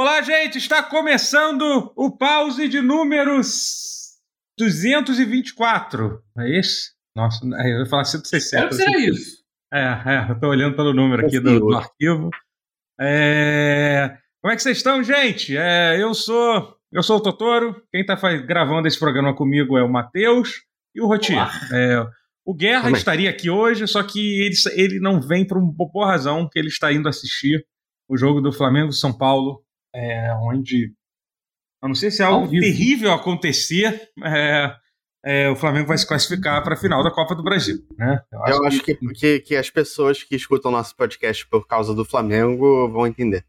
Olá, gente! Está começando o pause de números 224. É esse? Nossa, eu ia falar 160. Espero que seja isso. É, é, eu estou olhando pelo número aqui do, do arquivo. É... Como é que vocês estão, gente? É, eu sou eu sou o Totoro. Quem está gravando esse programa comigo é o Matheus e o Rotier. É, o Guerra Também. estaria aqui hoje, só que ele, ele não vem por uma boa razão, que ele está indo assistir o jogo do Flamengo São Paulo é, onde eu não sei se é algo terrível acontecer, é, é, o Flamengo vai se classificar para a final da Copa do Brasil. Né? Eu acho, eu acho que, que, que, as pessoas que escutam nosso podcast por causa do Flamengo vão entender.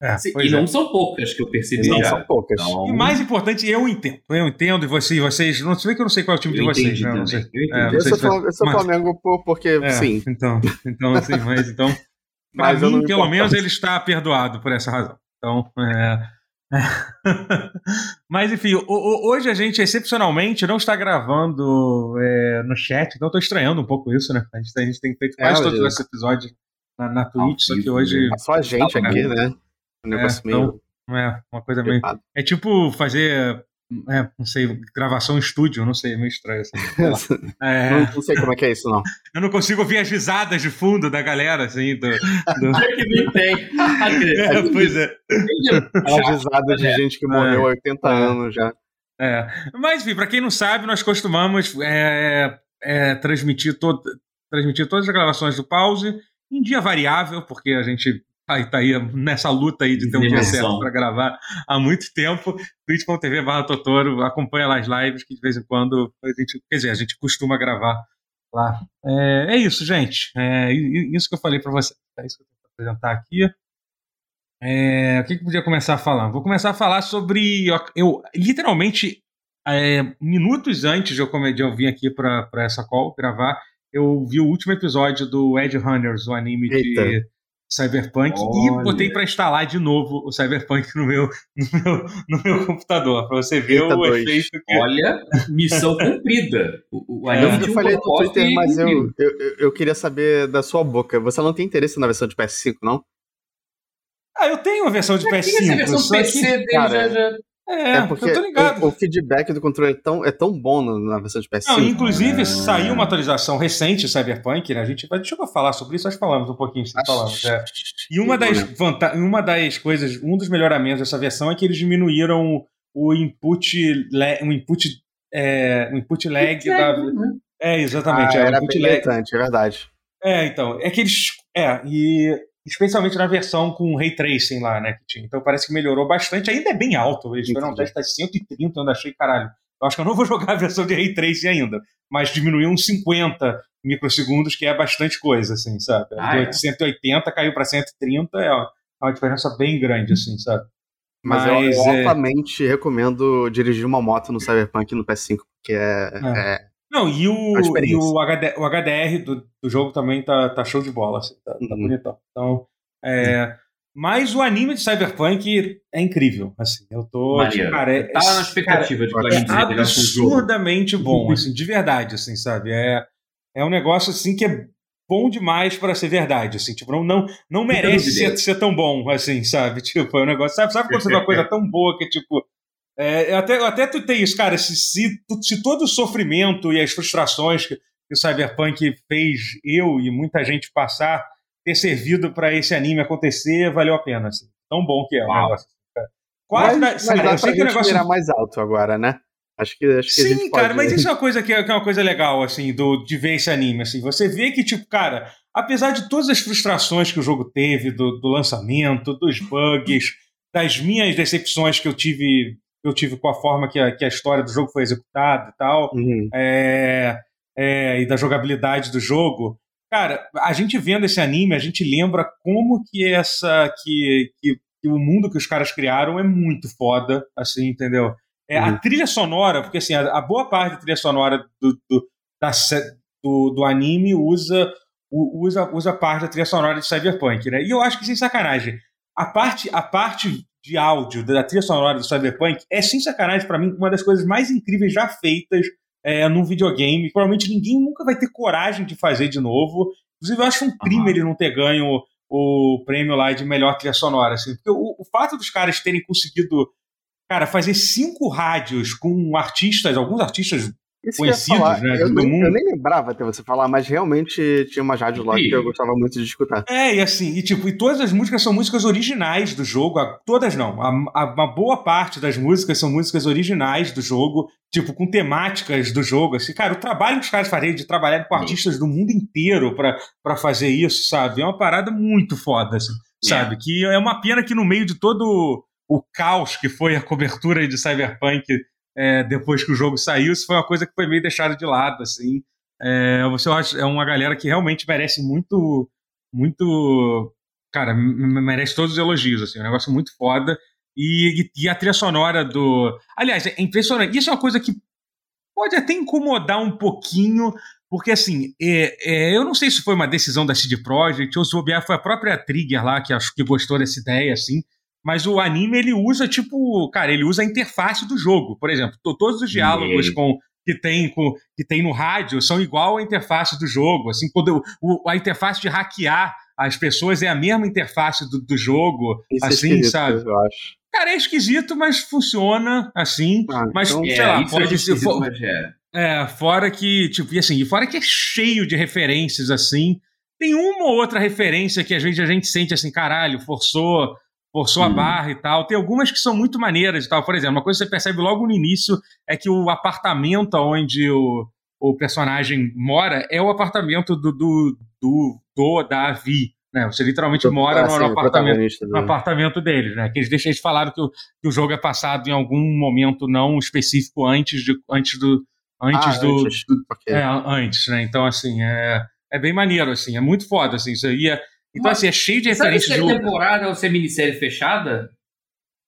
É, e não é. são poucas que eu percebi. Não são poucas. Então... E mais importante, eu entendo. Eu entendo, e vocês, vocês não sei que eu não sei qual é o time eu de vocês. Né? Não sei, eu, é, eu, sou, eu sou Flamengo porque é, sim. Então, então assim, mas então. Para mim, pelo menos, ele está perdoado por essa razão. Então, é... Mas enfim, hoje a gente excepcionalmente não está gravando é, no chat, então estou estranhando um pouco isso, né? A gente, a gente tem feito quase é, todos esses episódios na, na Twitch, só que hoje. É só a gente tá, aqui, né? Um negócio é, meio. Então, é, uma coisa meio. É tipo fazer é, não sei, gravação em estúdio, não sei, é meio estranho assim. É... Não, não, sei como é que é isso, não. Eu não consigo ouvir as risadas de fundo da galera, assim, do... do... que nem tem. é, pois é. As risadas de gente que morreu há 80 é. anos já. É. Mas, enfim, pra quem não sabe, nós costumamos é, é, transmitir, todo, transmitir todas as gravações do pause em dia variável, porque a gente Aí tá aí nessa luta aí de ter um dia certo para gravar há muito tempo. twitch.tv barra Totoro, acompanha lá as lives que de vez em quando a gente, quer dizer, a gente costuma gravar lá. É, é isso, gente. É isso que eu falei para você. É isso que eu tenho que apresentar aqui. É, o que, que eu podia começar falando? Vou começar a falar sobre. Eu, literalmente, é, minutos antes de eu, de eu vir aqui para essa call gravar, eu vi o último episódio do Ed Runners, o anime Eita. de Cyberpunk Olha. e botei para instalar de novo o Cyberpunk no meu, no meu, no meu computador, para você ver Eita o dois. efeito que. Olha, missão cumprida. O, o é. Eu falei no Twitter, mas eu, eu, eu, queria saber da sua boca. Você não tem interesse na versão de PS5, não? Ah, eu tenho a versão de PS5. A versão PC dele cara, já, já é, é porque o, o, feedback do controle é tão, é tão bom na versão de PS5. Não, inclusive, é... saiu uma atualização recente de Cyberpunk, né? A gente vai. Deixa eu falar sobre isso, nós falamos um pouquinho, falamos. É. E uma das, vanta uma das coisas, um dos melhoramentos dessa versão é que eles diminuíram o input, o input, é, o input lag da. Né? É, exatamente. Ah, é, era input lag. é verdade. É, então. É que eles. É, e especialmente na versão com Ray Tracing lá, né, que tinha. Então parece que melhorou bastante. Ainda é bem alto. Eles fizeram um teste tá 130, eu ainda achei, caralho. Eu acho que eu não vou jogar a versão de Ray Tracing ainda, mas diminuiu uns 50 microsegundos, que é bastante coisa, assim, sabe? Ah, de é? 180 caiu para 130, é uma diferença bem grande, assim, sabe? Mas, mas eu, eu altamente recomendo dirigir uma moto no Cyberpunk no PS5, porque é, é. é não, e o, e o, HD, o HDR do, do jogo também tá, tá show de bola, assim, tá, tá uhum. tá bonitão. Então, é, mas o anime de Cyberpunk é incrível, assim, eu tô... Tipo, cara, é, tá na expectativa cara, de é absurdamente bom, assim, de verdade, assim, sabe? É, é um negócio, assim, que é bom demais para ser verdade, assim, tipo, não, não, não merece ser, ser tão bom, assim, sabe? Tipo, é um negócio, sabe, sabe quando você vê uma coisa tão boa que, tipo, é, eu até, eu até tuitei isso, cara. Se, se, se, todo o sofrimento e as frustrações que, que o Cyberpunk fez eu e muita gente passar ter servido para esse anime acontecer, valeu a pena. Assim. Tão bom que é o negócio. Quase mas, mas cara, eu sei que o negócio virar mais alto agora, né? Acho que, acho que Sim, cara, mas isso é uma coisa que é, que é, uma coisa legal, assim, do, de ver esse anime, assim. Você vê que, tipo, cara, apesar de todas as frustrações que o jogo teve, do, do lançamento, dos bugs, das minhas decepções que eu tive eu tive com a forma que a, que a história do jogo foi executada e tal, uhum. é, é, e da jogabilidade do jogo. Cara, a gente vendo esse anime, a gente lembra como que essa. que, que, que o mundo que os caras criaram é muito foda, assim, entendeu? É, uhum. A trilha sonora, porque assim, a, a, boa parte da trilha sonora do, do, da, do, do anime usa, usa, usa parte da trilha sonora de Cyberpunk, né? E eu acho que sem sacanagem. A parte, a parte de áudio da trilha sonora do Cyberpunk é, sem sacanagem, para mim, uma das coisas mais incríveis já feitas é, num videogame. Provavelmente ninguém nunca vai ter coragem de fazer de novo. Inclusive, eu acho um crime uhum. ele não ter ganho o prêmio lá de melhor trilha sonora. Assim. Porque o, o fato dos caras terem conseguido, cara, fazer cinco rádios com artistas, alguns artistas isso conhecidos, falar, né? Eu, nem, eu nem lembrava até você falar, mas realmente tinha uma rádio lá que eu gostava muito de escutar. É, e assim, e tipo, e todas as músicas são músicas originais do jogo. A, todas não. A, a, uma boa parte das músicas são músicas originais do jogo, tipo, com temáticas do jogo. Assim, cara, o trabalho que os caras fariam de trabalhar com artistas do mundo inteiro para fazer isso, sabe? É uma parada muito foda, assim, sabe? Que é uma pena que no meio de todo o caos que foi a cobertura de Cyberpunk é, depois que o jogo saiu, isso foi uma coisa que foi meio deixada de lado, assim. É, você acha, é uma galera que realmente merece muito, muito, cara, merece todos os elogios, assim, é um negócio muito foda. E, e, a trilha sonora do. Aliás, é impressionante. Isso é uma coisa que pode até incomodar um pouquinho, porque assim, é, é, eu não sei se foi uma decisão da CD Projekt ou se foi a própria Trigger lá que acho que gostou dessa ideia, assim. Mas o anime ele usa tipo, cara, ele usa a interface do jogo. Por exemplo, todos os diálogos com que tem, com, que tem no rádio são igual à interface do jogo. Assim, quando o, a interface de hackear as pessoas é a mesma interface do, do jogo, Isso é assim, é sabe? Eu acho. Cara, é esquisito, mas funciona assim. Ah, mas, então, sei é, lá, pode é ser. For, é. fora que, tipo, e assim, fora que é cheio de referências assim. Tem uma ou outra referência que às vezes a gente sente assim, caralho, forçou forçou a barra e tal. Tem algumas que são muito maneiras e tal. Por exemplo, uma coisa que você percebe logo no início é que o apartamento onde o, o personagem mora é o apartamento do, do, do, do da Avi. Né? Você literalmente mora ah, no, sim, apartamento, no apartamento deles, né? Que eles deixam eles falaram que o, que o jogo é passado em algum momento não específico antes, de, antes do. Antes ah, do. Antes, do okay. é, antes, né? Então, assim, é, é bem maneiro, assim, é muito foda, assim. Isso aí é, então, Mas, assim, é cheio de referências. Sabe se é temporada ou se é minissérie fechada?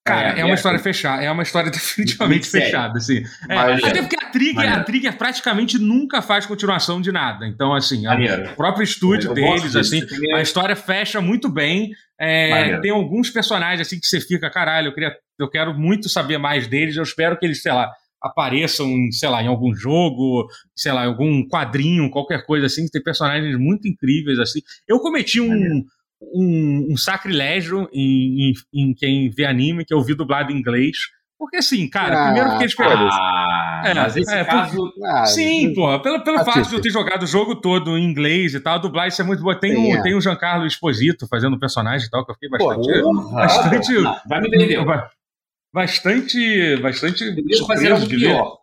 Cara, é, é uma história fechada, é uma história definitivamente fechada, assim. É, até porque a Trigger, a Trigger praticamente nunca faz continuação de nada. Então, assim, o próprio estúdio deles, assim, a história fecha muito bem. É, tem alguns personagens assim que você fica, caralho, eu, queria, eu quero muito saber mais deles. Eu espero que eles, sei lá, apareçam, sei lá, em algum jogo, sei lá, em algum quadrinho, qualquer coisa assim, que tem personagens muito incríveis assim. Eu cometi um, um, um sacrilégio em, em, em, quem vê anime, que eu vi dublado em inglês. Porque assim, cara, ah, primeiro que eles ah, é, mas esse é, caso. Ah, sim, pô, pelo, pelo fato de eu ter jogado o jogo todo em inglês e tal, dublagem isso é muito boa. Tem, Sim, o, é. tem o Giancarlo Esposito fazendo um personagem e tal, que eu fiquei bastante. Porra, bastante. vai me vender bastante. bastante eu fazer algo pior.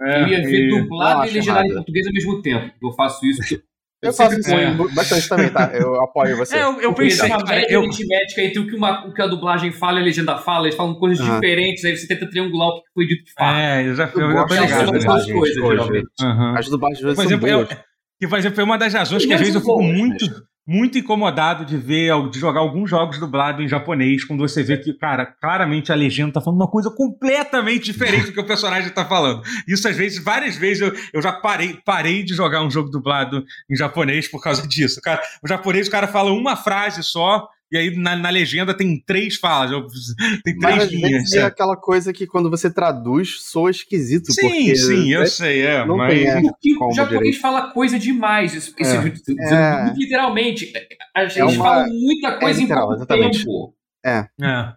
É, eu ia ver e... dublado e legendado em português ao mesmo tempo. Eu faço isso. Eu, eu faço isso é. bastante também, tá? Eu apoio você. É, eu, eu pensei. uma velha eu... aritmética entre o que, uma, o que a dublagem fala e a legenda fala, eles falam coisas ah. diferentes, aí você tenta triangular o que foi dito que fala. É, eu já fui. Eu, ligado, coisas, geralmente. Uhum. As dublagens hoje são boas. Que, por exemplo, foi uma das razões que às vezes eu fico muito muito incomodado de ver, de jogar alguns jogos dublados em japonês, quando você vê que, cara, claramente a legenda tá falando uma coisa completamente diferente do que o personagem tá falando. Isso, às vezes, várias vezes eu, eu já parei, parei de jogar um jogo dublado em japonês por causa disso. Cara, o japonês, o cara fala uma frase só, e aí na, na, legenda tem três falas, tem três mas, linhas. É aquela coisa que quando você traduz soa esquisito. Sim, porque, sim, eu é, sei, é. Não mas... tem, é, porque o japonês direito. fala coisa demais. Isso, é, é. literalmente. A gente é uma... fala muita coisa em pouco exatamente. tempo. É. É.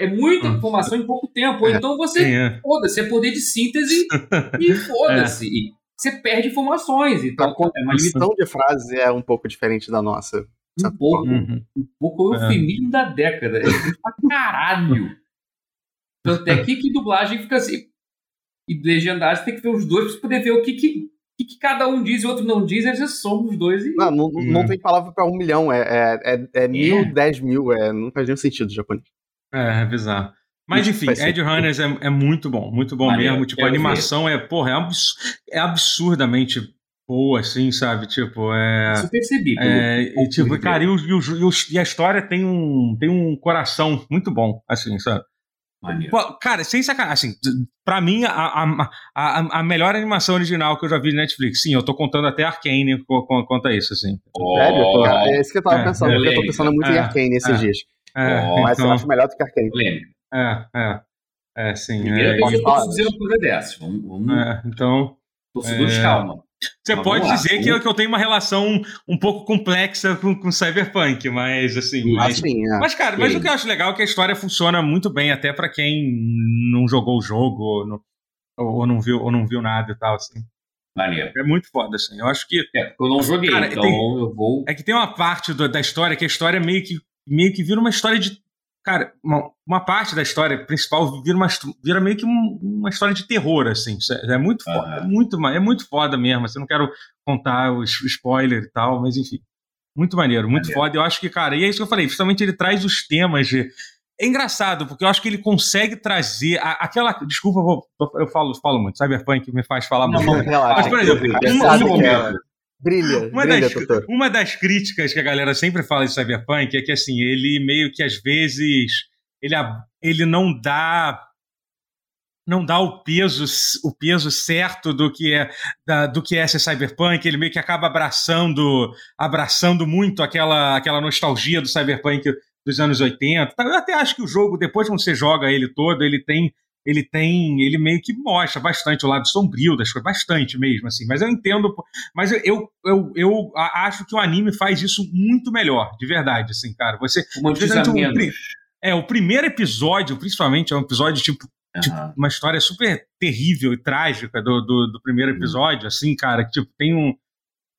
É muita informação em pouco tempo. Então você, foda-se, é poder de síntese e foda-se. Você perde informações. Então, a limitação de frase é um pouco diferente da nossa. Um pouco, uhum. um pouco é o eufemismo é. da década. É pra caralho. Tanto é que, que dublagem fica assim. E legendagem tem que ver os dois pra você poder ver o que, que, que, que cada um diz e o outro não diz, eles somos os dois. E... Não, não, uhum. não tem palavra pra um milhão, é, é, é, é mil, é. dez mil, é, não faz nenhum sentido japonês. É, é bizarro. Mas enfim, Ed Runners é, é, muito bom, muito bom mesmo. Tipo, a animação ver. é, porra, é, absurdamente boa, assim, sabe? Tipo, é. Isso percebi. É, e, tipo, cara, e, o, e, o, e, a história tem um, tem um coração muito bom, assim, sabe? Pô, cara, sem sacanagem, assim, pra mim, a, a, a, a, melhor animação original que eu já vi de Netflix, sim, eu tô contando até Arcane quanto a isso, assim. Oh, Sério? Cara, é isso que eu tava é, pensando, é, porque eu tô pensando muito em é, Arcane esses é, dias. É, mas então, eu acho melhor do que Arcane. É, é. É, sim. Primeira é, vez eu posso dizer uma coisa dessa. Vamos, vamos... É, então. Torcedores, é... calma. Você pode dizer que eu, que eu tenho uma relação um pouco complexa com, com Cyberpunk, mas assim. Mas, assim, é. mas cara, mas o que eu acho legal é que a história funciona muito bem, até para quem não jogou o jogo ou não, ou não, viu, ou não viu nada e tal, assim. Maneiro. É muito foda, assim. Eu acho que. É, eu não joguei, cara, então tem, eu vou. É que tem uma parte do, da história que a história meio que, meio que vira uma história de Cara, uma, uma, parte da história principal vira, uma, vira meio que um, uma história de terror, assim. É, é muito foda. Uhum. É, muito, é muito foda mesmo. Assim, eu não quero contar o spoiler e tal, mas enfim. Muito maneiro, muito maneiro. foda. Eu acho que, cara, e é isso que eu falei, justamente ele traz os temas de. É engraçado, porque eu acho que ele consegue trazer a, aquela. Desculpa, eu, vou, eu falo, falo muito. Cyberpunk me faz falar não, muito. Não, Mas, por exemplo, um, um momento. Brilha, uma, brilha, das, uma das críticas que a galera sempre fala de Cyberpunk é que, assim, ele meio que às vezes ele, ele não dá não dá o peso o peso certo do que é da, do que é esse cyberpunk. Ele meio que acaba abraçando abraçando muito aquela aquela nostalgia do cyberpunk dos anos 80 eu até acho que o jogo depois quando você joga ele todo ele tem ele tem, ele meio que mostra bastante o lado sombrio das coisas, bastante mesmo, assim. Mas eu entendo, mas eu, eu, eu, acho que o anime faz isso muito melhor, de verdade, assim, cara. Você, um, é o primeiro episódio, principalmente, é um episódio tipo, uhum. tipo uma história super terrível e trágica do, do, do primeiro uhum. episódio, uhum. assim, cara, que tipo tem um,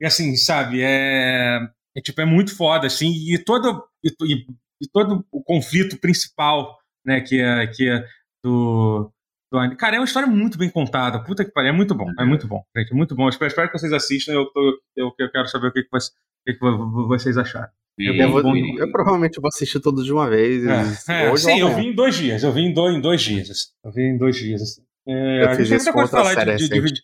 e assim, sabe, é, é tipo é muito foda, assim, e todo e, e, e todo o conflito principal, né, que é que é do, do Cara, é uma história muito bem contada. Puta que pariu. É muito bom. É muito bom, gente. É muito bom. Eu espero, espero que vocês assistam. Eu, eu, eu, eu quero saber o que, que, vocês, o que, que vocês acharam. É eu, vou, eu, provavelmente vou assistir todos de uma vez. É, é, sim, eu vi em dois dias. Eu vi em dois, em dois dias. Assim. Eu vi em dois dias. Assim. É, eu a gente tem muita falar de, de, de,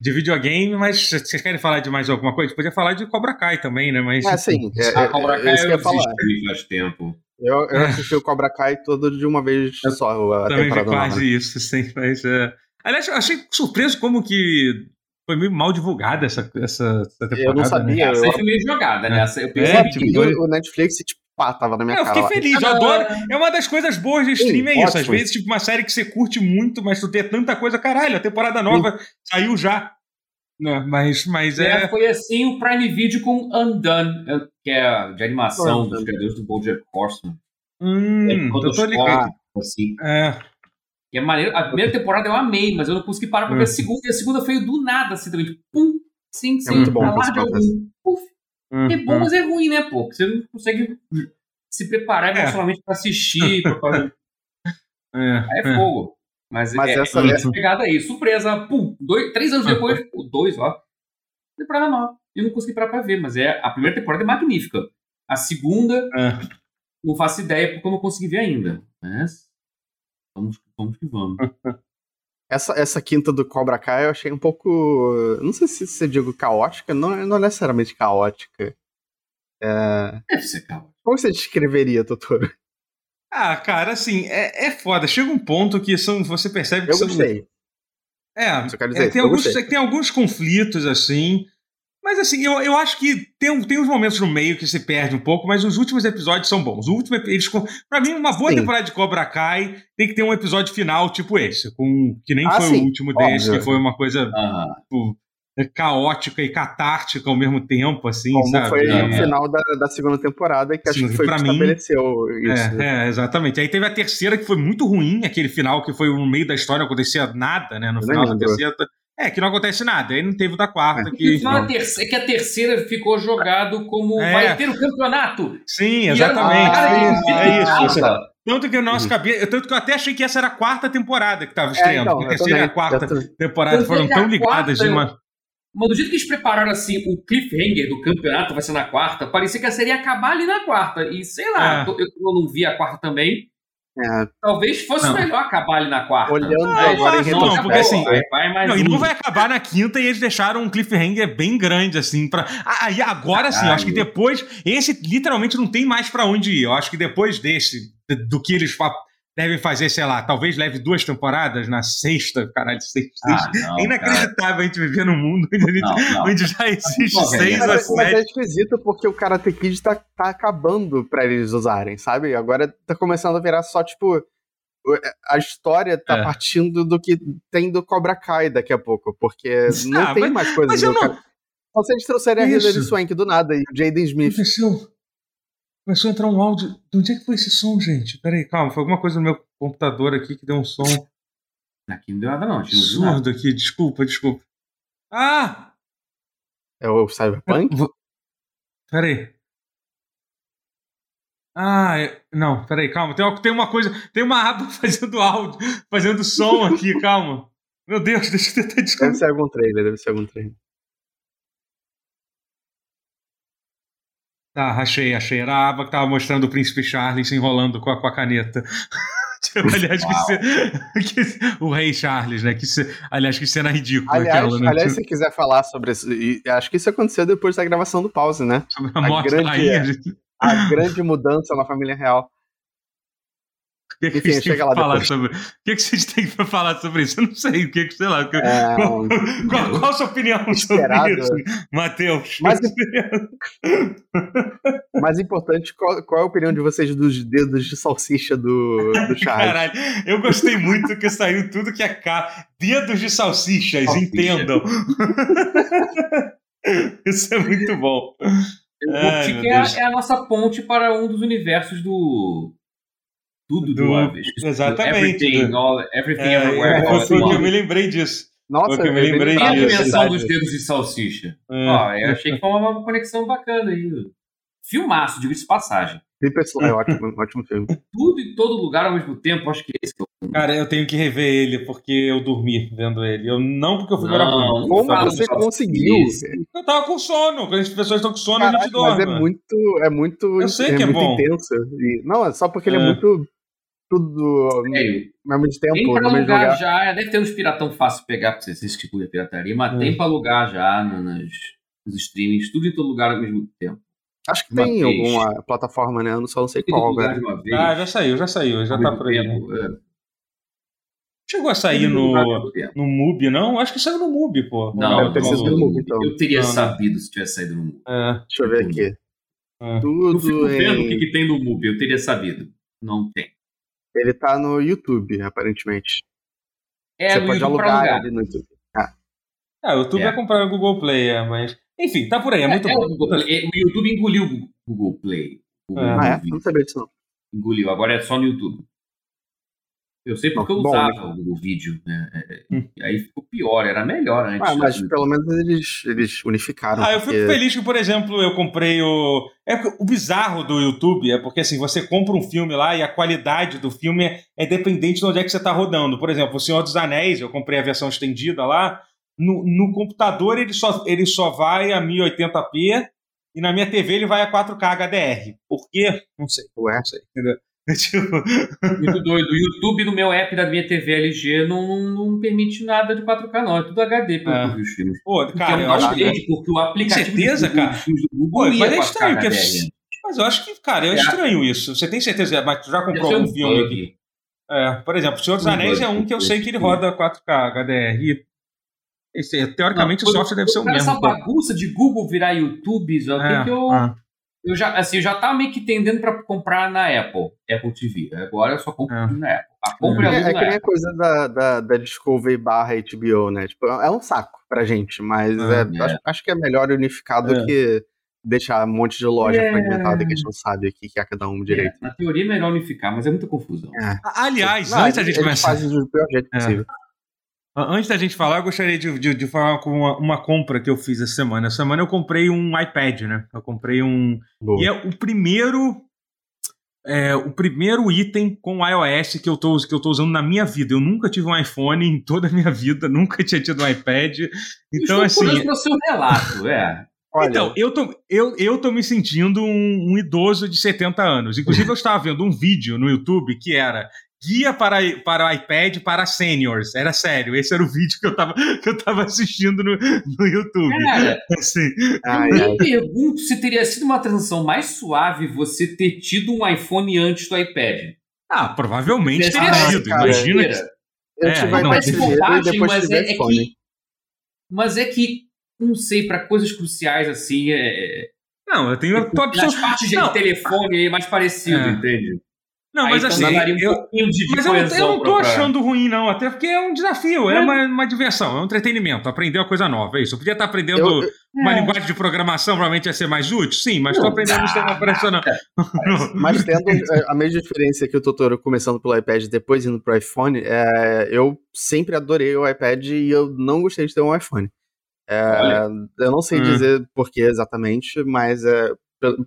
de, videogame, mas vocês querem falar de mais alguma coisa, podia falar de Cobra Kai também, né? Mas, ah, sim. É, a Cobra Kai eu, eu, eu falar. faz tempo. Eu, eu assisti o Cobra Kai todo de uma vez só. A também vi quase nova. isso, sim. Mas, é... Aliás, eu achei surpreso como que foi meio mal divulgada essa, essa, essa temporada. Eu não sabia. Né? Essa eu... foi meio jogada, né? Eu pensei é, tipo, o Netflix, tipo, pá, tava na minha é, cara. Eu fiquei feliz, eu adoro. É uma das coisas boas de stream, é isso. Às vezes, tipo, uma série que você curte muito, mas tu tem tanta coisa, caralho, a temporada nova Sim. saiu já. Né? Mas, mas é, é. Foi assim o Prime Video com Undone, que é de animação dos criadores do Bojack Horseman. Hum, é, eu tô ligado. Assim. É. E é maneiro. A primeira temporada eu amei, mas eu não consegui parar pra ver a hum. segunda. E a segunda veio do nada, assim, também. Tipo, pum, sim, é sim. É muito bom. Lá de algum, puf. Hum, é bom, mas é ruim, né, pô? Porque você não consegue se preparar é. emocionalmente é. pra assistir. pra fazer... é, aí é, fogo. Mas, mas é, essa, é essa pegada aí, surpresa, pum, dois, três anos depois, pô, dois, ó, temporada nova. Eu não consegui parar pra ver, mas é, a primeira temporada é magnífica. A segunda, não faço ideia porque eu não consegui ver ainda. Mas vamos, vamos que vamos. Essa, essa quinta do Cobra Kai eu achei um pouco. Não sei se você digo caótica, não, não é necessariamente caótica. É... Deve ser caótica. Como você descreveria, Totoro? Ah, cara, assim, é, é foda. Chega um ponto que são, você percebe que eu são. Gostei. É, é tem, alguns, tem alguns conflitos, assim. Mas assim, eu, eu acho que tem, tem uns momentos no meio que se perde um pouco, mas os últimos episódios são bons. O último, eles, pra mim, uma boa sim. temporada de Cobra Kai tem que ter um episódio final tipo esse, com, que nem ah, foi sim. o último Óbvio. desse, que foi uma coisa tipo, caótica e catártica ao mesmo tempo, assim, Como sabe? foi é. final da, da segunda temporada, que acho que foi pra que mim, estabeleceu isso. É, é, exatamente. Aí teve a terceira, que foi muito ruim, aquele final que foi no meio da história, não acontecia nada, né? No final da terceira é, que não acontece nada. Aí não teve o da quarta. É. Que, então, terceira, que a terceira ficou jogado como é. vai ter o campeonato. Sim, exatamente. é isso. Tanto que o nosso cabia, tanto que eu até achei que essa era a quarta temporada que estava estreando. É, então, a terceira e a quarta temporada foram tão ligadas de uma. Mas do jeito que eles prepararam assim, o cliffhanger do campeonato vai ser na quarta, parecia que a série ia acabar ali na quarta. E sei lá, é. eu, eu não vi a quarta também. É. Talvez fosse não. melhor acabar ali na quarta. Olhando ah, agora em retrospecto. Não, porque assim, vai, não, e não vai acabar na quinta e eles deixaram um cliffhanger bem grande, assim, pra... Aí ah, agora sim, acho que depois, esse literalmente não tem mais para onde ir. Eu acho que depois desse, do que eles devem fazer, sei lá, talvez leve duas temporadas na sexta, caralho, sexta. Ah, não, é inacreditável cara. a gente viver num mundo onde, gente, não, não. onde já existe seis mas, a sete. Mas é esquisito porque o Karate Kid tá, tá acabando pra eles usarem, sabe? Agora tá começando a virar só, tipo, a história tá é. partindo do que tem do Cobra Kai daqui a pouco, porque não ah, tem mas, mais coisas. Mas eu não... Só se eles trouxerem a Hilary Swank do nada e o Jaden Smith. Começou, começou a entrar um áudio. De onde é que foi esse som, gente? Peraí, calma, foi alguma coisa no meu computador aqui que deu um som. Aqui não deu nada, não. Surdo aqui, desculpa, desculpa. Ah! É o Cyberpunk? Peraí. Ah, é... não, peraí, calma. Tem uma, tem uma coisa, tem uma aba fazendo áudio, fazendo som aqui, calma. Meu Deus, deixa eu tentar descobrir. Deve ser algum trailer, deve ser algum trailer. Tá, achei, achei. Era a aba que tava mostrando o príncipe Charles se enrolando com a, com a caneta. aliás, que, que, o rei Charles, né? Que, aliás, que cena ridícula aliás, aquela, né? Aliás, se quiser falar sobre isso, acho que isso aconteceu depois da gravação do pause, né? Sobre a, a morte grande, da rainha. A grande mudança na família real que, que Enfim, a gente tem que falar sobre? O que, que vocês têm para falar sobre isso? Eu não sei. O que, que sei lá. Que, é... qual, qual, qual, a sua opinião Esperado. sobre isso, Matheus? Mais, mais importante, qual, qual, é a opinião de vocês dos dedos de salsicha do, do Charles? Caralho, eu gostei muito que saiu tudo que é cá. Dedos de salsichas, salsicha. entendam. isso é muito bom. O Ai, é, é a nossa ponte para um dos universos do tudo do, do Exatamente. Everything, all, everything é, everywhere. É, foi que eu me lembrei disso. Nossa, eu me lembrei disso. a dimensão dos dedos de salsicha. É. Ó, eu achei que foi uma conexão bacana aí. Filmaço, diga-se de passagem. É ótimo, ótimo filme. Tudo em todo lugar ao mesmo tempo, acho que esse é o Cara, eu tenho que rever ele porque eu dormi vendo ele. Eu, não porque eu fui a Como você conseguiu? Eu tava com sono. Quando as pessoas estão com sono, Caraca, a gente dorme. Mas é muito. É muito. Eu sei que é, é bom. intenso. Não, é só porque ele é, é muito tudo ao mesmo tempo. Tem pra alugar lugar. já, deve ter uns piratão fácil de pegar pra vocês, esse tipo de pirataria, mas hum. tem pra alugar já nos, nos streamings, tudo em todo lugar ao mesmo tempo. Acho que uma tem vez. alguma plataforma, né? Eu só não sei qual, velho. Ah, já saiu, já saiu, já tá por aí. Tempo, é. Chegou a sair no, no MUBI, não? Acho que saiu no MUBI, pô. Não, deve ter sido no MUBI, então. Eu teria não, sabido se tivesse saído no MUBI. É. Deixa eu ver aqui. É. Tudo eu fico vendo o que, que tem no MUBI, eu teria sabido. Não tem. Ele tá no YouTube, aparentemente. É, Você pode alugar ele no YouTube. Ah. Ah, o YouTube é. é comprar o Google Play, é, mas. Enfim, tá por aí, é, é muito é, bom. O, o, YouTube engoliu o Google Play. O Google ah, é? Não sabia disso não. Engoliu, agora é só no YouTube. Eu sei porque eu usava Bom, o, vídeo, né? É, é, hum. E aí ficou pior, era melhor antes. Ah, mas pelo menos eles, eles unificaram. Ah, eu fico feliz que, por exemplo, eu comprei o. É o bizarro do YouTube é porque assim, você compra um filme lá e a qualidade do filme é, é dependente de onde é que você está rodando. Por exemplo, O Senhor dos Anéis, eu comprei a versão estendida lá. No, no computador ele só, ele só vai a 1080p e na minha TV ele vai a 4K HDR. Por quê? Não sei. Ué? Não sei. Entendeu? Tipo... Muito doido. O YouTube no meu app da minha TV LG não, não permite nada de 4K, não. É tudo HD pelo é. os filmes. Pô, cara, eu acho que... porque o aplicativo certeza, do cara? do Google Pô, mas é estranho, porque... Mas eu acho que, cara, é, é estranho isso. Você tem certeza? Mas tu já comprou algum um filme aqui? É, por exemplo, O Senhor dos um Anéis é um que eu sei que ele roda 4K HDR. E, esse, teoricamente não, o software deve ser o mesmo. Essa bagunça de Google virar YouTube, ó, é, que eu... É eu já, assim, eu já tava meio que tendendo para comprar na Apple, Apple TV. Agora eu só compro é. na Apple. A compra é, é, é que nem a coisa da, da, da Discovery barra HBO, né? Tipo, é um saco pra gente, mas é, é. Acho, acho, que é melhor unificado do que deixar um monte de loja é... fragmentada que a gente não sabe aqui que é cada um direito. na teoria é melhor unificar, mas é muita confusão. Aliás, não, antes da gente começar. Fazem do pior jeito possível. Antes da gente falar, eu gostaria de, de, de falar com uma, uma, compra que eu fiz essa semana. Essa semana eu comprei um iPad, né? Eu comprei um. Boa. E é o primeiro. É, o primeiro item com iOS que eu, tô, que eu tô usando na minha vida. Eu nunca tive um iPhone em toda a minha vida, nunca tinha tido um iPad. Então, Estou assim. no seu relato, é. Olha. Então, eu tô, eu, eu tô me sentindo um, um, idoso de 70 anos. Inclusive, eu estava vendo um vídeo no YouTube que era guia para, para o iPad para seniors. Era sério, esse era o vídeo que eu tava, que eu tava assistindo no, no YouTube. Cara, assim. eu me pergunto se teria sido uma transição mais suave você ter tido um iPhone antes do iPad. Ah, provavelmente teria sido. Imagina que... Eu é, tive não, mas, bobagem, mas é, é que, mas é que, não sei, para coisas cruciais assim, é... Não, eu tenho... Tipo, nas partes de não. telefone é mais parecido, é. entende? Não, mas Aí, assim, um eu, de mas eu, não- eu não tô achando ruim, não. Até porque é um desafio, é, É. uma, uma diversão, é um entretenimento. Aprender uma coisa nova, é isso. Eu podia estar aprendendo Eu- eu- uma É. linguagem de programação, provavelmente ia ser mais útil, sim, mas estou aprendendo um sistema operacional. Mas tendo é, a mesma experiência que o Totoro começando pelo iPad e depois indo pro iPhone, é, eu sempre adorei o iPad e eu não gostei de ter um iPhone. É, eu não sei Hum. dizer por que exatamente, mas é,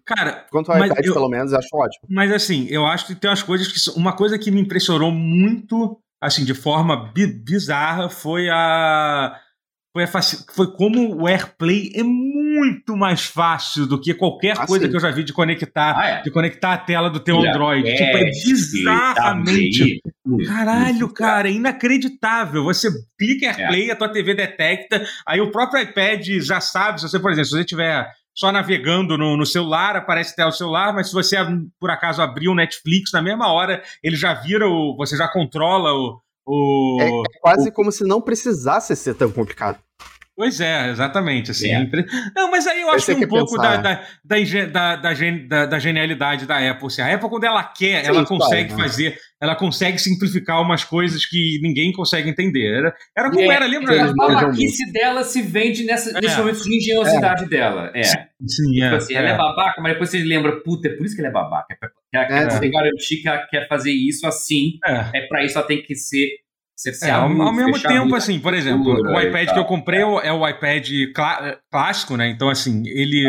Cara, quanto ao iPad, eu- pelo menos, eu acho ótimo. Mas assim, eu acho que tem umas coisas que. Uma coisa que me impressionou muito, assim, de forma bi- bizarra, foi a. Foi, a foi como o AirPlay é muito mais fácil do que qualquer Ah, coisa sim. que eu já vi de conectar, Ah, é. de conectar a tela do teu Android. tipo, é bizarramente. Muito, Caralho, cara, é inacreditável. Você clica É. AirPlay, a tua TV detecta, aí o próprio iPad já sabe, se você, por exemplo, se você estiver só navegando no, no celular, aparece até o celular, mas se você por acaso abrir o Netflix na mesma hora, ele já vira o. Você já controla o. o- É, é quase como se não precisasse ser tão complicado. Pois é, exatamente. Assim, É. Impre- Não, mas aí eu acho que um quer pouco da, da, da, da, da gen- da- da genialidade da Apple. Assim, a Apple, quando ela quer, Sim, ela consegue né? fazer, ela consegue simplificar umas coisas que ninguém consegue entender. Era, era como É, era, lembra? A babaquice dela se vende nessa, É. nesses momentos de engenhosidade dela. É. Sim, Tipo é, assim, ela é babaca, mas depois você lembra, puta, é por isso que ela é babaca. É Ela quer É, você sim. garantir que ela quer fazer isso assim. É. É pra isso ela tem que ser. É, ao, ao mesmo tempo, assim, por exemplo, o iPad tal. que eu comprei é o, é o iPad clá- clássico, né? Então, assim, ele,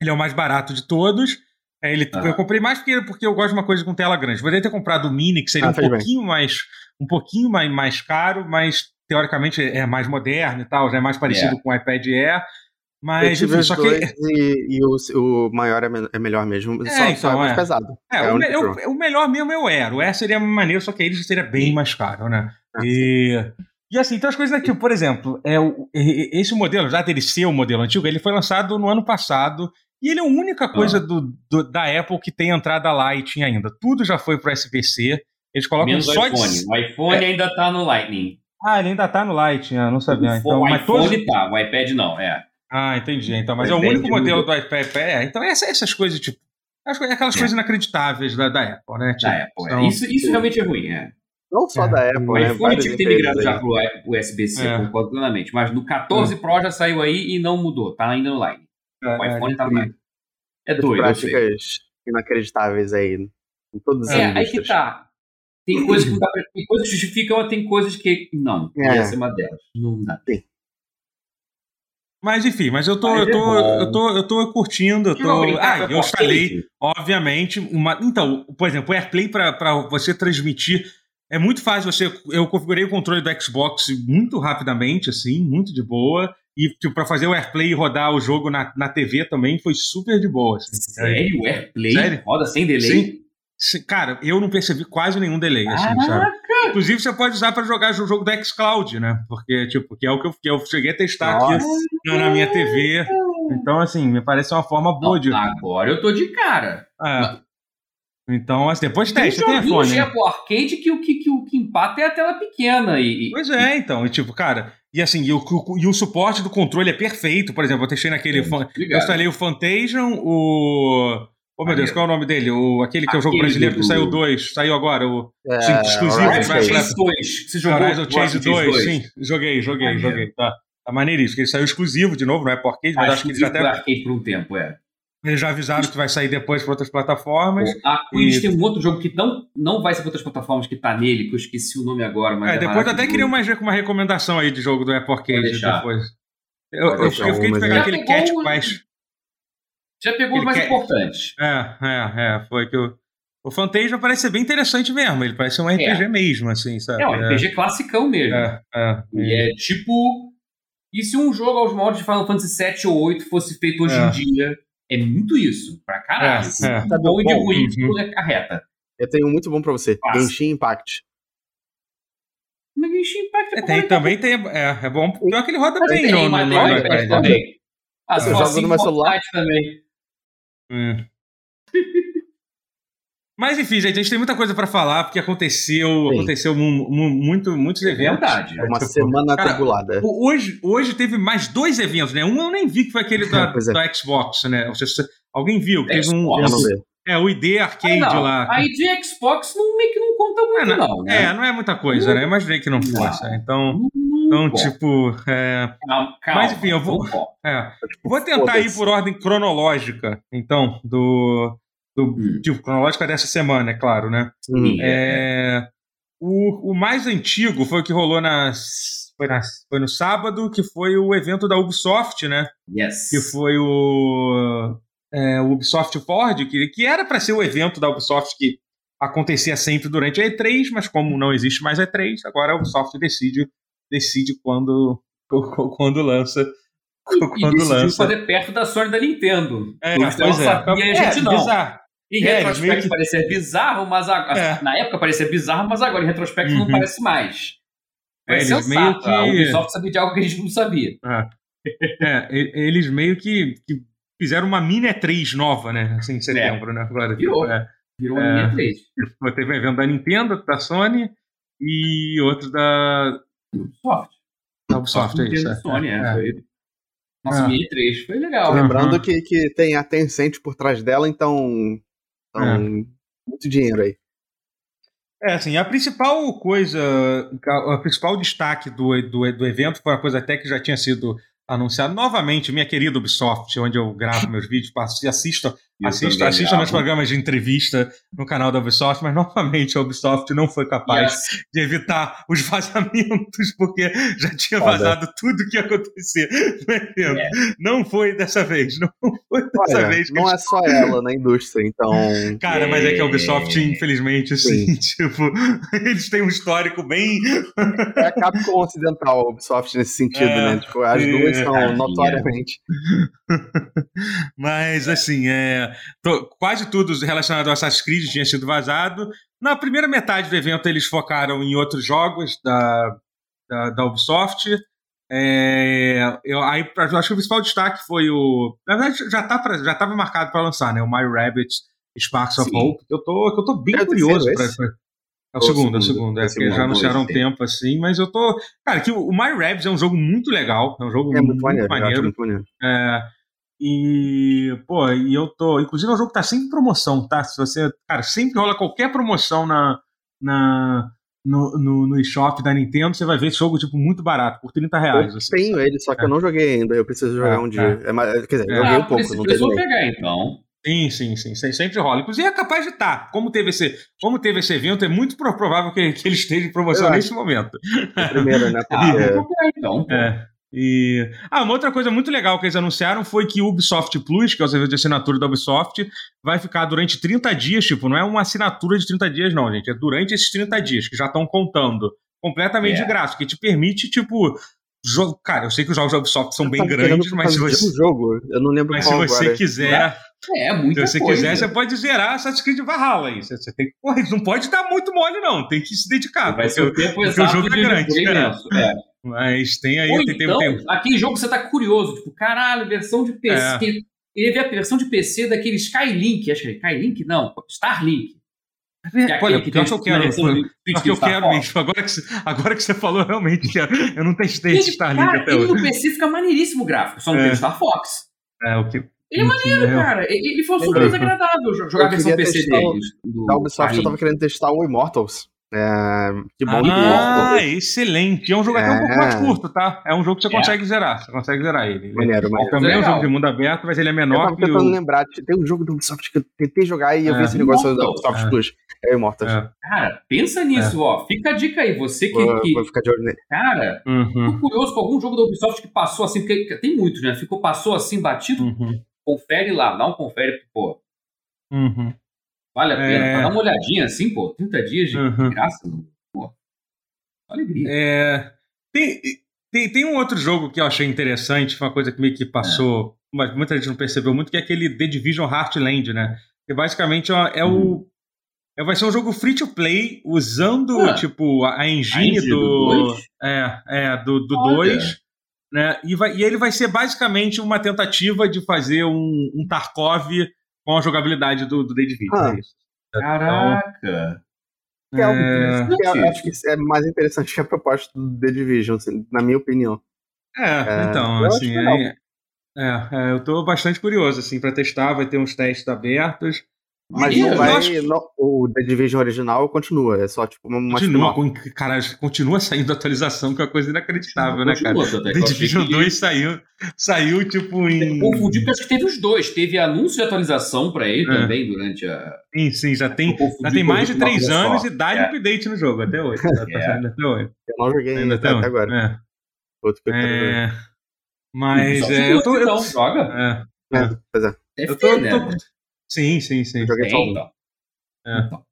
ele é o mais barato de todos. É, ele. Eu comprei mais porque, porque eu gosto de uma coisa com tela grande. Poderia ter comprado o Mini, que seria Ah, um bem. pouquinho mais um pouquinho mais, mais caro, mas teoricamente é mais moderno e tal, já é mais parecido com o iPad Air. Eu Mas, tive enfim, os só que. e, e o, o maior é, men- é melhor mesmo. É, só, só então, é mais é. pesado. É, É o, o me- o- o melhor mesmo é o Air. O Air seria maneiro, só que ele já seria bem mais caro, né? Ah, E, e assim, então as coisas aqui, por exemplo, é o, esse modelo, já dele ser o modelo antigo, ele foi lançado no ano passado e ele é a única coisa do, do- da Apple que tem entrada Lightning ainda. Tudo já foi pro SBC. Eles colocam Menos o só iPhone. de. O iPhone ainda tá no Lightning. Ah, ele ainda tá no Lightning, ah, não sabia. o Então, o mas iPhone todos... tá, o iPad não, é. Ah, entendi. Então, mas O é o único modelo do iPad. É, então essa- essas coisas, tipo. co- Aquelas É. coisas inacreditáveis da, da Apple, né? Tipo, Da Apple. é. são- Isso, isso realmente é ruim, é. Não só É. da Apple, O né? iPhone tinha que ter migrado já pro USB-C, É. concordo plenamente. Mas no 14 Pro já saiu aí e não mudou. Tá ainda no Lightning. O é, iPhone tá. Lightning. É doido, práticas inacreditáveis aí. Em todas as É, aí que tá. Tem coisas que não dá pra, tem coisas que justificam, mas tem coisas que não. É. Essa é uma delas. Não dá. Mas enfim, mas eu tô, Mas eu é tô, bom. eu tô, eu tô curtindo, eu Você vai tô. brincar Ah, eu instalei, obviamente, uma. Então, por exemplo, o AirPlay para você transmitir é muito fácil. Você, eu configurei o controle do Xbox muito rapidamente, assim, muito de boa. E tipo, para fazer o AirPlay e rodar o jogo na, na TV também foi super de boa. Assim. Sério? O AirPlay Sério? roda sem delay? Sim. Cara, eu não percebi quase nenhum delay, assim, sabe? Inclusive, você pode usar para jogar o jogo do xCloud, né? Porque, tipo, que é o que eu, que eu cheguei a testar aqui Nossa. na, na minha TV. Então, assim, me parece uma forma boa de. Agora eu tô de cara. É. Então, assim, depois teste, Tem tem iPhone. de Né? Apple Arcade que o que, que, o que empata é a tela pequena. E, Pois é, então, e tipo, cara, e assim, e o, o- e o suporte do controle é perfeito. Por exemplo, eu testei naquele. fan- eu instalei o Fantasion, o. Oh meu Deus, qual é o nome dele? O, aquele que é o jogo Aquele brasileiro do- que saiu dois, saiu agora, o É, exclusivo, Horizon vai- Chase. vai- Chase 2. Você jogou Horizon Chase 2, sim, joguei, joguei, Maneiro. joguei. Tá, tá maneiríssimo. Ele saiu exclusivo de novo, não é por arcade, mas Acho, acho que eles já até. arcade por um tempo, é. Eles já avisaram que vai sair depois para outras plataformas. A Quiz E- tem um outro jogo que não, não vai ser para outras plataformas que tá nele, que eu esqueci o nome agora, mas É, é, depois eu até queria mais ver com uma recomendação aí de jogo do Apple Arcade Vou deixar. depois. Eu, eu, eu fiquei de uma, pegar já aquele Cat o- Quest. Já pegou os Ele mais quer- importantes. É, é, é. Foi que eu. O Fantasia parece ser bem interessante mesmo. Ele parece ser um RPG mesmo, assim, sabe? É um RPG classicão mesmo. É, é. E é tipo. E se um jogo aos moldes de Final Fantasy 7 ou 8 fosse feito hoje É. em dia? É muito isso, pra caralho. É, é. de bom e de Bom, ruim, uhum. tudo é carreta. Eu tenho um muito bom pra você. Passa. Genshin Impact. Mas Genshin Impact É, é tem, bom, também tem. É, é bom. Pior que ele roda bem tem, no, no, tem no no. Ah, for jogo assim, no meu celular. Hum. Mas enfim, gente, a gente tem muita coisa pra falar, porque aconteceu, Sim. aconteceu mu- mu- muito, muitos É eventos. verdade. É uma tipo, semana cara, atribulada. Hoje, hoje teve mais dois eventos, né? Um eu nem vi que foi aquele da, é. da Xbox, né? Você- alguém viu? Teve um, Xbox. Eu não vejo. É, o ID Arcade ah, lá. A ID Xbox não, meio que não conta muito, é, não, né? É, não é muita coisa, né? Imaginei que não fosse. Não, então, não, então tipo. É... Calma, calma, Mas enfim, eu vou. É, vou tentar ir por ordem cronológica, então, do. do hum. Tipo, cronológica dessa semana, é claro, né? Sim. É, o, o mais antigo foi o que rolou nas foi, na, foi no sábado, que foi o evento da Ubisoft, né? Yes. Que foi o, é, o Ubisoft Ford, que, que era para ser o evento da Ubisoft que acontecia sempre durante a E3, mas como não existe mais a E3, agora a Ubisoft decide, decide quando, quando lança. Quando e lança. fazer perto da Sony da Nintendo. É, pois é. Sabia, e a gente é, não. Bizarro. Em é, retrospecto que... parecia bizarro, mas agora, é. na época parecia bizarro, mas agora em retrospecto uhum. não parece mais. É, eles sensato. meio que... A Ubisoft sabia de algo que a gente não sabia. É, é eles meio que, que, fizeram uma mini E3 nova, né? Assim, em setembro, né? Agora, Virou. Tipo, é, Virou uma é, mini E3. Teve um evento da Nintendo, da Sony e outro da... Ubisoft. Da Ubisoft, é isso. É. Sony, é. Foi... Nossa, é. mini E3 foi legal. Lembrando uhum. que, que tem a Tencent por trás dela, então... então muito dinheiro aí. É, assim, a principal coisa, o principal destaque do, do, do evento foi uma coisa até que já tinha sido anunciado novamente, minha querida Ubisoft, onde eu gravo meus vídeos, assistam Assista, assista meus programas de entrevista no canal da Ubisoft, mas novamente a Ubisoft não foi capaz yes. de evitar os vazamentos, porque já tinha Foda. vazado tudo o que ia acontecer. É. Não foi dessa vez, não foi dessa Olha, vez. Não é só ela na indústria, então. Cara, é... mas é que a Ubisoft, infelizmente, assim, tipo, eles têm um histórico bem. é a Capcom Ocidental, a Ubisoft, nesse sentido, é, né? Tipo, as duas são notoriamente. mas, assim, é quase tudo relacionado ao Assassin's Creed tinha sido vazado. Na primeira metade do evento, eles focaram em outros jogos da, da, da Ubisoft. É, eu, aí, eu acho que o principal destaque foi o. Na verdade, já tá já estava marcado para lançar, né? O My Rabbit Sparks of Hope. Eu tô, eu tô bem é curioso. Pra, pra, é o, segundo, é o segundo. É, é porque já anunciaram um tempo assim, mas eu tô. Cara, que o, My Rabbids é um jogo muito legal. É um jogo é muito, muito maneiro. Muito maneiro. É, e, pô, e eu tô. Inclusive, é um jogo que tá sempre em promoção, tá? Se você. Cara, sempre rola qualquer promoção na. na no, no, no eShop da Nintendo, você vai ver esse jogo, tipo, muito barato, por 30 reais. Eu assim. tenho ele, só que é. eu não joguei ainda. Eu preciso jogar é, um dia. É. É, quer dizer, é. joguei ah, um pouco, não tenho. pegar, então. Sim, sim, sim, sempre rola. Inclusive é capaz de estar. Tá. Como teve esse, como teve esse evento, é muito provável que, que ele esteja em promoção nesse momento. primeiro, né? Ah, Porque... Ah, vou pegar então. É. E ah, uma outra coisa muito legal que eles anunciaram foi que o Ubisoft Plus, que é o serviço de assinatura da Ubisoft, vai ficar durante 30 dias, tipo, não é uma assinatura de 30 dias não, gente, é durante esses 30 dias que já estão contando, completamente é. de graça, que te permite, tipo, jogo, cara, eu sei que os jogos da Ubisoft são bem grandes, mas se você jogo, eu não lembro Mas se você agora. quiser, é, muita Se você coisa. quiser, você pode zerar Assassin's Creed Valhalla aí. Você, você tem que, porra, não pode dar muito mole, não. Tem que se dedicar. Vai ser o tempo exato o jogo é grande. Né? É. Mas tem aí, Ou tem, então, tem, tem... aquele jogo você tá curioso, tipo, caralho, versão de PC. É. Ele vê a versão de PC daquele Skylink, acho que é Skylink? Não, Starlink. É, Olha, pior que eu quero. Pior que eu quero mesmo. Agora que, você, agora que você falou, realmente, eu não testei esse Starlink cara, até hoje. no PC fica maneiríssimo o gráfico, só não é. tem Star Fox. É, o que, ele é maneiro, é. cara. Ele foi super desagradável jogar a versão PC deles. Da Ubisoft eu tava querendo testar o Immortals. É, que bom Ah, excelente. É um jogo é. até um pouco mais é. curto, tá? É um jogo que você é. consegue zerar. Você consegue zerar ele. Maneiro, maneiro. Também é um jogo de mundo aberto, mas ele é menor. Eu tava tentando o... lembrar. Tem um jogo do Ubisoft que eu tentei jogar e eu vi esse negócio do Ubisoft Plus. É o Immortals. Cara, pensa nisso, ó. Fica a dica aí. Você que. Vou, que... vou ficar de olho nele. Cara, uhum. tô curioso com algum jogo da Ubisoft que passou assim, porque tem muitos, né? Ficou, passou assim, batido. Uhum. Confere lá, dá um confere, pô. Uhum. Vale a pena. É... Dá uma olhadinha assim, pô. 30 dias de uhum. graça. Pô. Alegria. É... Tem, tem, tem um outro jogo que eu achei interessante, uma coisa que meio que passou, é. mas muita gente não percebeu muito, que é aquele The Division Heartland, né? Que basicamente é, é o. Hum. É, vai ser um jogo free to play usando, ah, tipo, a engine, a engine do. do é, é, do 2 né? E, vai, e ele vai ser basicamente uma tentativa de fazer um, um Tarkov com a jogabilidade do, do The Division. Ah, é isso. Caraca! Então, é, é, acho que é mais interessante que a proposta do The Division, assim, na minha opinião. É, é então, assim, é, é, é, eu tô bastante curioso, assim, para testar, vai ter uns testes abertos. Mas não vai. Acho... Não, o The Division original continua, é só tipo uma. Continua, com, cara, continua saindo atualização, que é uma coisa inacreditável, né, cara? The Division 2 saiu, saiu tipo em. Confundi porque acho que teve os dois. Teve anúncio de atualização pra ele é. também durante a. Sim, sim, já tem, já tem mais de três anos só. e dá de é. update no jogo, até hoje. Tá, tá saindo até hoje. Eu não joguei ainda até, até agora. É. Outro que eu é... Mas é, eu tô. Então, joga. É, é. Pois é. Eu tô, né? Sim, sim, sim. Eu joguei só um. É. Então.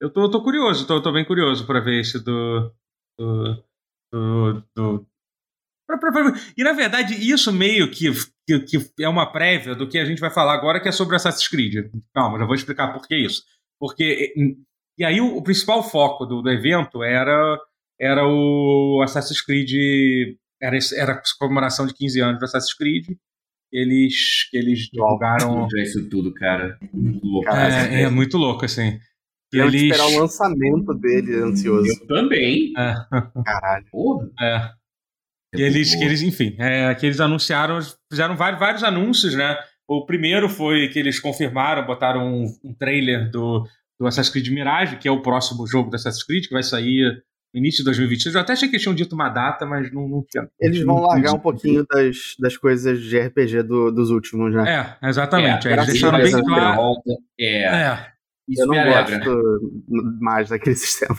Eu tô, tô curioso, tô, tô bem curioso para ver esse do. do, do, do pra, pra, pra, e na verdade, isso meio que, que, que, é uma prévia do que a gente vai falar agora, que é sobre Assassin's Creed. Calma, já vou explicar por que isso. Porque. E aí o, o principal foco do, do evento era, era o Assassin's Creed. Era, era a comemoração de 15 anos do Assassin's Creed eles, eles divulgaram. Isso tudo, cara. Muito louco. É, é, muito louco, assim. Eu eles... esperar o lançamento dele ansioso. Eu também. É. Caralho. Porra. É. E eles, que eles, enfim, é, que eles anunciaram, fizeram vários, vários anúncios, né? O primeiro foi que eles confirmaram, botaram um, um trailer do, do Assassin's Creed Mirage, que é o próximo jogo do Assassin's Creed, que vai sair início de 2023. Eu até achei que eles tinham dito uma data, mas não, não tinha. Eles vão largar um pouquinho das, das coisas de RPG do, dos últimos, né? É, exatamente. É, eles deixaram bem claro. É. é. Isso eu não gosto mais daquele sistema.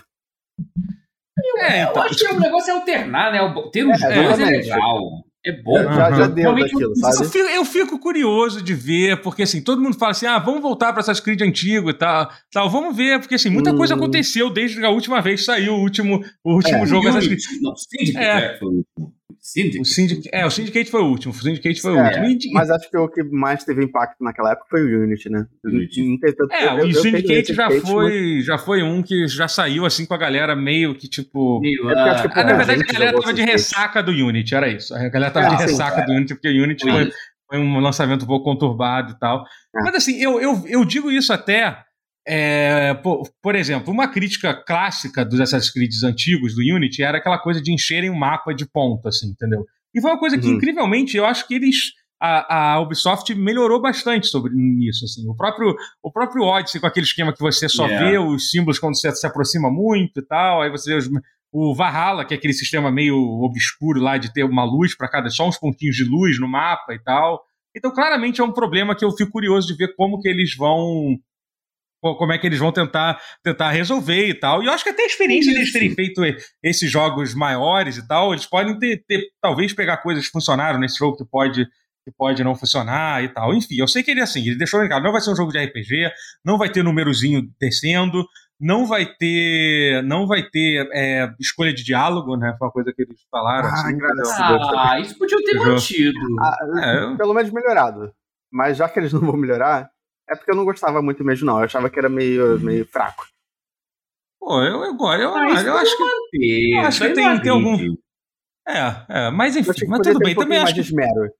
É, então, eu acho que o negócio é alternar, né? Ter um é, é legal. É bom. Já, já deu daquilo, sabe? Eu fico, eu fico, curioso de ver, porque assim, todo mundo fala assim, ah, vamos voltar para essas Creed antigo e tal, tal. Vamos ver, porque assim, muita hum. coisa aconteceu desde a última vez que saiu o último, o último é, jogo. Essas... Não, Syndicate é. foi o último. Syndicate. O Syndicate, é, o Syndicate foi o último. O Syndicate foi o é, último. Mas acho que o que mais teve impacto naquela época foi o Unity, né? Unity. é, eu, o Syndicate já foi, já foi um que já saiu assim com a galera meio que tipo. Meio, é ah, ah, na verdade, a galera tava de ressaca do Unity, era isso. A galera tava é, de sim, ressaca é. do Unity, porque o Unity foi, foi, um lançamento um pouco conturbado e tal. É. Mas assim, eu, eu, eu digo isso até. É, por, por, exemplo, uma crítica clássica dos Assassin's Creed antigos do Unity era aquela coisa de encherem o mapa de ponta, assim, entendeu? E foi uma coisa que, uhum. incrivelmente, eu acho que eles. A, a, Ubisoft melhorou bastante sobre isso. Assim. O, próprio, o próprio Odyssey, com aquele esquema que você só yeah. vê os símbolos quando você se aproxima muito e tal, aí você vê os, o Valhalla, que é aquele sistema meio obscuro lá de ter uma luz para cada, só uns pontinhos de luz no mapa e tal. Então, claramente é um problema que eu fico curioso de ver como que eles vão como é que eles vão tentar, tentar resolver e tal. E eu acho que até a experiência Isso. deles terem feito esses jogos maiores e tal, eles podem ter, ter, talvez pegar coisas que funcionaram nesse jogo que pode que pode não funcionar e tal. Enfim, eu sei que ele assim, ele deixou em casa, não vai ser um jogo de RPG, não vai ter númerozinho descendo, não vai ter não vai ter é, escolha de diálogo, né? Foi uma coisa que eles falaram. Ah, assim, ah isso podia ter mantido. Ah, é, pelo menos melhorado. Mas já que eles não vão melhorar, é porque eu não gostava muito mesmo, não. Eu achava que era meio, meio fraco. Pô, eu agora eu, ah, eu, eu acho que. Manter, eu acho que tem, tem algum. É, é, mas enfim, mas tudo bem. Um também acho que. Esmero.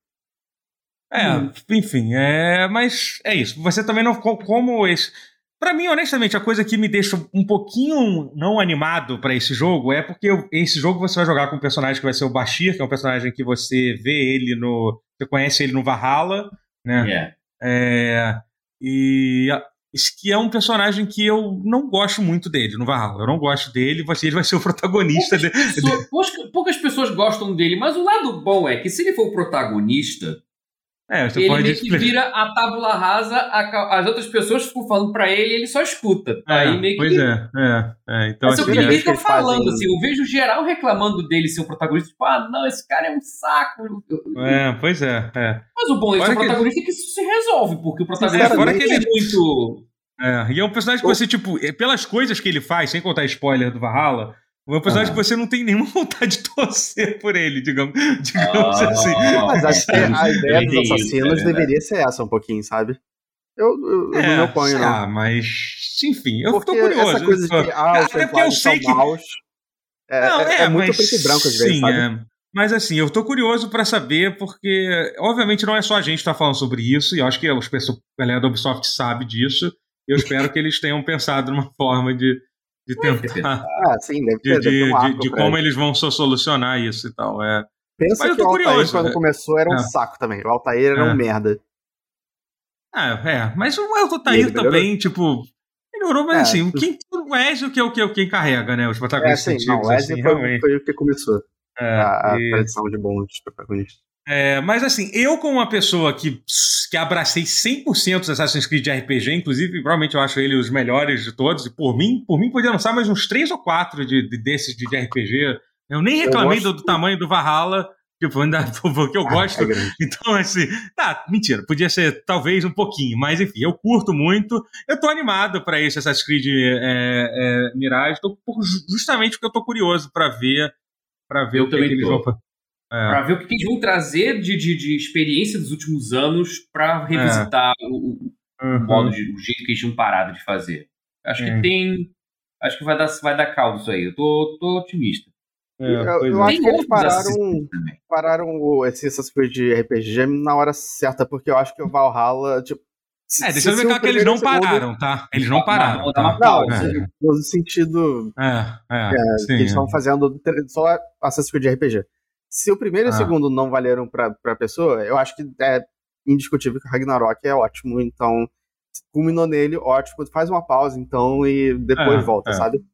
É, hum. enfim, é, mas é isso. Você também não. Como esse. Pra mim, honestamente, a coisa que me deixa um pouquinho não animado para esse jogo é porque esse jogo você vai jogar com um personagem que vai ser o Bashir, que é um personagem que você vê ele no. Você conhece ele no Valhalla, né? Yeah. É, e que é um personagem que eu não gosto muito dele no Valhalla. Eu não gosto dele, ele vai ser o protagonista poucas dele. Pessoas, poucas pessoas gostam dele, mas o lado bom é que se ele for o protagonista, é, você ele pode meio que vira a tábula rasa, a, as outras pessoas ficam falando pra ele e ele só escuta. É, Aí meio pois que... é, é, é. Então, Mas assim, é o que ele tá falando, assim, eu vejo geral reclamando dele ser o protagonista, tipo, ah, não, esse cara é um saco. É, pois é, é. Mas o bom o protagonista que... é que isso se resolve, porque o protagonista é, que ele é muito... É, e é um personagem que você, tipo, é, pelas coisas que ele faz, sem contar spoiler do Valhalla, um personagem ah. que você não tem nenhuma vontade de torcer por ele, digamos, digamos ah, assim. Mas acho que a ideia dos assassinos é deveria ser essa um pouquinho, sabe? Eu, eu, é, não me oponho, não. Ah, mas, enfim, eu porque tô curioso. Essa coisa de, ah, os Até porque eu sei que... Maus, é, não, é, é, é muito mas, preto e branco às vezes, sim, sabe? É. Mas assim, eu tô curioso para saber, porque obviamente não é só a gente que tá falando sobre isso, e eu acho que as pessoas, a galera da Ubisoft sabe disso. Eu espero que eles tenham pensado numa forma de, de tentar. Ah, sim, deve ter, de, deve ter um de, de como eles vão solucionar isso e tal. É. Pensa Mas que o Altair, curioso, quando é. começou, era um é. saco também. O Altair era é. um merda. Ah, é, mas o Altair também, tipo, melhorou, mas é, assim, quem, o Ezio que é o que quem carrega, né? Os protagonistas é, sim, não, o Ezio assim, foi, foi, o que começou é, a, a e... tradição de bons protagonistas. É, mas assim, eu como uma pessoa que, que abracei 100% os Assassin's Creed de RPG, inclusive provavelmente eu acho ele os melhores de todos, e por mim, por mim podia lançar mais uns 3 ou 4 de, de desses de, RPG. Eu nem reclamei eu do, do, tamanho do Valhalla, tipo, ainda porque eu ah, gosto. É então, assim, tá, mentira, podia ser talvez um pouquinho, mas enfim, eu curto muito. Eu tô animado para esse Assassin's Creed é, é, Mirage, tô, justamente porque eu tô curioso para ver para ver eu o que, que eles vão é. Pra ver o que eles vão trazer de, de, de experiência dos últimos anos para revisitar é. o, o uhum. modo de, o jeito que eles tinham parado de fazer. Acho que é. tem. Acho que vai dar, vai dar caldo isso aí. Eu tô, tô otimista. É, eu, eu acho que eles pararam, pararam esse, essas coisas de RPG na hora certa, porque eu acho que o Valhalla, tipo, é, deixa eu ver claro que eles não pararam, tá? Eles não pararam. Tá? Não, é. no sentido. É, é, é sim, eles estão fazendo só Assassin's Creed RPG. Se o primeiro ah. e o segundo não valeram pra, pra pessoa, eu acho que é indiscutível que o Ragnarok é ótimo, então culminou nele, ótimo, faz uma pausa então e depois é, volta, é. sabe?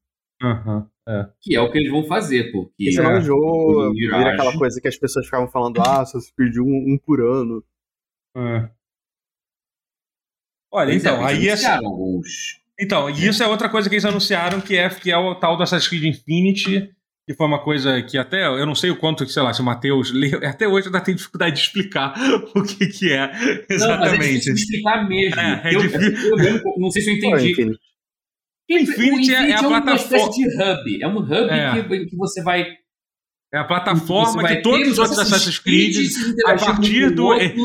Uhum, é. Que é o que eles vão fazer, porque. E senão o jogo vira aquela coisa que as pessoas ficavam falando, ah, só se pediu um, um por ano. É. Olha, então, aí é. Alguns... Então, isso é outra coisa que eles anunciaram, que é, que é o tal do Assassin's Creed Infinity, que foi uma coisa que até, eu não sei o quanto, sei lá, se o Matheus leu, até hoje ainda tem dificuldade de explicar o que que é exatamente. Não, mas é difícil de explicar mesmo. É, é eu, difícil. Eu, eu, não sei se eu entendi. Infinity, Infinity, é, é, a plataforma. É uma espécie de hub. É um hub é. que, que você vai é a plataforma que todos os outros Assassin's Creed, a partir do. É,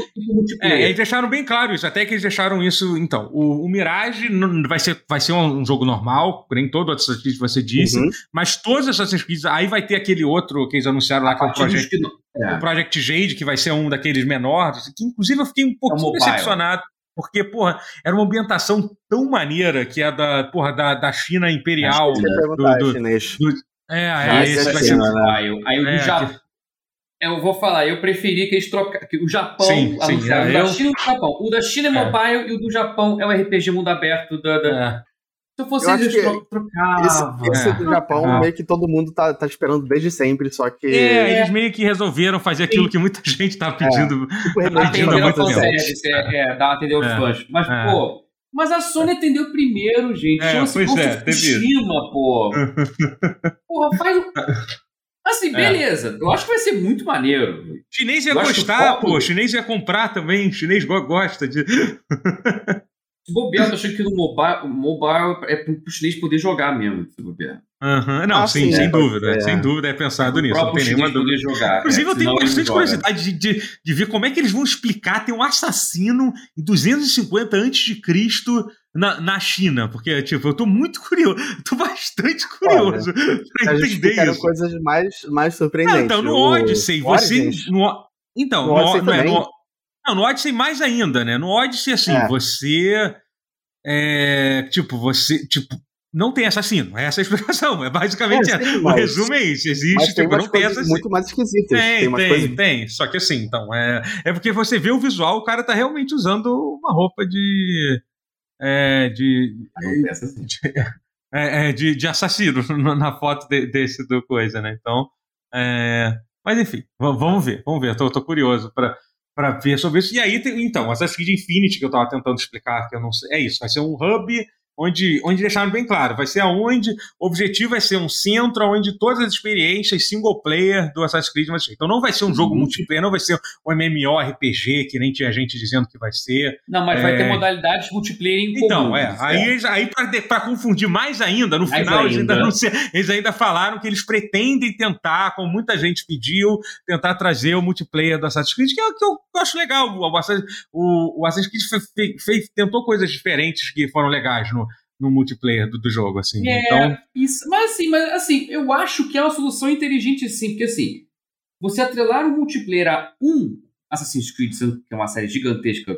é, eles deixaram bem claro isso, até que eles deixaram isso. Então, o, o Mirage vai ser, vai ser um, um jogo normal, nem todo o Assassin's Creed você disse, uhum. mas todos os Assassin's Creed. Aí vai ter aquele outro que eles anunciaram lá, que é o Project, é. o Project Jade, que vai ser um daqueles menores, que inclusive eu fiquei um pouquinho é decepcionado. Porque, porra, era uma ambientação tão maneira que é da, porra, da, da China imperial. Que do, do, do, é, aí esse vai ser. Aí, aí o do é, Japão. Eu vou falar, eu preferi que eles trocassem. O Japão sim, sim, é, o da China e o Japão. O da China é, é mobile e o do Japão é o RPG mundo aberto da. da... É. Se eu fosse eles tro trocavam. Esse, esse do Japão, meio que todo mundo tá, tá esperando desde sempre, só que. É, eles meio que resolveram fazer aquilo que muita gente tá pedindo. É, tipo, atender ao fanservice, é, é, dar atender aos fãs. Mas, pô, mas a Sony atendeu primeiro, gente. É, Chama-se pois é, Fukushima, pô. Porra, faz. Assim, é. beleza. Eu acho que vai ser muito maneiro. Chinês ia eu gostar, pô. Chinês ia comprar também. Chinês gosta de. Se bobear, tô achando que no mobile, mobile é pro chinês poder jogar mesmo, se bobear. Uhum. Não, ah, sim, sim, sem é, dúvida. É. Sem dúvida é pensado nisso. Não tem nenhuma dúvida. Jogar, Inclusive, é, eu tenho bastante curiosidade de, de, de, ver como é que eles vão explicar ter um assassino em 250 a.C. Na, na China, porque, tipo, eu tô muito curioso, tô bastante curioso Olha, pra entender isso. coisas mais, mais surpreendentes. Não, então, no Odyssey, o você. No, então, no, Odyssey no, é, no, não, no Odyssey mais ainda, né? No Odyssey, assim, é. você. É, tipo, você. Tipo, não tem assassino. É essa a explicação. É basicamente é, sim, mas, o resumo é isso. Existe, tipo, não tem assassino. muito mais esquisitas. Tem, tem, tem, coisas... tem, Só que assim, então, é, é porque você vê o visual, o cara tá realmente usando uma roupa de. É, de, de, é, é, de, de, assassino na foto de, desse do coisa, né? Então. É, mas enfim, vamos ver, vamos ver. Eu tô, tô curioso para para ver sobre isso. E aí, tem, então, Assassin's Creed Infinity, que eu estava tentando explicar, que eu não sei, é isso, vai ser um hub onde, onde deixaram bem claro, vai ser aonde o objetivo vai ser um centro onde todas as experiências single player do Assassin's Creed vão ser. Então não vai ser um jogo uhum. multiplayer, não vai ser um MMORPG, que nem tinha gente dizendo que vai ser. Não, mas é... vai ter modalidades multiplayer em Então, comum, é. Aí, é. aí para confundir mais ainda, no mais final ainda. Eles, ainda não se, eles ainda falaram que eles pretendem tentar, como muita gente pediu, tentar trazer o multiplayer do Assassin's Creed, que é o que eu acho legal. O, o, o Assassin's Creed fez, fez, tentou coisas diferentes que foram legais no, no multiplayer do, do jogo, assim. É, então... isso. Mas assim, mas assim, eu acho que é uma solução inteligente sim, porque assim, você atrelar o multiplayer a um Assassin's Creed, sendo que é uma série gigantesca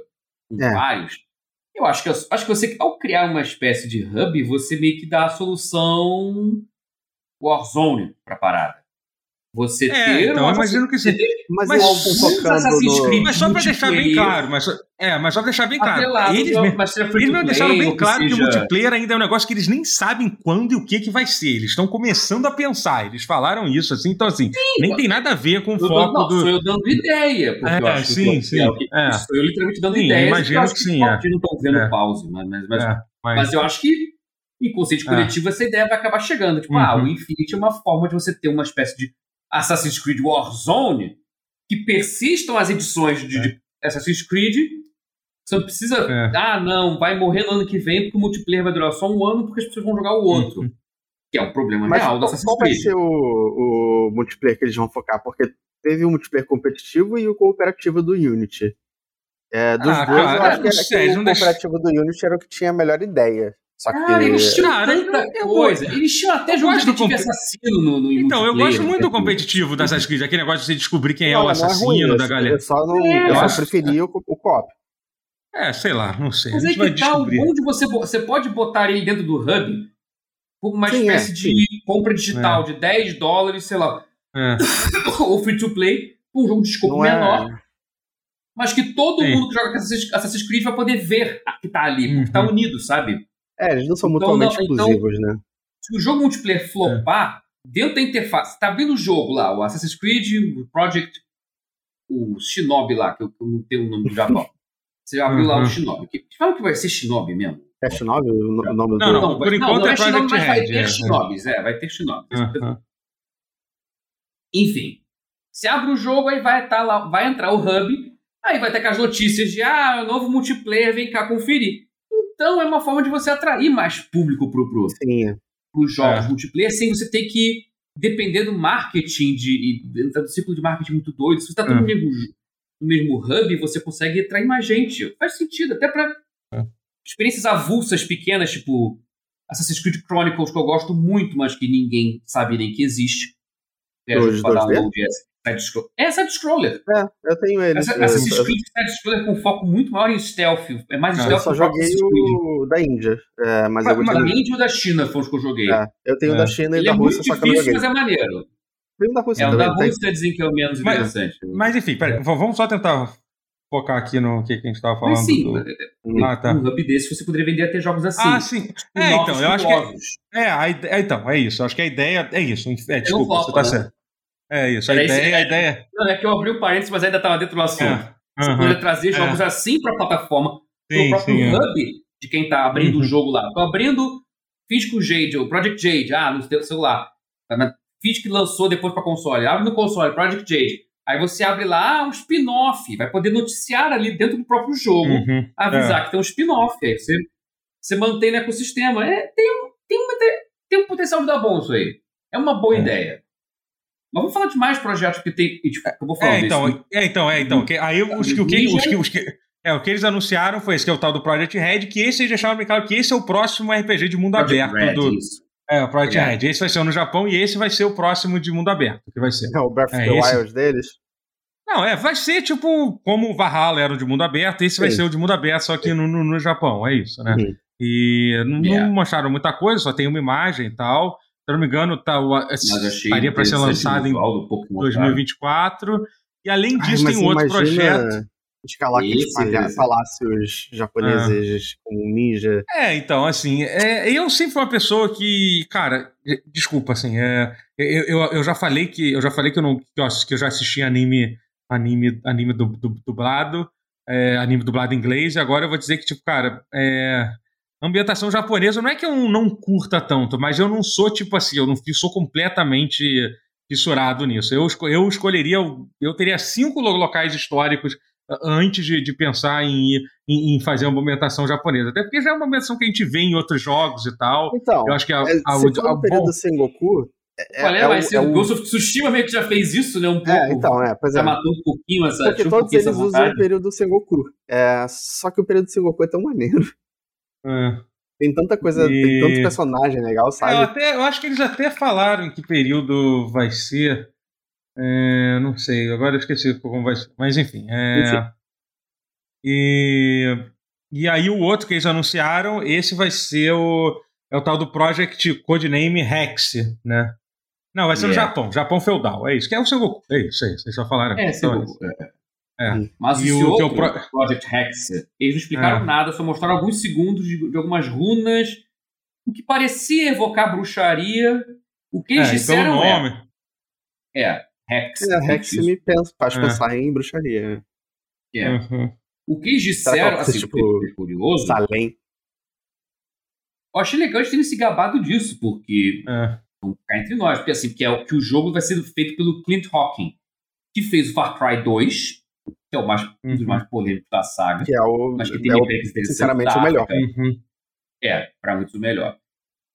com é. vários, eu acho que, acho que você, ao criar uma espécie de hub, você meio que dá a solução Warzone pra parada. Você é, ter então, imagino que sim. Mas, Mas Assassin's no... Mas só pra deixar bem claro, mas, é, mas só pra deixar bem claro. Eles, não, me- mas seja free eles to me play, deixaram bem ou que claro que o multiplayer ainda é um negócio que eles nem sabem quando e o que, que vai ser. Eles estão começando a pensar. Eles falaram isso, assim, então assim, nem tem nada a ver com o Eu foco não, do. sou eu dando ideia, porque É, eu acho sim, que sim, é que- é. Sou eu literalmente dando Sim, ideias. imagino acho que sim, é. não estão vendo É. pause, mas, mas, mas, É, mas, mas eu acho que em consciente É. coletivo essa ideia vai acabar chegando. Tipo, ah, Uhum. o Infinity é uma forma de você ter uma espécie de Assassin's Creed Warzone que persistam as edições de, de Assassin's Creed. Você não precisa, É. ah, não, vai morrer no ano que vem porque o multiplayer vai durar só um ano porque as pessoas vão jogar o outro. Uhum. Que é um problema Mas real do qual, Assassin's qual vai Creed. ser o, o multiplayer que eles vão focar? Porque teve o multiplayer competitivo e o cooperativo do Unity. É, dos Ah, dois, cara, eu acho que, não que o cooperativo do Unity era o que tinha a melhor ideia. Só que. Cara, eles tinham Cara, tanta coisa. Eles tinham até eu jogo de comp- assassino no, no Então, eu gosto muito do né? competitivo da Assassin's Creed, aquele negócio de você descobrir quem é Não, o não assassino ruim, da galera. Eu só, não, É, eu só preferi o, o co-op. É, sei lá, não sei. Mas a aí que tá, o descobrir. bom de você, você pode botar ele dentro do hub como uma Sim, espécie é, de compra digital de 10 dólares, sei lá, É. ou free to play, um jogo de escopo é- menor, mas que todo Sim. mundo que joga Assassin's, Assassin's Creed vai poder ver que tá ali, porque tá Uhum. unido, sabe? É, eles não são Então, mutuamente não, então- exclusivos, né? Se o jogo multiplayer flopar, É. dentro da interface, tá abrindo o jogo lá, o Assassin's Creed, o Project, o Shinobi lá, que eu, não tenho o nome do Japão. Você abriu lá Uhum. o Shinobi. Que, fala que vai ser Shinobi mesmo. Cash 9, o, no- o nome Não, do. não, por vai- enquanto não é é Shinobi, Project mas vai Red, ter é. Shinobis, é, vai ter Shinobis. Aham. Enfim, se abre o jogo, aí vai, tá lá, vai entrar o hub, aí vai ter aquelas notícias de ah, o novo multiplayer, vem cá conferir. Então é uma forma de você atrair mais público pro, pro, os jogos É. multiplayer sem você ter que depender do marketing, de, e entrar no ciclo de marketing muito doido. Se você está tudo É. no, mesmo, no mesmo hub, você consegue atrair mais gente. Faz sentido, até para É. experiências avulsas pequenas, tipo Assassin's Creed Chronicles, que eu gosto muito, mas que ninguém sabe nem que existe. É, Os jogo pra 2D? download, é side-scroll- É side-scroller. É, eu tenho ele. Assa- Eu- Assassin's eu- Creed side-scroller com foco muito maior em stealth. É mais stealth Eu só o joguei o da Índia. É, mas eu Mas- gostei Da muito. Índia ou da China foram os que eu joguei. É, eu tenho o É. da China e Ele da é Rússia, muito só que eu não difícil, mas é maneiro. Tenho o da Rússia É, o também. da tem- Rússia dizem que é o menos Mas- interessante. Mas enfim, peraí, vamos só tentar focar aqui no que, a gente estava falando. Mas sim, do- Hum. Ah, tá. um hub desse você poderia vender até jogos assim. Ah, sim. É, novos então, eu acho que. É, a ide- é, então, é isso. Eu acho que a ideia é isso. É, desculpa, você tá né? certo. É isso. A isso, ideia, a é. ideia. Não, é que eu abri o parênteses, mas ainda estava dentro do assunto. É. Você Aham. poderia trazer É. jogos assim para a plataforma, para o Sim, próprio sim. é. hub de quem está abrindo Uhum. o jogo lá. Tô abrindo Físico Jade, o Project Jade, ah, no celular. Fiz que lançou depois para console. Abre no console, Project Jade. Aí você abre lá ah, um spin-off. Vai poder noticiar ali dentro do próprio jogo. Uhum. avisar que tem um spin-off. Aí você, você mantém no ecossistema. É, tem, um- tem, uma, tem um potencial de dar bom isso aí. É uma boa É. ideia. Mas vamos falar de mais projetos que tem. e, Tipo, eu vou falar É, desse. então, é, então, é, então. que- aí os que, o que, os que, os que, é, o que eles anunciaram foi esse, que é o tal do Project Red, que esse eles deixaram bem claro que esse é o próximo RPG de mundo Project aberto Red, do. isso. É, o Project É. Red. Esse vai ser no Japão e esse vai ser o próximo de mundo aberto, que vai ser. É o Breath of É, the esse- Wild deles. Não, é, vai ser tipo como o Valhalla era o de mundo aberto, esse vai Sim. ser o de mundo aberto, só que no, no, no Japão, é isso, né? Uhum. E não, não Yeah. mostraram muita coisa, só tem uma imagem e tal. Se eu não me engano, tá, o, estaria para ser lançado em visual do Pokémon, cara. 2024. E além Ai, disso, mas tem um outro projeto. Escalar aqueles palácios japoneses com um ninja. É, então, assim, é, eu sempre fui uma pessoa que, cara, desculpa, assim, é, eu, eu, eu já falei que eu já falei que eu não que eu, ass- que eu já assisti anime anime anime du, du- dublado, é, anime dublado em inglês, e agora eu vou dizer que tipo, cara, é, ambientação japonesa não é que eu não curta tanto, mas eu não sou tipo assim, eu não sou completamente fissurado nisso. Eu, eu escolheria, eu teria cinco lo- locais históricos antes de, de pensar em, em, em fazer uma ambientação japonesa. Até porque já é uma ambientação que a gente vê em outros jogos e tal. Então, Eu acho que a, é, a, se a- for a- no período bom, do Sengoku. É, Qual é, é vai o- ser é o Ghost of Tsushima meio que já fez isso, né? Um pouco. É, então, é, pois já é. matou um pouquinho essa, Porque um todos eles usam o período do Sengoku. É, só que o período do Sengoku é tão maneiro. É. Tem tanta coisa, E- tem tanto personagem legal, É, eu, sabe? até, eu acho que eles até falaram em que período vai ser. É, não sei, agora eu esqueci como vai ser. Mas enfim. é. E, e aí o outro que eles anunciaram, esse vai ser o, é o tal do Project Codename Rex, né? Não, vai ser no Japão, Japão feudal. É isso, que é o seu Goku. É isso, é isso. Vocês só falaram. É, seu Goku. É. é. Mas e o outro, pro... Project Hex, eles não explicaram é. nada, só mostraram alguns segundos de, de, algumas runas, o que parecia evocar bruxaria. O que eles é, disseram pelo nome. é... É, Hex. É, Hex me pensa, faz é. pensar em bruxaria. É. Uhum. O que eles disseram, assim, tipo, curioso... Salem. Eu achei legal eles terem se gabado disso, porque... É. Vamos ficar entre nós, porque assim, que, é, que o jogo vai ser feito pelo Clint Hawking, que fez o Far Cry 2, que é o mais, uhum. um dos uhum. mais polêmicos da saga. Que é o, mas que tem é o, sinceramente, o melhor. Uhum. É, pra muitos o melhor.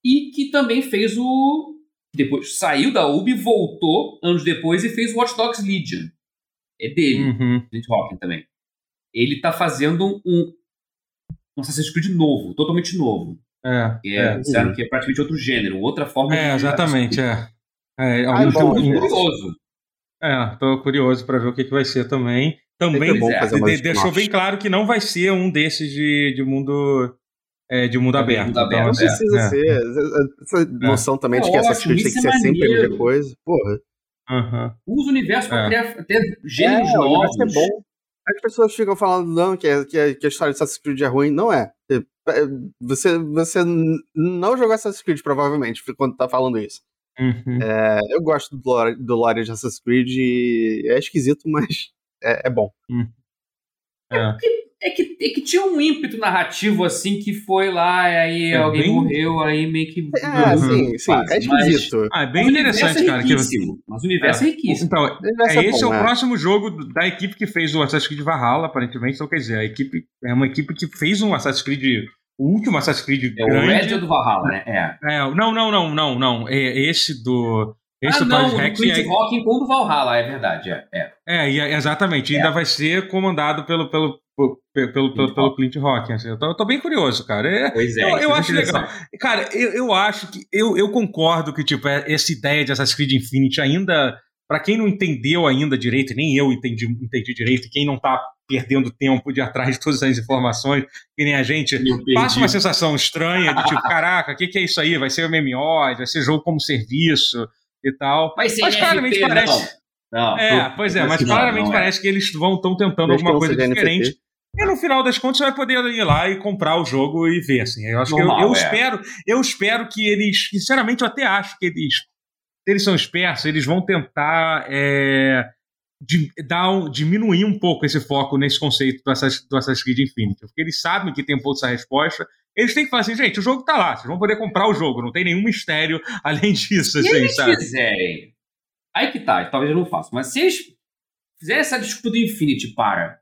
E que também fez o depois saiu da Ubi, voltou anos depois e fez Watch Dogs Legion. É dele, uhum. Clint Hawking também. Ele tá fazendo um, um Assassin's Creed novo, totalmente novo. É, que é, disseram que é praticamente outro gênero, outra forma é, de. Exatamente, é. É, ah, é bom, curioso. É, tô curioso para ver o que, que vai ser também. Também é, deixou bem claro que não vai ser um desses de, de mundo é, de mundo aberto. Mundo aberto. Não precisa é. ser. Essa é. noção também de que essas coisas tem que ser sempre a mesma coisa. Porra. Uhum. Usa o universo pra é. criar até gêneros é, novos. É bom. As pessoas ficam falando não, que, é, que, é, que a história de Assassin's Creed é ruim. Não é. Você, você não jogou Assassin's Creed, provavelmente, quando tá falando isso. Uhum. É, eu gosto do lore, do lore de Assassin's Creed é esquisito, mas é, é bom. Uhum. É. É que, é que tinha um ímpeto narrativo assim que foi lá, e aí é alguém bem... morreu, aí meio que. É, sim, sim, é esquisito. Mas, ah, é bem interessante, é cara. Que... Mas o universo é, é riquíssimo. Então, é, esse bom, é o próximo jogo da equipe que fez o Assassin's Creed Valhalla, aparentemente. Então, quer dizer, a equipe é uma equipe que fez um Assassin's Creed. O último Assassin's Creed é grande. o Red do Valhalla, né? É. é. Não, não, não, não, não. É esse do. Esse ah, não, o Clint é... Hawking com o Valhalla, é verdade, é. É, é exatamente. Ainda vai ser comandado pelo, pelo, pelo, pelo, pelo, pelo Clint Hawking. Assim. Eu, tô, eu tô bem curioso, cara. É, pois é, eu, eu acho legal. Cara, eu, eu acho que. Eu, eu concordo que, tipo, é, essa ideia de Assassin's Creed Infinity ainda. Para quem não entendeu ainda direito, nem eu entendi, entendi direito, quem não tá perdendo tempo de atrás de todas as informações, que nem a gente, passa uma sensação estranha de tipo, caraca, o que, que é isso aí? Vai ser MMO, vai ser jogo como serviço e tal. Mas, mas claramente parece. Não. Não, é, pois é, mas claramente não, parece é. que eles vão estão tentando alguma coisa diferente. E no final das contas você vai poder ir lá e comprar o jogo e ver, assim. Eu acho Normal, que eu, eu é. espero, eu espero que eles, sinceramente, eu até acho que eles, se eles são espertos, eles vão tentar é, de, dar um, diminuir um pouco esse foco nesse conceito do Assassin's, do Assassin's Creed Infinity, porque eles sabem que tem um pouco essa resposta. Eles têm que falar assim, gente, o jogo tá lá, vocês vão poder comprar o jogo, não tem nenhum mistério além disso, assim, se eles sabe? Fizerem, aí que tá, talvez eu não faça, mas se eles fizerem essa disputa do Infinity para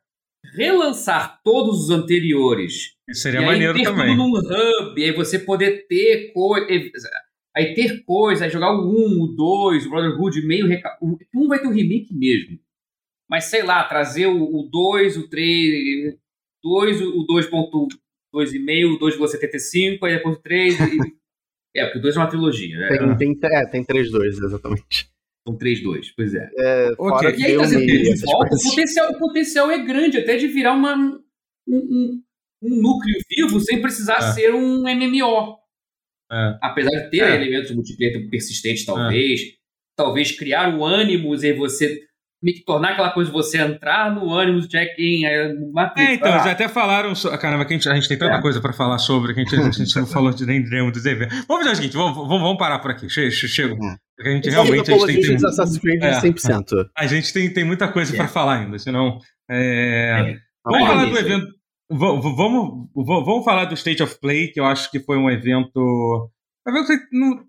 relançar todos os anteriores. Isso seria maneiro ter também. Tudo num hub, e aí você poder ter coisa. Aí ter coisa, aí jogar o 1, o 2, o Brotherhood, meio. Reca... O 1 vai ter um remake mesmo. Mas sei lá, trazer o 2, o 3. 2, o 2.2,5, o 2,75, aí depois o 3. E... é, porque o 2 é uma trilogia, né? Tem, tem, é, tem 3, 2, exatamente. São 3-2, pois é. é okay. E aí, trazendo de volta, o potencial, o potencial é grande, até de virar uma, um, um, um núcleo vivo sem precisar é. ser um MMO. É. Apesar de ter é. elementos multiplayer persistentes, talvez. Talvez criar o ânimos e você meio que tornar aquela coisa de você entrar no ânimo do check-in, Matrix. É, então, já até falaram. So... Caramba, que a, gente, a gente tem tanta é. coisa para falar sobre que a gente, a gente não falou de nem dos eventos. Vamos fazer o seguinte, vamos, vamos, vamos parar por aqui. Chega. Uhum. A gente realmente. A gente tem, tem, Assassin's Creed é, 100%. A gente tem, tem muita coisa para é. falar ainda, senão. É... Vamos falar do evento. Vamos, vamos, vamos falar do State of Play, que eu acho que foi um evento.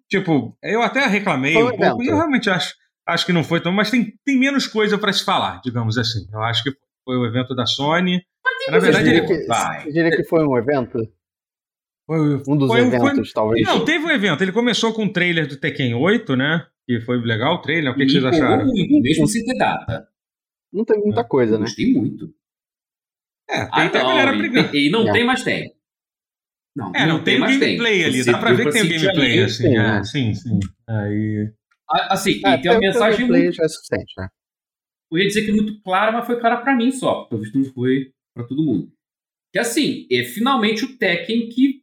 Tipo, eu até reclamei um, um pouco, e eu realmente acho acho que não foi tão, mas tem, tem menos coisa para se falar, digamos assim. Eu acho que foi o evento da Sony. Na verdade, ele... que, você diria que foi um evento? Foi, um dos foi, eventos, foi... talvez. Não, teve um evento. Ele começou com o um trailer do Tekken 8, né? Que foi legal o trailer. O que, que vocês acharam? Muito, mesmo sem ter data. Não tem muita coisa, né? Tem muito. É, tem ah, até a galera brigando. E, não, tem, mas tem. Não, é, não, não tem, tem gameplay tem. ali. Dá pra ver que tem o gameplay, assim. É, sim, sim. Aí. Assim, e tem uma mensagem muito... já é suficiente, né? Eu ia dizer que é muito clara, mas foi clara para mim só. Talvez não foi para todo mundo. Que assim, é finalmente o Tekken que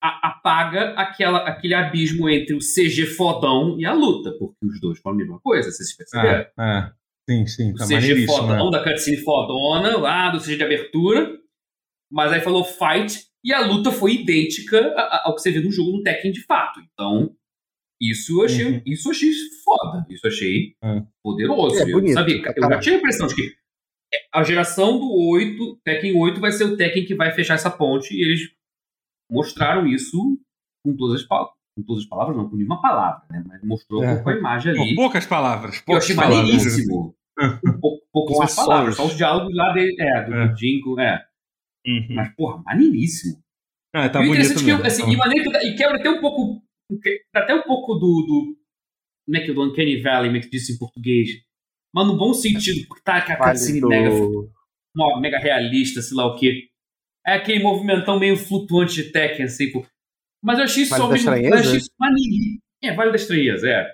a, apaga aquela, aquele abismo entre o CG fodão e a luta, porque os dois foram a mesma coisa, vocês perceberam? É, é. Sim, sim, tá o CG fodão né? da cutscene fodona, lá do CG de abertura, mas aí falou fight, e a luta foi idêntica ao que você viu no jogo no Tekken de fato. Então, isso eu achei, uhum. isso eu achei foda. Isso eu achei uhum. poderoso. É, bonito, eu, sabia, eu já tinha a impressão de que a geração do 8, Tekken 8, vai ser o Tekken que vai fechar essa ponte, e eles mostraram isso com todas as palavras. Com todas as palavras, não, com nenhuma palavra, né? Mas mostrou é. com a imagem ali. Com poucas palavras. Poucas eu achei maneiríssimo. poucas palavras. Só os diálogos lá dele, é, do, é. Jingo, é. Uhum. Mas, porra, maneiríssimo. Ah, tá e bonito interessante mesmo. que, assim, e, maneiro, e quebra até um pouco, até um pouco do, do como é que é, do Uncanny Valley, como é que diz em português, mas no bom sentido, porque tá com a cutscene do... mega, mega realista, sei lá o quê. É aquele movimentão meio flutuante de Tekken, assim, pô. Mas eu achei isso vale só meio. Eu achei isso maneirinho. É, Vale das Estranheza, é.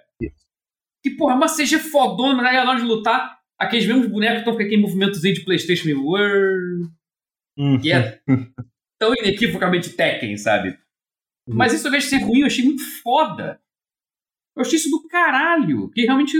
Que, porra, uma CG fodona, né? Na hora de lutar, aqueles mesmos bonecos estão com aquele movimentozinho de PlayStation meio. Uhum. E é tão inequivocamente Tekken, sabe? Uhum. Mas isso, ao invés de ser ruim, eu achei muito foda. Eu achei isso do caralho. Porque realmente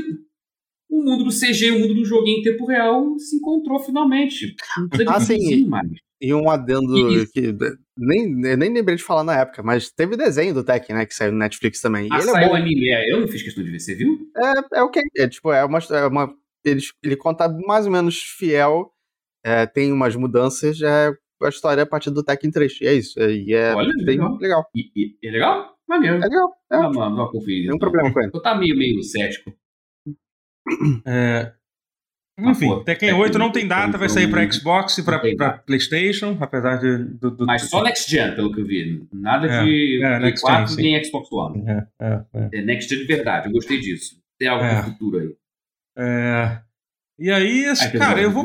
o mundo do CG, o mundo do joguinho em tempo real se encontrou finalmente. Não precisa ah, sim. mais. E um adendo e, que nem, nem lembrei de falar na época, mas teve desenho do Tekken, né? Que saiu no Netflix também. Ah, ele é saiu é bom. anime, é. Eu não fiz questão de ver, você viu? É, é o que é, tipo, é uma. É uma ele, ele conta mais ou menos fiel, é, tem umas mudanças, é a história a partir do Tekken 3. E é isso. É, e é Olha, bem legal. legal. E, e, é legal? Maneiro. É legal. É. Não, não, não. Tem um então. problema com ele. Eu tá meio, meio cético. É, enfim, ah, Tekken 8 não tem data, vai sair para Xbox e para PlayStation, apesar de. Do, do, Mas só Next Gen, pelo que eu vi. Nada é, de é, Next 4 Gen, nem Xbox One. É, é, é, é. Next Gen de verdade, eu gostei disso. Tem algo no futuro aí. É. E aí, aí cara, eu vou.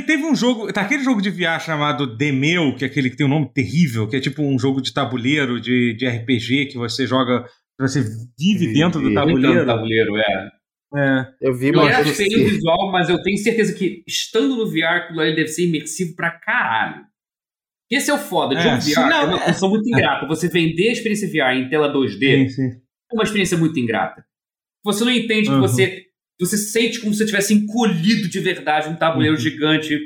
Teve um jogo, tá aquele jogo de VR chamado Demeu, que é aquele que tem um nome terrível, que é tipo um jogo de tabuleiro, de, de RPG, que você joga, você vive dentro do tabuleiro. Dentro do tabuleiro, é. É. Eu vi, mas. Eu feio o visual, mas eu tenho certeza que estando no VR, aquilo ali deve ser imersivo pra caralho. Esse é o foda. De é, um VR não, é uma função muito ingrata. Você vender a experiência VR em tela 2D sim, sim. é uma experiência muito ingrata. Você não entende uhum. que você. Você sente como se você tivesse encolhido de verdade um tabuleiro uhum. gigante.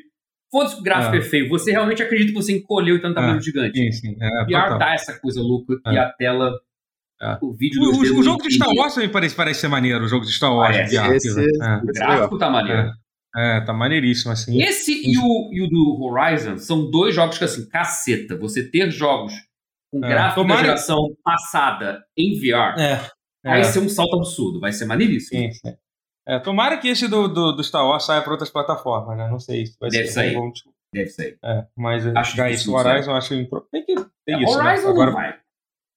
Foda-se que o gráfico é. é. feio. Você realmente acredita que você encolheu e tá um tabuleiro é. gigante. Sim, sim. É, VR total. dá essa coisa louca e é. a tela é. O vídeo o, o, o jogo de Star Wars também parece, parece ser maneiro, o jogo de Star Wars. Parece, de esse, é. O gráfico tá maneiro. É, é, tá maneiríssimo, assim. Esse e o, e o do Horizon são dois jogos que, assim, caceta. Você ter jogos com é. gráfico Tomara... da geração passada em VR é. vai ser um salto absurdo. Vai ser maneiríssimo. Sim, sim. É, tomara que esse do, do, do, Star Wars saia para outras plataformas, né? Não sei se vai Deve ser sair. Bom. Deve sair. É, mas acho já isso, o Horizon acho Tem que tem é, isso. Né? Horizon né? Agora, não vai.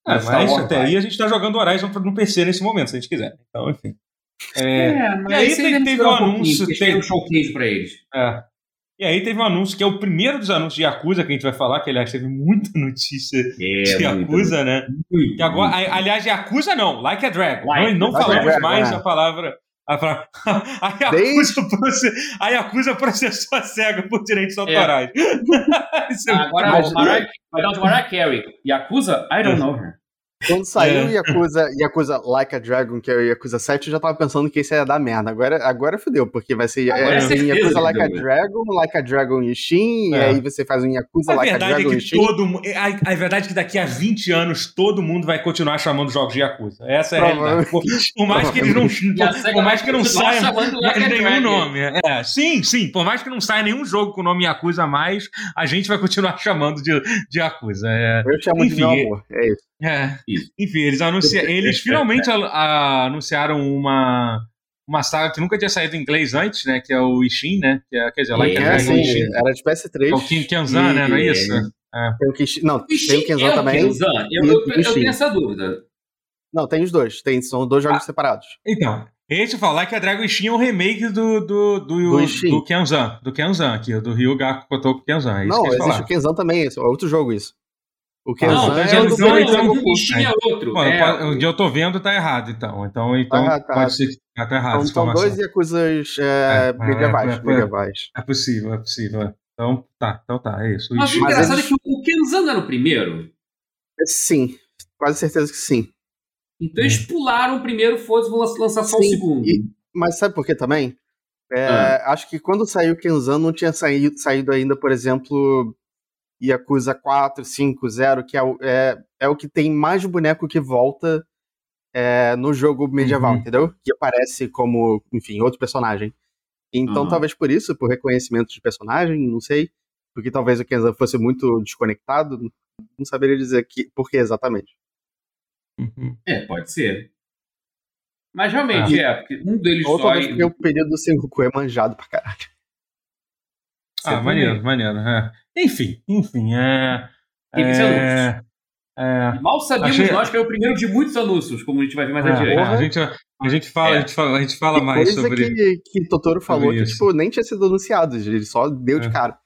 É, mas até aí a gente está jogando Horizon no PC nesse momento, se a gente quiser. Então, enfim. É, é mas e aí teve, teve um anúncio. Teve um showcase para eles. É. E aí teve um anúncio, que é o primeiro dos anúncios de Yakuza que a gente vai falar, que aliás teve muita notícia é, de Yakuza, né? Muito, que agora, muito. aliás, Yakuza não, Like a Dragon. Like, não, não like falamos mais é. a palavra. A, a, Yakuza, process, a Yakuza processou a SEGA por direitos é. autorais. É agora, o Mariah, vai dar o Mariah Carey. Yakuza, I don't know her. Quando saiu é. Yakuza, Yakuza Like a Dragon, que é o Yakuza 7, eu já tava pensando que isso ia dar merda. Agora, agora fudeu, porque vai ser agora é, é Yakuza Like a Dragon, Like a Dragon Ishin, é. e aí você faz um Yakuza a Like a Dragon é que Todo, a, a verdade é que daqui a 20 anos todo mundo vai continuar chamando jogos de Yakuza. Essa é a realidade. Por, por mais que eles não, por, por mais que não saia nenhum nome. É, sim, sim. Por mais que não saia nenhum jogo com o nome Yakuza mais, a gente vai continuar chamando de, de Yakuza. É, eu chamo enfim, de meu amor, é isso. É. Isso. Enfim, eles, anuncia... eles finalmente a, a, anunciaram uma, uma saga que nunca tinha saído em inglês antes, né? Que é o Ishin, né? Que é, quer dizer, like é, sim, Ishin. Era de PS3. É o Kim Kenzan, né? Não é isso? É. Tem o Kish... Não, tem o Kenzan é também. Kenzan. Eu, eu, eu, tenho essa dúvida. Não, tem os dois. Tem, são dois jogos ah, separados. Então, esse falar que a Dragon Ishin é um remake do, do, do, do, do Kenzan. Do Kenzan aqui, do Ryuga Kotoku Kenzan. É não, existe o Kenzan também, é outro jogo isso. O que não, é, é o do é outro. Pô, é, o que eu tô vendo tá errado, então. Então, então ah, tá. pode ser que tá, tá errado. Então, são dois Yakuzas é, é, medievais, é, medievais. É possível, é possível. Então, tá, então tá, é isso. Mas o engraçado é que o Kenzan era o primeiro. Sim, quase certeza que sim. Então eles pularam o primeiro, foda-se, vão lançar só sim, o segundo. E, mas sabe por que também? É, ah. Acho que quando saiu o Kenzan não tinha saído, saído ainda, por exemplo, Yakuza 4, 5, 0, que é, é, é o que tem mais boneco que volta é, no jogo medieval, uhum. entendeu? Que aparece como, enfim, outro personagem. Então, uhum. talvez por isso, por reconhecimento de personagem, não sei. Porque talvez o Kenzan fosse muito desconectado, não saberia dizer que, por que exatamente. Uhum. É, pode ser. Mas realmente, ah. é, porque um deles Ou só. Talvez porque o período do Sengoku é manjado pra caralho. ah, maneiro, maneiro. É. Enfim, enfim, é. é... É, mal sabíamos achei... nós que era o primeiro de muitos anúncios, como a gente vai ver mais é, adiante. A gente, a gente fala, é. a gente fala, a gente fala mais sobre coisa que, que Totoro falou que tipo, nem tinha sido anunciado, ele só deu de é. cara.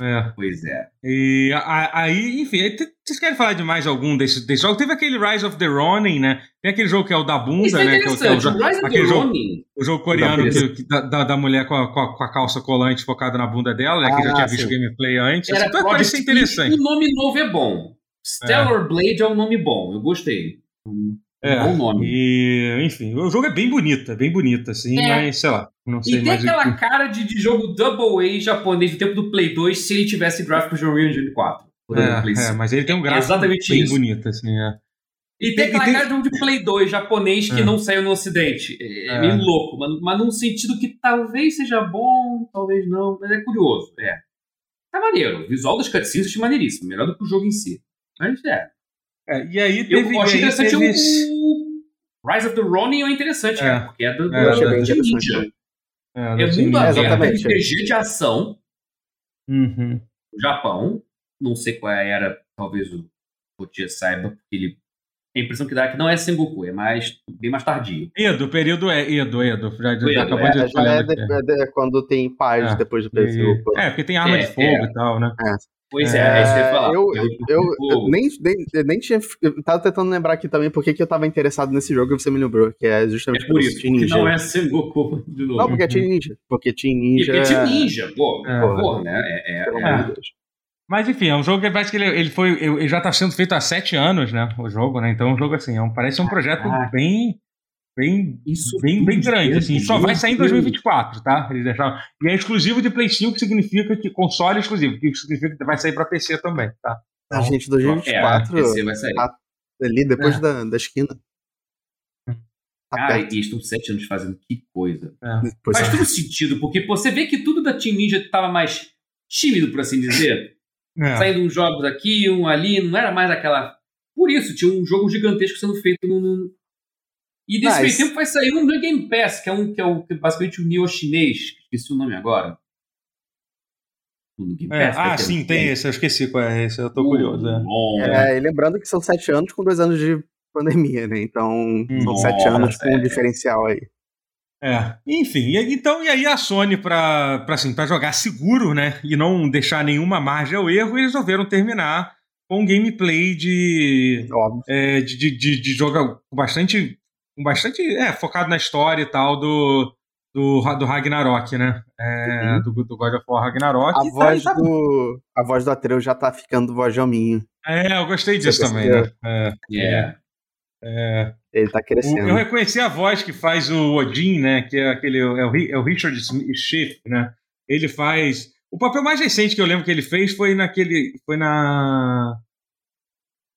É. Pois é. E aí, enfim, aí, vocês querem falar de mais algum desses, desses jogos? Teve aquele Rise of the Ronin, né? Tem aquele jogo que é o da bunda, Isso é né? Que é, que é o, o Rise aquele jogo, Ronin. O jogo coreano que, que, da, da mulher com a, com a, calça colante focada na bunda dela, né? Que já ah, tinha visto gameplay antes. Era assim, parece interessante. O nome novo é bom. Stellar é. Blade é um nome bom, eu gostei. Um é, bom nome. E, enfim, o jogo é bem bonito, é bem bonito, assim, é. mas sei lá. Não sei e tem aquela cara de, de jogo Double A japonês do tempo do Play 2 se ele tivesse gráficos de Unreal Engine 4. É, é, mas ele tem um gráfico bem isso. bonito, assim, é. E tem aquela tem... cara de um de Play 2 japonês que é. não saiu no ocidente. É, é, meio louco, mas, mas num sentido que talvez seja bom, talvez não, mas é curioso, é. Tá maneiro. O visual das cutscenes achei maneiríssimo, melhor do que o jogo em si. Mas é. É e aí teve, Eu achei interessante teve... o Rise of the Ronin é interessante, é. cara, porque é do, é, do, é, do Ninja. É, é mundo aberto, RPG de ação. Uhum. No Japão. Não sei qual era, talvez o Rotier saiba, porque ele a impressão que dá é que não é Sengoku, é mais, bem mais tardio. Edo, o período é Edo, Edo. Já, Edo, já acabou é, de já é, de, é, quando tem paz é. depois do período. É, porque tem arma de fogo e tal, né? Pois é, é, isso que eu ia falar. Eu, eu, eu, eu nem, nem, nem tinha. Eu tava tentando lembrar aqui também porque que eu tava interessado nesse jogo e você me lembrou, que é justamente é por isso, Team Ninja. não é Sengoku de novo. Não, porque é Team Ninja. Porque Team Ninja. Porque Team Ninja, pô, é. porra, né? É, é, é. Mas enfim, é um jogo que parece que ele, ele foi. Ele já tá sendo feito há sete anos, né? O jogo, né? Então é um jogo assim, é um, parece um projeto ah, bem bem, Isso bem, bem grande, assim. Só vai sair em 2024, tá? Eles deixaram. E é exclusivo de Play 5, que significa que console exclusivo, que significa que vai sair para PC também, tá? A então, gente, 2024 é, PC vai sair. Tá ali depois é. da, da esquina. Tá Cara, e estão sete anos fazendo que coisa. É. Faz é. todo sentido, porque você vê que tudo da Team Ninja tava mais tímido, por assim dizer. É. Saindo uns jogos aqui, um ali, não era mais aquela. Por isso, tinha um jogo gigantesco sendo feito no, e desse meio tempo vai sair um no Game Pass, que é um que é, o, que é basicamente o Neo chinês, esqueci o nome agora. É, ah, sim, tem esse, eu esqueci qual é esse, eu tô uh, curioso. É. é. lembrando que são sete anos com dois anos de pandemia, né? Então, são sete anos com um diferencial aí. É, enfim, e, então, e aí a Sony, pra, pra, assim, pra jogar seguro, né, e não deixar nenhuma margem ao erro, eles resolveram terminar com um gameplay de, é, de, de, de, de jogo bastante bastante é, focado na história e tal do, do, do Ragnarok, né? É, uhum. do, do God of War Ragnarok. A, voz, tá, do, a voz do Atreus já tá ficando voz de hominho. É, eu gostei disso Você também, né? É, yeah. é, Ele tá crescendo. Eu reconheci a voz que faz o Odin, né? Que é aquele. É o, é o Richard Schiff, né? Ele faz. O papel mais recente que eu lembro que ele fez foi naquele. Foi na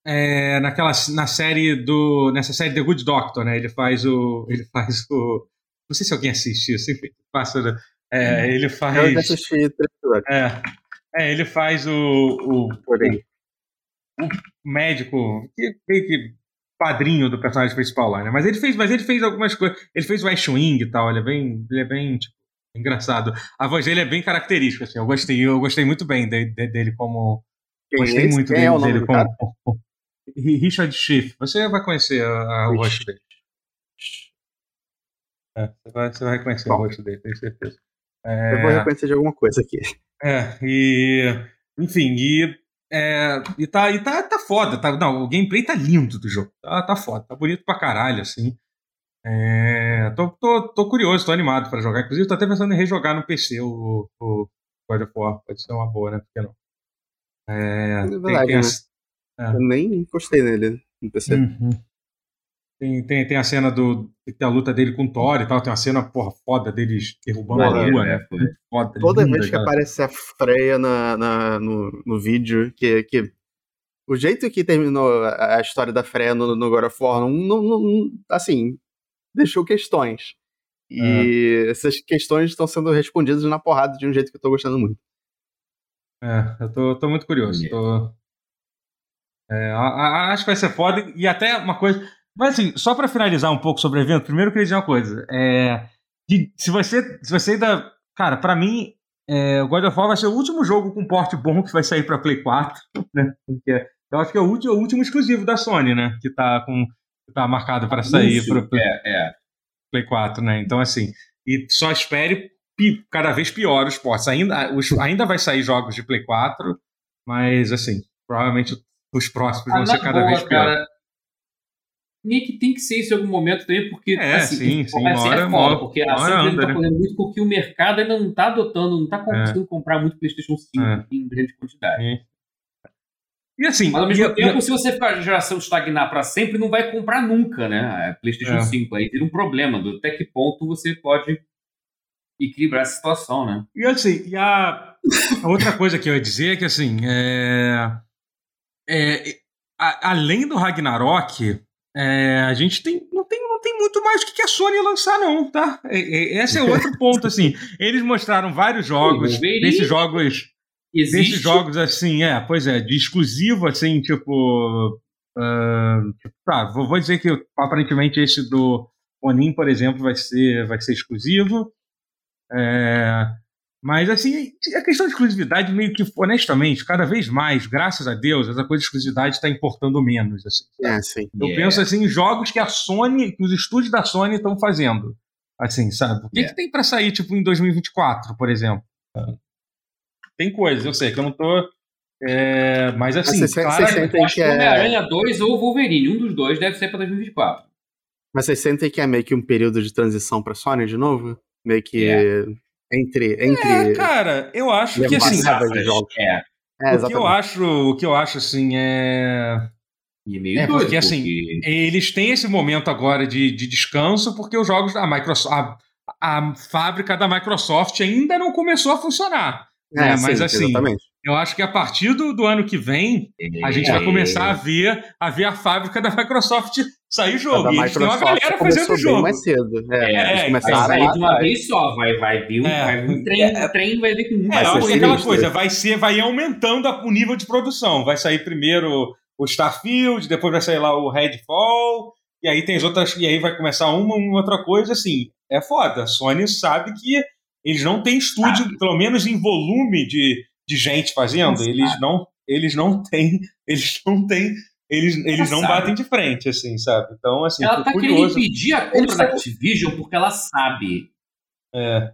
é, naquela na série do nessa série The Good Doctor, né? Ele faz o ele faz o não sei se alguém assiste isso, enfim, passa é, hum. ele faz eu assisti é, é, ele faz o o, o, médico que meio que padrinho do personagem principal lá, né? Mas ele fez, mas ele fez algumas coisas, ele fez o Ash Wing e tal, ele é bem, ele é bem tipo, engraçado. A voz dele é bem característica, assim. Eu gostei, eu gostei muito bem de, de, dele como Quem gostei muito Quem dele, é dele como, Richard Schiff. Você vai conhecer a, a, o rosto dele. É, você, vai, você vai reconhecer Bom. o rosto dele, tenho certeza. É, eu vou reconhecer de alguma coisa aqui. É, e. Enfim, e. É, e tá, e tá, tá foda. Tá, não, o gameplay tá lindo do jogo. Tá, tá foda. Tá bonito pra caralho, assim. É, tô, tô, tô curioso, tô animado pra jogar. Inclusive, tô até pensando em rejogar no PC o, o God of War. Pode ser uma boa, né? Por que não? É, é verdade, tem, tem, né? É. Eu nem encostei nele no PC. Uhum. Tem, tem, tem a cena do. Tem a luta dele com o Thor e tal. Tem uma cena, porra, foda deles derrubando a lua, né? Foda, Toda linda, vez que cara. aparece a Freya na, na, no, no vídeo, que, que o jeito que terminou a história da Freya no, no God of War, não, não, não, assim, deixou questões. E é. essas questões estão sendo respondidas na porrada de um jeito que eu tô gostando muito. É, eu tô, tô muito curioso. Tô... É, acho que vai ser foda. E até uma coisa. Mas assim, só para finalizar um pouco sobre o evento, primeiro eu queria dizer uma coisa. É, de, se, você, se você ainda. Cara, para mim, é, o God of War vai ser o último jogo com porte bom que vai sair para Play 4, né? Porque eu acho que é o último, o último exclusivo da Sony, né? Que tá, com, que tá marcado para sair para é, é. Play 4, né? Então, assim, e só espere cada vez pior os portes. Ainda, os, ainda vai sair jogos de Play 4, mas, assim, provavelmente os próximos ah, vão ser cada boa, vez pior. meio que tem que ser isso em algum momento também, porque é, assim, sim, sim, assim, hora, é foda, porque a Sony anda, tá né? fazendo muito porque o mercado ainda não tá adotando, não tá é. conseguindo é. comprar muito PlayStation 5 é. em grande quantidade. E assim. Mas ao mesmo e, tempo, e... se você ficar a geração estagnar para sempre, não vai comprar nunca, né? A PlayStation é. 5. Aí vira um problema do até que ponto você pode equilibrar essa situação, né? E assim, e a, a outra coisa que eu ia dizer é que assim, é, é, a, além do Ragnarok, é, a gente tem não, tem não tem muito mais que a Sony lançar não, tá? É, esse é outro ponto assim. Eles mostraram vários jogos, desses jogos Existe? Desses jogos assim, é, pois é, de exclusivo, assim, tipo. Uh, tá, vou, vou, dizer que aparentemente esse do Onin, por exemplo, vai ser, vai ser exclusivo. É, mas, assim, a questão de exclusividade, meio que, honestamente, cada vez mais, graças a Deus, essa coisa de exclusividade está importando menos. Assim, é, sim. Eu yeah. penso assim, em jogos que a Sony, que os estúdios da Sony estão fazendo. Assim, sabe? O que, yeah. que tem para sair, tipo, em 2024, por exemplo? tem coisas, eu sei que eu não tô. É, mas assim, mas claro, vocês sentem que é... Homem-Aranha 2 ou Wolverine, um dos dois deve ser para 2024. Mas vocês sentem que é meio que um período de transição para Sony de novo? Meio que é. Entre entre É, cara, eu acho que assim, é. é o que eu acho, o que eu acho assim é e é meio é, porque assim, eles têm esse momento agora de, de descanso porque os jogos da Microsoft, a, a fábrica da Microsoft ainda não começou a funcionar. É, é mas sim, assim, exatamente. eu acho que a partir do, do ano que vem, a gente vai começar a ver, a ver a fábrica da Microsoft sair jogo. E a gente tem uma galera fazendo jogo. mais cedo. É, é, vai sair de uma vez só, vai, vai vir um, é, vai um trem, é, trem vai vir com muito. É, eu acho que aquela coisa, vai ser, vai ir aumentando o nível de produção. Vai sair primeiro o Starfield, depois vai sair lá o Redfall, e aí tem as outras, e aí vai começar uma, uma outra coisa, assim, é foda. A Sony sabe que eles não têm estúdio, ah. pelo menos em volume de, de gente fazendo. Eles não, eles não têm, eles não têm, eles, eles não batem de frente, assim, sabe? Então, assim, ela tá curioso. querendo impedir a compra da Activision porque ela sabe. É.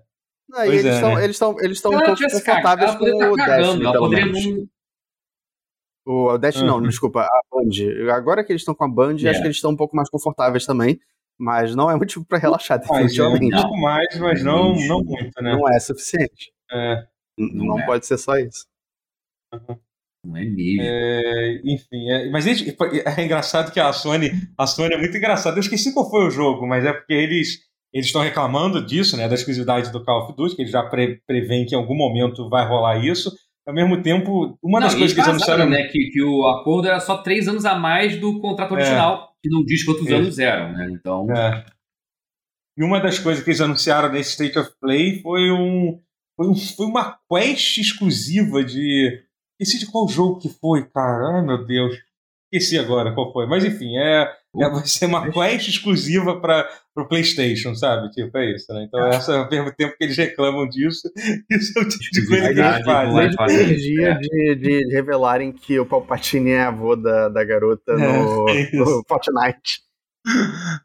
Não, eles estão é, né? eles estão eles estão um pouco confortáveis com o Destiny, pelo menos. O Dash não, desculpa, a Band. Agora que eles estão com a Band, yeah. acho que eles estão um pouco mais confortáveis também. Mas não é motivo para relaxar, definitivamente. É um pouco mais, mas não, não muito, né? Não é suficiente. É. Não, não é. pode ser só isso. Uhum. Não é mesmo. É, enfim, é, mas é, é, engraçado que a Sony, a Sony é muito engraçada. Eu esqueci qual foi o jogo, mas é porque eles eles estão reclamando disso, né, da exclusividade do Call of Duty, que eles já pre, preveem que em algum momento vai rolar isso. Ao mesmo tempo, uma das coisas que eles anunciaram... Né, que, que o acordo era só três anos a mais do contrato é. original que não diz quantos é. anos eram, né? Então. É. E uma das coisas que eles anunciaram nesse State of Play foi um. Foi, um, foi uma quest exclusiva de. Esqueci de qual jogo que foi, cara. Ai, meu Deus. Esqueci agora qual foi. Mas enfim, é, é vai ser uma quest exclusiva para o PlayStation, sabe? Tipo, é isso, né? Então, ah. essa, ao mesmo tempo que eles reclamam disso, isso é o tipo de coisa que eles fazem. A energia é. de, de revelarem que o Palpatine é avô da, da garota no, é, é no Fortnite.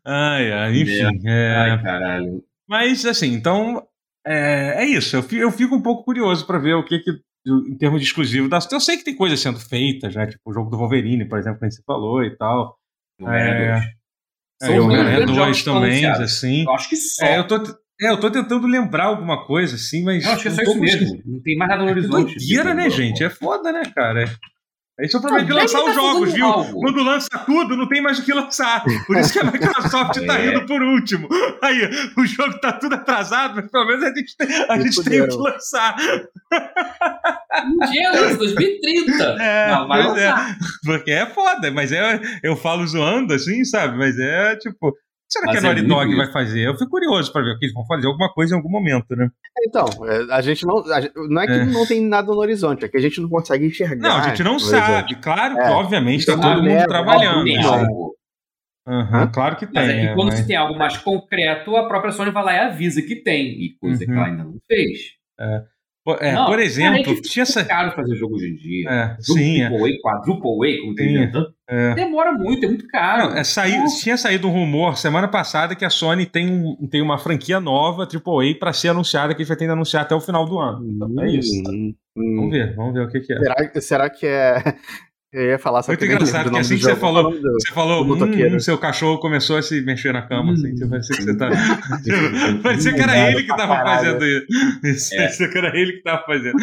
Ai, ai, enfim. É... Ai, caralho. Mas, assim, então. É, é isso. Eu fico, eu fico um pouco curioso para ver o que, que em termos de exclusivo da Eu sei que tem coisas sendo feitas, né? Tipo o jogo do Wolverine, por exemplo, que você falou e tal. É, é, o Homem-Aranha 2 também, assim. Eu acho que só. É, eu tô, é, eu tô tentando lembrar alguma coisa, assim, mas. Eu acho que é só isso mesmo. Não tem mais nada no é horizonte. É doideira, né, gente? É foda, né, cara? Esse é o problema de lançar os jogos, viu? Algo. Quando lança tudo, não tem mais o que lançar. Por isso que a Microsoft tá é. indo por último. Aí, o jogo tá tudo atrasado, mas pelo menos a gente tem, a gente tem o que lançar. Um dia lança, 2030. É, não, vai é. lançar. É. Porque é foda, mas é, eu falo zoando assim, sabe? Mas é tipo será Mas que a Naughty é Dog vai fazer? Eu fico curioso para ver o que eles vão fazer alguma coisa em algum momento, né? Então, é, a gente não. A, não é que é. não tem nada no horizonte, é que a gente não consegue enxergar. Não, a gente não sabe. Claro que, é. obviamente, está todo mundo é, trabalhando. Uhum, claro que tem. Mas é que quando mas... se tem algo mais concreto, a própria Sony vai lá e avisa que tem, e coisa uhum. que ela ainda não fez. É. É, não, por exemplo, cara, é tinha essa. caro fazer jogo hoje em dia. É, sim. Triple é. A, quadruple A, como tem é. Demora muito, é muito caro. Não, é, saí, tinha saído um rumor semana passada que a Sony tem, um, tem uma franquia nova, Triple A, para ser anunciada, que a gente vai ter que anunciar até o final do ano. Então, é isso. Hum, hum. Vamos ver, vamos ver o que, que é. Será, será que é eu ia falar só Muito que engraçado que assim que você falou, do, você falou, hum, seu cachorro começou a se mexer na cama, assim, hum. parecia que você tá. parecia que era ele que tava fazendo isso. É. Parecia que era ele que tava fazendo.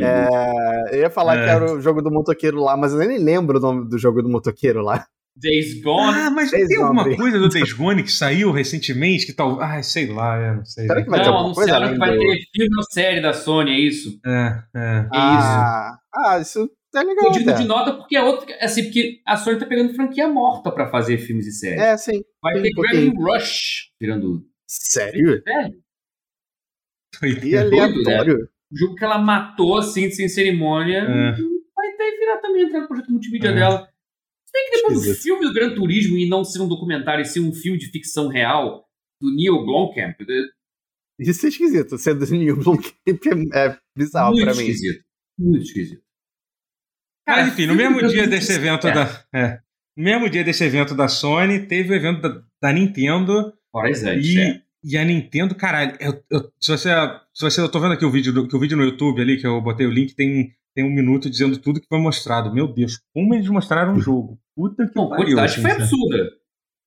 É, eu ia falar é. que era o jogo do motoqueiro lá, mas eu nem lembro o nome do jogo do motoqueiro lá. Days Gone. Ah, mas Days tem alguma Gone. coisa do Days Gone que saiu recentemente que tal. Ah, sei lá, eu não sei. Será que vai não, ter alguma coisa? que vai ter filme ou série da Sony, é isso? É, é. É ah, isso. Ah, isso é legal. Pedido de nota porque é outro. Assim, porque a Sony tá pegando franquia morta pra fazer filmes e séries. É, sim. Vai sim, ter Gravity Rush virando. Sério? Sério. E aleatório. Né? O jogo que ela matou, assim, sem cerimônia. É. Vai ter virar também entrar no projeto multimídia é. dela. Se bem que depois do filme do Gran Turismo e não ser um documentário, e ser um filme de ficção real do Neil Blomkamp. Isso é esquisito. Ser do Neil Blomkamp é, é bizarro Muito pra mim. Muito esquisito. Muito esquisito. Cara, Mas enfim, no mesmo dia desse evento é. da. É, no mesmo dia desse evento da Sony, teve o evento da, da Nintendo. Horas antes, e, é. e a Nintendo, caralho, eu, eu, se, você, se você. Eu tô vendo aqui o vídeo, do, que o vídeo no YouTube ali, que eu botei o link, tem, tem um minuto dizendo tudo que foi mostrado. Meu Deus, como eles mostraram o jogo. Puta que Não, pariu. A quantidade assim, foi absurda.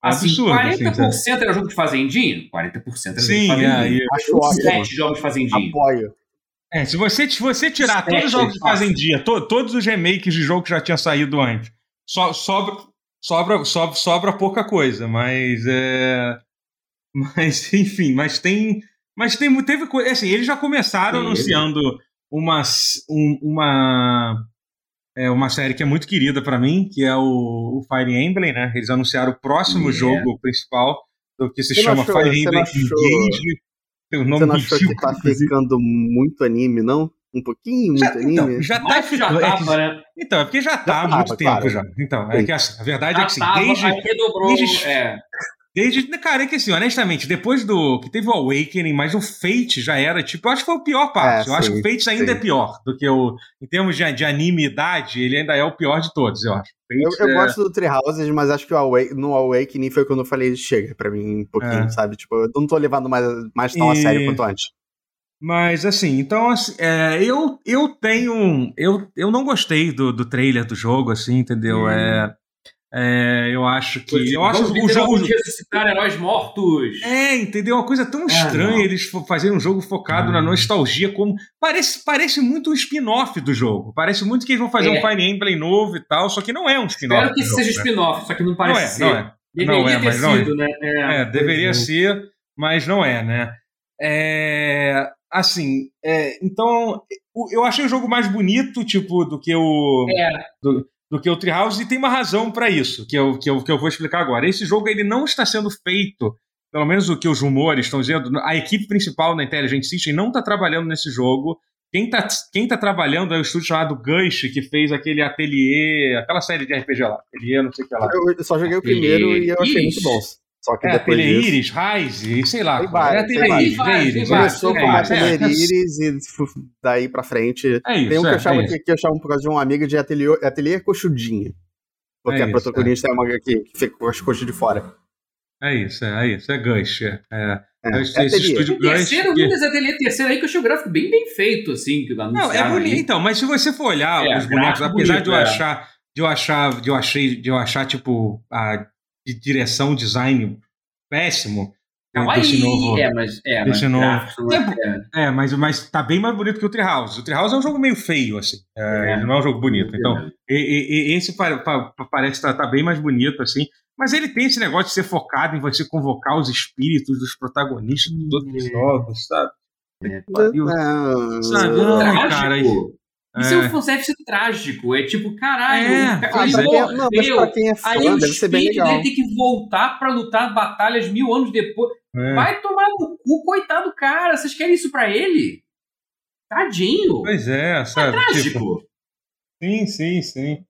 Assim, absurdo, 40% assim, era jogo de fazendinha? 40% era jogo Sim, de fazendinha. É, Acho ótimo. 7 jogos de fazendinha. Apoio. É, se você, se você tirar todos os jogos que fazem dia, to, todos os remakes de jogo que já tinha saído antes, so, sobra, sobra, sobra, sobra pouca coisa, mas é. Mas, enfim, mas tem. Mas tem, teve coisa. Assim, eles já começaram Sim, anunciando uma, um, uma, é, uma série que é muito querida para mim, que é o, o, Fire Emblem, né? Eles anunciaram o próximo jogo principal, do que se você chama achou, Fire Emblem Engage o nome Você não achou que tá ficando muito anime, não? Um pouquinho, muito já, anime? Então, já tá ficando. Já tava, né? Então, é porque já tá já há muito tava, tempo claro. já. Então, é que a verdade já é que assim, tava, desde. Dobrou, desde, é. Desde, cara, é que assim, honestamente, depois do. que teve o Awakening, mas o Fate já era, tipo, eu acho que foi o pior parte. É, eu sim, acho que o Fate ainda sim. é pior do que o. Em termos de, de anime-idade, ele ainda é o pior de todos, eu acho. Eu, eu é... gosto do Tree Houses, mas acho que o Awake, no Awakening foi quando eu falei chega pra mim um pouquinho, é. sabe? Tipo, eu não tô levando mais, mais tão e... a sério quanto antes. Mas assim, então assim, é, eu, eu tenho. Eu, eu não gostei do, do trailer do jogo, assim, entendeu? Hum. É, é, eu acho que. Pois, eu acho o jogo. ressuscitar heróis mortos. É, entendeu? Uma coisa tão é, estranha eles fazerem um jogo focado hum. na nostalgia, como. Parece, parece muito um spin-off do jogo. Parece muito que eles vão fazer é. um Fire Emblem novo e tal, só que não é um spin-off. Espero que jogo, seja né? spin-off, só que não parece não é, ser. Não é. Deveria não é, ter sido, não é. né? É, deveria ser, mas não é, né? É, assim, é, então eu achei o jogo mais bonito, tipo, do que o é. do, do, que o Treehouse e tem uma razão para isso, que eu, que, eu, que eu vou explicar agora. Esse jogo ele não está sendo feito, pelo menos o que os rumores estão dizendo, a equipe principal da Intelligent System não está trabalhando nesse jogo. Quem está quem tá trabalhando é o estúdio chamado Gush, que fez aquele ateliê, aquela série de RPG lá, ateliê, não sei o que lá. Eu só joguei o primeiro e eu achei muito bom. Só que é, depois disso... Iris, Rise, sei lá. Vários, é Ateliê Iris. Começou com a Ateliê Iris e daí pra frente. É isso, tem um que eu é, chamo, é que, que eu chamo por causa de um amigo de Ateliê, ateliê Coxudinha. Porque é a protagonista é, uma que, que fica com as coxas de fora. É isso, é, é isso, é Gush. É, é. É, esse, esse estúdio Gush. Terceiro, que... Windows Ateliê terceiro aí que eu achei o gráfico bem bem feito, assim. Que não, é bonito, aí. então, mas se você for olhar é, os bonecos, apesar bonito, de eu é. achar, de eu achar, de eu achei, de eu achar, tipo, a de direção, design péssimo. Kawaii, desse novo. É, mas. É, mas novo. É, é, mas, mas tá bem mais bonito que o Treehouse. O Treehouse é um jogo meio feio, assim. É, é. Ele não é um jogo bonito. Então, e, e, esse pa, pa, parece estar tá, tá bem mais bonito, assim. Mas ele tem esse negócio de ser focado em você convocar os espíritos dos protagonistas de todos os jogos, sabe? É. Não, sabe? Não, cara. Isso é, um fanservice trágico. É tipo, caralho. É, o cara, é. Não, mas pra quem é fã, aí deve bem legal. dele tem que voltar pra lutar batalhas mil anos depois. É. Vai tomar no cu, coitado do cara. Vocês querem isso pra ele? Tadinho. Pois é, sabe? É trágico. Tipo, sim, sim, sim.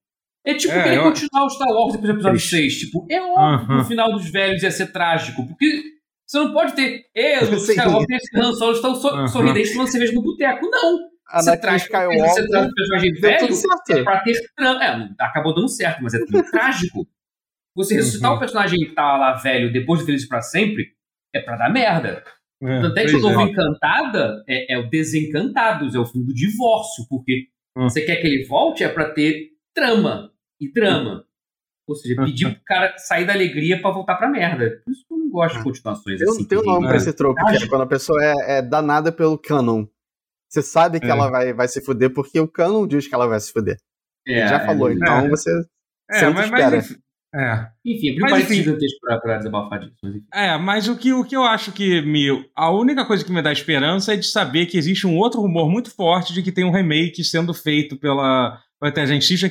É tipo é, querer eu... continuar o Star Wars depois do episódio 6. Tipo, é óbvio que o final dos velhos ia ser trágico. Porque você não pode ter. Eu, o Skywalker e esse Han Solo estão so sorridentes tomando cerveja no boteco. Não. Você traz, Skywalker, você traz um personagem velho é pra ter É, acabou dando certo, mas é tudo trágico. Você ressuscitar uhum. um personagem que tá lá velho depois de Feliz pra sempre é pra dar merda. É, Tanto é que o novo é. Encantada é, é, o Desencantados, é o filme do divórcio, porque uhum. você quer que ele volte é pra ter trama e drama. Ou seja, pedir pro cara sair da alegria pra voltar pra merda. Por isso que eu não gosto de continuações eu assim. Tem um nome pra esse troco, que é quando a pessoa é, é danada pelo canon. Você sabe que é. ela vai, vai se fuder porque o canon diz que ela vai se fuder. É, Ele já falou, é, então é. você. É, mas, espera. Mas, é. Enfim, abriu mas, enfim, gigantesco pra, pra desabafar disso. Mas, é, mas o que, o que eu acho que me. A única coisa que me dá esperança é de saber que existe um outro rumor muito forte de que tem um remake sendo feito pela. Pela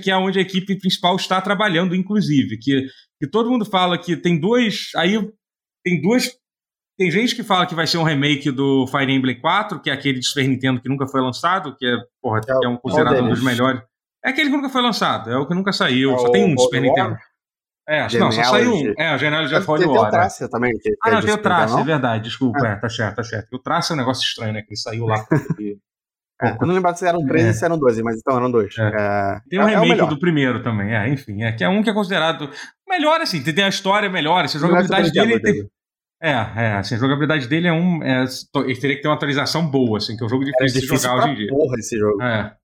que é onde a equipe principal está trabalhando, inclusive. Que, que todo mundo fala que tem dois. Aí tem duas tem gente que fala que vai ser um remake do Fire Emblem 4, que é aquele de Super Nintendo que nunca foi lançado, que é, porra, é, que é um considerado um dos melhores. É aquele que nunca foi lançado, é o que nunca saiu, é só tem um de Super Nintendo. É, não, só saiu um. É, o Genealogy of Holy War. Tem o Trace também. Que, ah, não, tem o Trace, é verdade, desculpa, é. é, tá certo, tá certo. O Trace é um negócio estranho, né, que ele saiu lá. É, eu não lembro se eram 13 ou é. se eram 12, mas então eram dois. É. É, tem um é remake do primeiro também, é, enfim. É, que é um que é considerado melhor, assim, tem a história melhor, assim, a jogabilidade dele. Tem, é, é, assim, a jogabilidade dele é um. É, ele teria que ter uma atualização boa, assim, que é um jogo difícil, é difícil de jogar hoje em dia. Porra, esse jogo. É.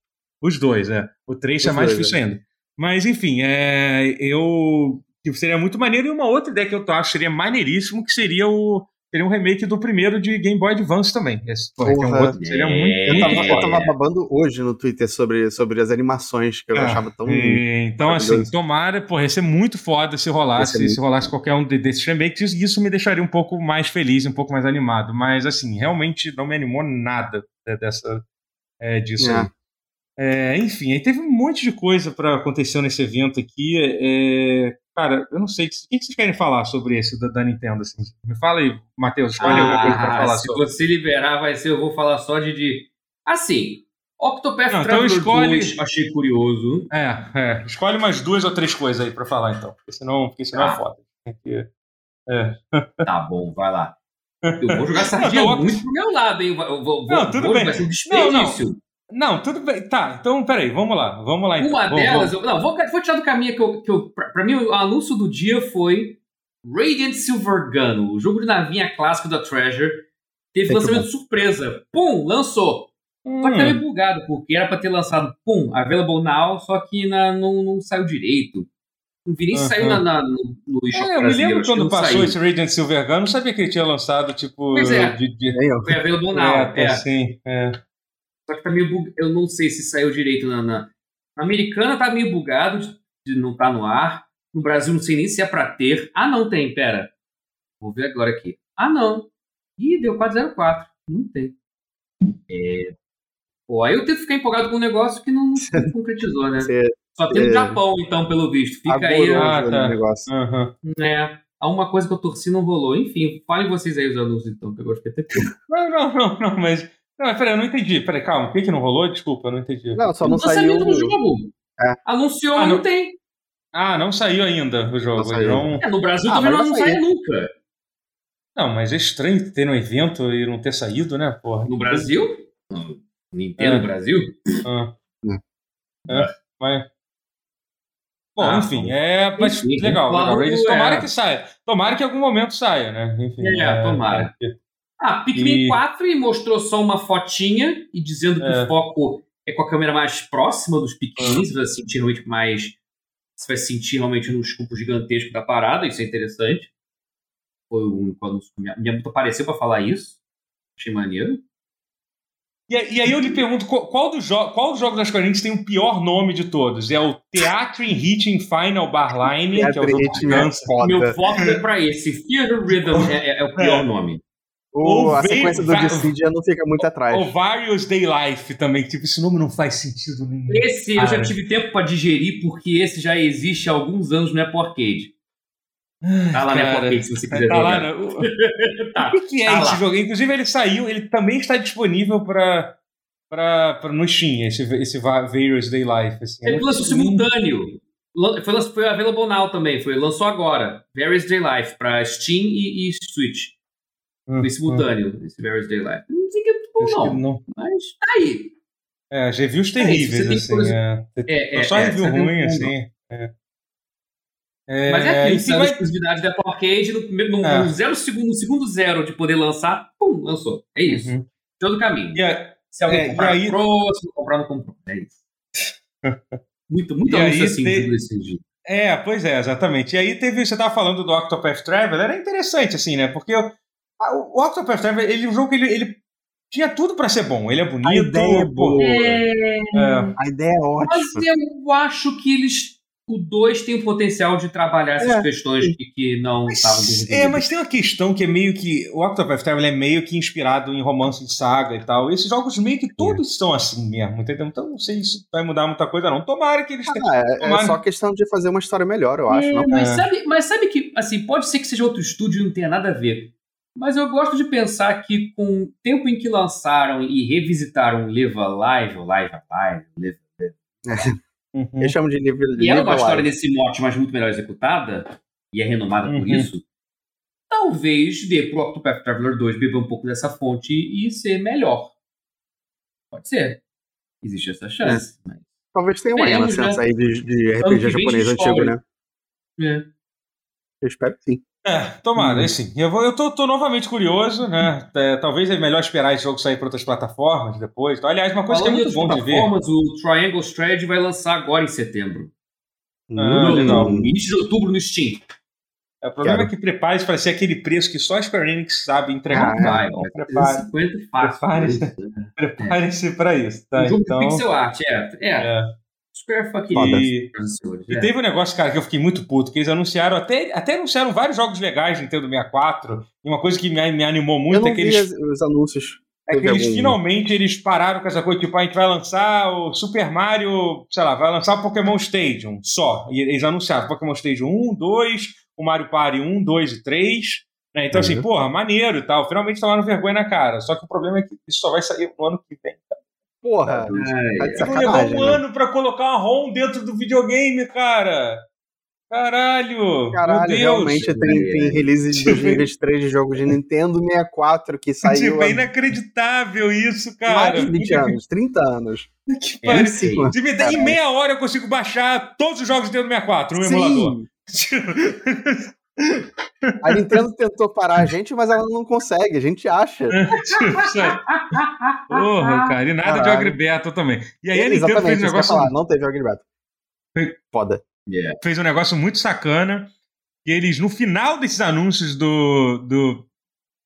Os dois, é. O 3 é mais dois, difícil é. ainda. Mas, enfim, é, eu. Tipo, seria muito maneiro. E uma outra ideia que eu acho seria maneiríssimo, que seria o. Seria um remake do primeiro de Game Boy Advance também. Esse, porra, é um outro, seria muito. Eu tava, eu tava, babando hoje no Twitter sobre, sobre as animações que eu é, achava tão. E, então, assim, tomara, porra, ia ser muito foda se rolasse, se rolasse qualquer um desses remakes. Isso me deixaria um pouco mais feliz, um pouco mais animado. Mas, assim, realmente não me animou nada dessa, é, disso é. É, enfim, aí teve um monte de coisa para acontecer nesse evento aqui. É, cara, eu não sei. O que vocês querem falar sobre esse da, da Nintendo? Assim? Me fala aí, Matheus, escolhe ah, alguma coisa pra falar se sobre. Se você liberar, vai ser, eu vou falar só de. de... Assim, Octopath não, então escolhe... 2, achei curioso. É, é, escolhe umas duas ou três coisas aí pra falar, então. Porque senão, porque senão é ah. é foda. Porque, é. Tá bom, vai lá. Eu vou jogar sardinha não, muito pro meu lado, hein? Eu vou, não, tudo vou, bem. Vai ser um desperdício. Não, não. Não, tudo bem. Tá, então peraí, vamos lá. Vamos lá então. Uma vamos, delas, vamos. Eu, não, vou, vou tirar do caminho que eu. Que eu pra, pra, mim, o anúncio do dia foi Radiant Silver Gun, o jogo de navinha clássico da Treasure. Teve Tem lançamento surpresa. Pum, lançou. Hum. Só que tá meio bugado, porque era pra ter lançado, pum, available now, só que na, não, não saiu direito. Não vi nem se saiu na, na, no, no eShop é, Eu me lembro quando passou saiu. esse Radiant Silver Gun, não sabia que ele tinha lançado, tipo... Pois é, de, de... foi available now. É, é. Assim, é. Só que tá meio bug... Eu não sei se saiu direito na, na... na americana, tá meio bugado de, de não estar tá no ar. No Brasil, não sei nem se é pra ter. Ah, não tem, pera. Vou ver agora aqui. Ah, não. Ih, deu 404. Não tem. É... Pô, aí eu tenho que ficar empolgado com um negócio que não, não concretizou, né? Você, Só tem no Japão, então, pelo visto. Fica aí. Ah, tá. negócio. Uhum. É. Uma coisa que eu torci não rolou. Enfim, falem vocês aí os anúncios, então, que eu gostei de ter. Não, não, não, não, mas não, mas peraí, eu não entendi. Peraí, calma. Por que, que não rolou? Desculpa, eu não entendi. Não, só não saiu. do jogo. É. Anunciou, ah, não... tem. Ah, não saiu ainda o jogo. Não então... É, no Brasil ah, também não, não sai nunca. Não, mas é estranho ter um evento e não ter saído, né, porra? No Brasil? Nintendo é. no Brasil? Ah. É. é. Mas... Bom, ah, enfim, é mas enfim, legal, legal. Eles tomara é. que saia. Tomara que em algum momento saia, né? Enfim, é, é tomara. É, ah, Pikmin e... 4 e mostrou só uma fotinha e dizendo que é. o foco é com a câmera mais próxima dos Pikmins, você vai sentir realmente mais. Você vai sentir realmente no escopo gigantesco da parada, isso é interessante. foi o único anúncio. Minha, minha apareceu para falar isso. Achei maneiro. E, e, aí eu lhe pergunto, qual, dos qual dos jogos das Square Enix tem o pior nome de todos? É o Theatre in Hitting Final Barline, que é o jogo de. Meu voto é pra esse. Theater Rhythm é, é, é o pior é. nome. O, a sequência do Dissidia não fica muito atrás. O Various Day Life também, tipo, esse nome não faz sentido nenhum. Esse eu já tive tempo para digerir, porque esse já existe há alguns anos no Apple Arcade. Tá lá na Apple se você quiser tá Lá no... tá, o que é tá esse lá. jogo? Inclusive, ele saiu, ele também está disponível para para no Steam, esse, esse Various Day Life. Assim. Ele lançou simultâneo. Foi, foi available now também, foi, lançou agora. Various Day Life para Steam e, e Switch. Foi simultâneo, esse Various Day Life. Não sei que é muito bom, não, não, Mas tá aí. É, reviews terríveis, é, assim. É, é, é, só é, review ruim, assim. É. É, Mas é aquilo, cinco exclusividades da Apple Arcade no, no, no, é. zero segundo, no segundo zero de poder lançar, pum, lançou. É isso. Uhum. Todo caminho. A, se alguém é, comprar, aí... comprou, se não comprar, não comprou. É isso. muito, muito anúncio assim, te... desse jeito. É, pois é, exatamente. E aí teve, você estava falando do Octopath Traveler, era interessante, assim, né? Porque o, o Octopath Traveler, ele é um jogo que ele, ele tinha tudo para ser bom. Ele é bonito. A ideia é boa. É... A ideia é ótima. Mas eu acho que eles o 2 tem o potencial de trabalhar essas é, questões que, que não estavam É, mas tem uma questão que é meio que. O Octopath Traveler é meio que inspirado em romance de saga e tal. Esses jogos meio que todos é. são assim mesmo, entendeu? Então não sei se vai mudar muita coisa, não. Tomara que eles ah, tenham. É, é, só questão de fazer uma história melhor, eu acho. É, mas, Sabe, mas sabe que, assim, pode ser que seja outro estúdio e não tenha nada a ver. Mas eu gosto de pensar que com o tempo em que lançaram e revisitaram Live Live, ou Live Alive, Live Live. Uhum. Eu chamo de nível. E ela é uma história desse mote, mas muito melhor executada, e é renomada uhum. por isso. Talvez dê pro Octopath Traveler 2 beber um pouco dessa fonte e ser melhor. Pode ser. Existe essa chance. É. Mas... Talvez tenha uma Renaissance né? aí de, de RPG japonês antigo, né? É. Eu espero que sim. É, tomara, hum. assim. Eu, vou, eu tô, tô novamente curioso, né? É, talvez é melhor esperar esse jogo sair para outras plataformas depois. Então, aliás, uma coisa Falando que é muito bom de ver. O Triangle Strategy vai lançar agora em setembro. Ah, no, legal. no início de outubro no Steam. É, o problema Quero. é que prepare-se para ser aquele preço que só a Square Enix sabe entregar. Ah, vai, vai. Prepare, 50 Prepare-se prepare para isso. Tá? Um jogo então, pixel art, é. é. é. Square fucking e, e teve um negócio, cara, que eu fiquei muito puto, que eles anunciaram, até, até anunciaram vários jogos legais no Nintendo 64, e uma coisa que me, me animou muito eu não é que eles... os anúncios. É que eles finalmente eles pararam com essa coisa, tipo, a gente vai lançar o Super Mario, sei lá, vai lançar o Pokémon Stadium só. E eles anunciaram Pokémon Stadium 1, 2, o Mario Party 1, 2 e 3. Né? Então, assim, uhum. assim, porra, maneiro e tal. Finalmente tomaram vergonha na cara. Só que o problema é que isso só vai sair no ano que vem, cara. Porra, tá de sacanagem. um né? ano pra colocar uma ROM dentro do videogame, cara. Caralho! Caralho, meu Deus. realmente tem, tem release de 2023 de jogos de Nintendo 64 que saiu. Tipo, é inacreditável isso, cara. Mais de 20 anos, 30 anos. Que pariu. É, em meia hora eu consigo baixar todos os jogos do Nintendo 64 no Sim. emulador. A Nintendo tentou parar a gente, mas ela não consegue, a gente acha. Porra, cara, e nada Caralho. de Agribeto também. E aí a Nintendo Exatamente, fez um negócio. Falar, não teve Agribeto. Foda. Yeah. Fez um negócio muito sacana. E eles, no final desses anúncios do, do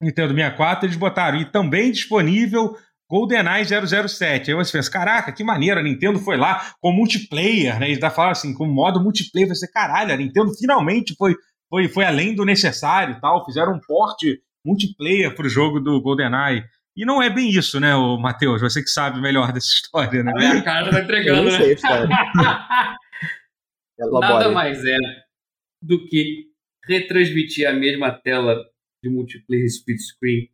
Nintendo 64, eles botaram e também disponível GoldenEye 007. Aí você pensa, caraca, que maneiro, a Nintendo foi lá com multiplayer, né? Eles falam assim, com modo multiplayer. Você, caralho, a Nintendo finalmente foi foi, foi além do necessário tal, fizeram um porte multiplayer pro jogo do GoldenEye. E não é bem isso, né, o Matheus? Você que sabe melhor dessa história, né? A cara tá entregando, né? Nada mais é do que retransmitir a mesma tela de multiplayer split screen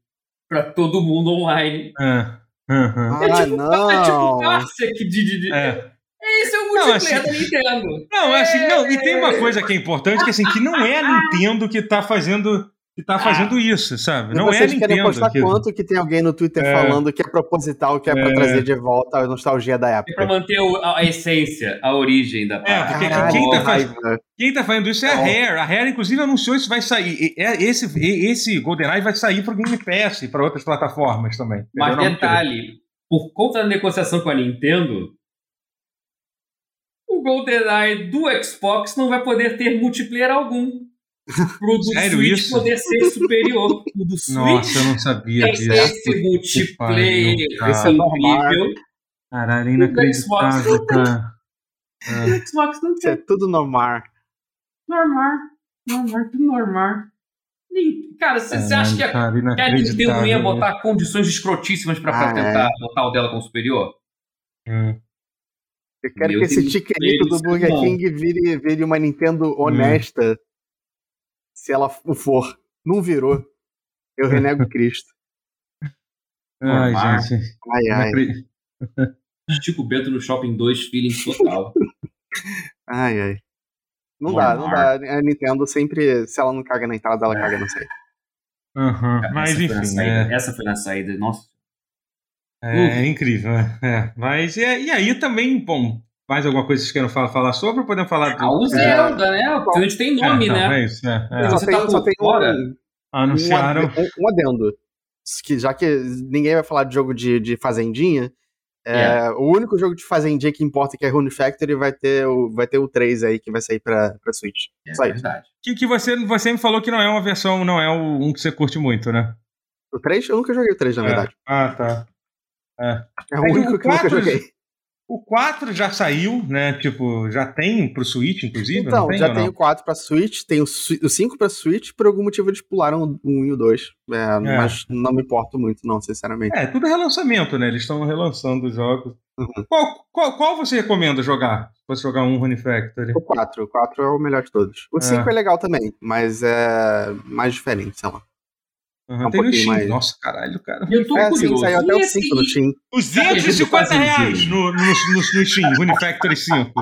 para todo mundo online. É, uhum. é tipo, ah, é tipo Parsec de, de, de, é. Esse é o multiplayer não, assim, da Nintendo. Não, é assim, não, e tem uma coisa que é importante, que assim, que não é a Nintendo que tá fazendo que tá fazendo isso, sabe? Não é a Nintendo. querem postar que... quanto que tem alguém no Twitter é... falando que é proposital, que é, é pra trazer de volta a nostalgia da época. É pra manter a, a essência, a origem da É, porque Caralho, quem, tá fazendo, quem tá fazendo isso é a Rare. A Rare, inclusive, anunciou isso vai sair. Esse, esse GoldenEye vai sair pro Game Pass e pra outras plataformas também. Mas detalhe, por conta da negociação com a Nintendo, GoldenEye do Xbox não vai poder ter multiplayer algum. pro do Sério Switch isso? poder ser superior. O do Switch Nossa, eu não sabia disso. esse multiplayer. Isso é normal. incrível. Caralho, O inacreditável, Xbox cara. O É. Xbox não Isso é tem. tudo no mar. Normal. Normal, tudo normal. Cara, você você acha que a, que a Nintendo não ia botar condições escrotíssimas pra, pra Ah, tentar botar o dela como superior? Hum. Eu quero Meu que esse Deus, tiquenito do eles Burger não. King vire, vire uma Nintendo honesta. Se ela for. Não virou. Eu renego Cristo. Ai, gente. Ai, ai. Chico Bento no Shopping 2, feeling total. Ai, ai. Não dá, não Normal. dá. A Nintendo sempre, se ela não caga na entrada, ela caga na saída. Aham, Cara, Mas essa foi enfim, saída. é, Essa foi na saída. Nossa. É, é incrível. é, é. Mas e, e aí também, bom, mais alguma coisa que vocês queiram falar, falar sobre ou podemos falar do. Ah, o Zelda, né? O Zelda tem nome, É, não, né? É isso, é, é. Só você tá tem, só tem fora? um, Anunciaram. um, ade- um adendo. Que, já que ninguém vai falar de jogo de, de Fazendinha, é, o único jogo de Fazendinha que importa, que é Rune Factory, vai ter o, vai ter o 3 aí que vai sair pra, pra Switch. É Só isso. verdade. Que, que você, você me falou que não é uma versão, não é o, um que você curte muito, né? O 3? Eu nunca joguei o 3, na É. verdade. Ah, tá. É. É o É que único o que eu nunca 4 joguei. O 4 já saiu, né? Tipo, já tem pro Switch, inclusive? Então, tem, já tem o 4 pra Switch, tem o, Su- o 5 pra Switch, por algum motivo eles pularam o 1 e o 2. É, Mas não me importo muito, não, sinceramente. É, tudo é relançamento, né? Eles estão relançando os jogos. Uhum. Qual, qual, qual você recomenda jogar? Se fosse jogar um Rune Factory? O 4, o 4 é o melhor de todos. O 5 é legal também, mas é mais diferente, sei lá. Uhum, um tem no Steam. mais. Nossa, caralho, cara. Eu tô É, curioso. saiu até o esse- 5 no Steam. 250 Fazendinha. reais no, no, no, no Steam, Rune Factory 5.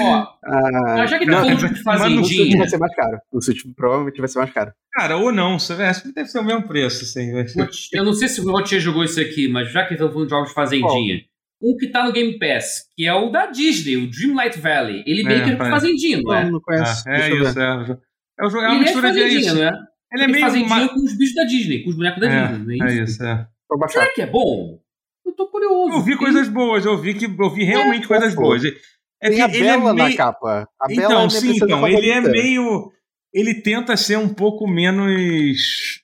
Ó, Ah, já que tá falando de o Switch fazendinha, vai ser mais caro. O Switch provavelmente vai ser mais caro. Cara, ou não, acho que deve ser o mesmo preço, assim. vai ser- eu não sei se o Rotier jogou isso aqui, mas já que estamos falando de jogos de fazendinha, um que tá no Game Pass, que é o da Disney, o Dreamlight Valley. Ele meio É, que é fazendinha, não é? Não, não conheço. Ah, é isso, é. É, o jogo- é uma Ele é de mistura de. fazendinha, isso. não é? Ele é meio. fazendinha ma- com os bichos da Disney, com os bonecos da É, Disney, é é isso? isso, é. Vou baixar. Será que é bom? Eu tô curioso. Eu vi Tem- coisas boas, eu vi que eu vi realmente É, coisas boas. É Tem que a ele é Bela na meio... capa. A Bela é Então, minha sim, então, ele é meio. Ele tenta ser um pouco menos.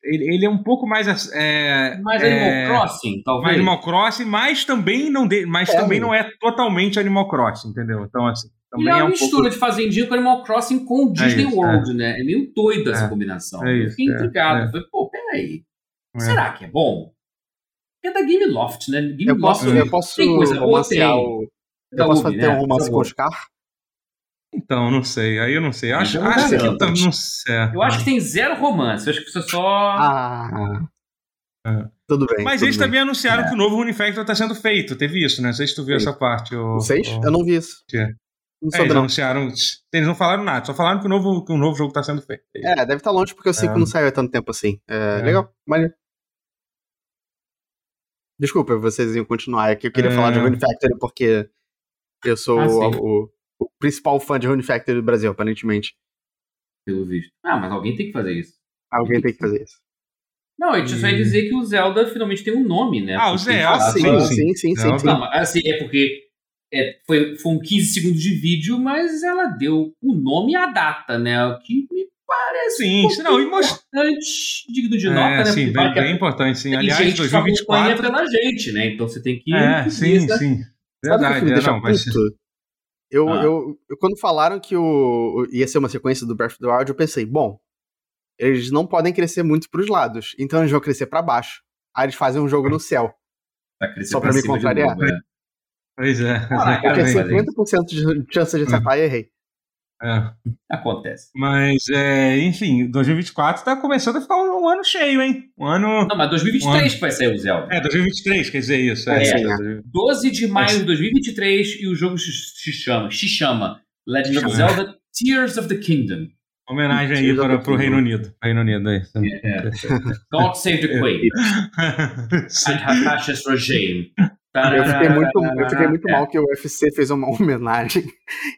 Ele, ele é um pouco mais. É, Mais é, Animal Crossing, talvez. mais Animal Crossing, mas também não, de, mas É. também não é totalmente Animal Crossing, entendeu? Então, assim. Ele Também é é uma um mistura pouco. de fazendinha com Animal Crossing com o Disney isso, World, né? É meio doida essa É. combinação. É eu isso, fiquei é, intrigado. é. Falei, pô, peraí. É. Será que é bom? É da Game Loft, né? Game Eu posso, Loft eu posso tem coisa boa, tem. o. Da Eu posso Ubi, ter né? um romance com o. Oscar? Então, não sei. Aí eu não sei. Acho, Então, acho que tá- não sei. Eu acho que tem zero romance. Eu acho que você só. Ah. É. Tudo bem. Mas tudo eles bem. também anunciaram É. que o novo Rune Factor tá sendo feito. Teve isso, né? Não sei se tu viu Sim. essa parte. O, O 6? o- Eu não vi isso. Que? Não É, eles não. anunciaram. Eles não falaram nada, só falaram que o novo, que o novo jogo tá sendo feito. É, deve estar longe porque o 5 É. não saiu há tanto tempo assim. É, É. Legal, maneiro. Desculpa, vocês iam continuar. É que eu queria É. falar de Rune Factory porque eu sou Ah, o, o- o principal fã de Rune Factory do Brasil, aparentemente. Pelo visto. Ah, mas alguém tem que fazer isso. Alguém tem que fazer isso. Não, eu só ia dizer que o Zelda finalmente tem um nome, né? Ah, o Zelda, Ah, sim, sim, sim, sim, sim. Não, mas, assim, é porque é, foi, foi um 15 segundos de vídeo, mas ela deu o nome e a data, né? O que me parece Sim, um sim, não, e importante, digno de nota, É, né? sim, bem, bem importante, sim. Aliás, gente que só acompanha 2024. pela gente, né? Então você tem que... É, sim, né? sim. Que Verdade, é, não, puto? Eu, Ah. eu, eu- quando falaram que o, ia ser uma sequência do Breath of the Wild, eu pensei, bom, eles não podem crescer muito pros lados, então eles vão crescer pra baixo. Aí eles fazem um jogo no céu. Só pra me contrariar. novo, é. Pois é, exatamente. fazer 50% de chance de acertar e errei. É. Acontece. Mas, é, enfim, 2024 tá começando a ficar um, um ano cheio, hein? Um ano. Não, mas 2023 que vai sair o Zelda. É, 2023, quer dizer isso. É, É, é. 12 de maio de 2023 e o jogo se, chama, se chama Legend of. Zelda Tears of the Kingdom. Homenagem aí para, cu. Reino Unido. Reino Unido aí. É. God Save the Queen and her fascist regime. Eu fiquei, muito, eu fiquei muito mal que o UFC fez uma homenagem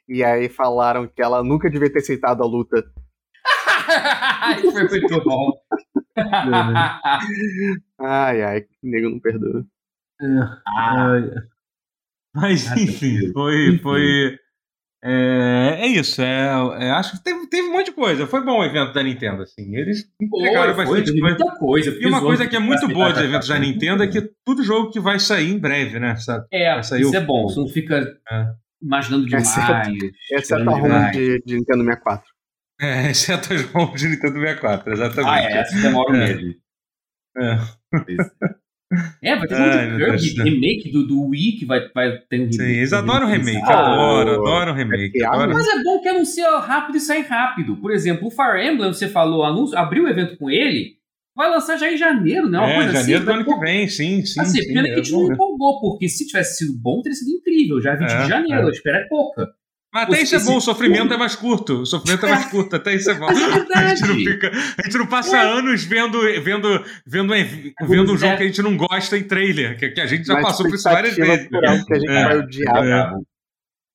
e aí falaram que ela nunca devia ter aceitado a luta. Isso foi muito bom. Ai, ai, o nego não perdoa. Ah. Mas, enfim, foi. Enfim. foi É, é isso, é, é, acho que teve, teve um monte de coisa. Foi bom o evento da Nintendo, assim. Eles entregaram foi, bastante foi, coisa. Muita coisa. E uma coisa que é muito boa de eventos da Nintendo é que tudo jogo que vai sair em breve, né? Sabe? É, isso o... é bom. Você não fica é. imaginando demais. Exceto a ROM de, de Nintendo 64. É, exceto as ROM de Nintendo 64, exatamente. Ah, é, essa demora é. mesmo. É. É, vai ter um Kirby remake do, do Wii que vai, vai ter um remake. Sim, eles adoram remake, ah, adoram, adoram remake. É adoram. Mas é bom que anuncia rápido e sai rápido. Por exemplo, o Fire Emblem, você falou, anúncio, abriu o evento com ele, vai lançar já em janeiro, né? Uma é, janeiro assim, do ano que vem, sim, sim. Assim, sim, pena que a gente não empolgou, porque se tivesse sido bom, teria sido incrível. Já 20 é, de janeiro, é. a espera é pouca. Mas até isso é bom, o sofrimento é mais curto. O sofrimento é mais curto, até isso é bom. É a, gente não fica, a gente não passa é. anos vendo, vendo, vendo, vendo um jogo é. que a gente não gosta em trailer, que, que a gente já Mas passou por isso várias vezes. que a gente é. vai odiar.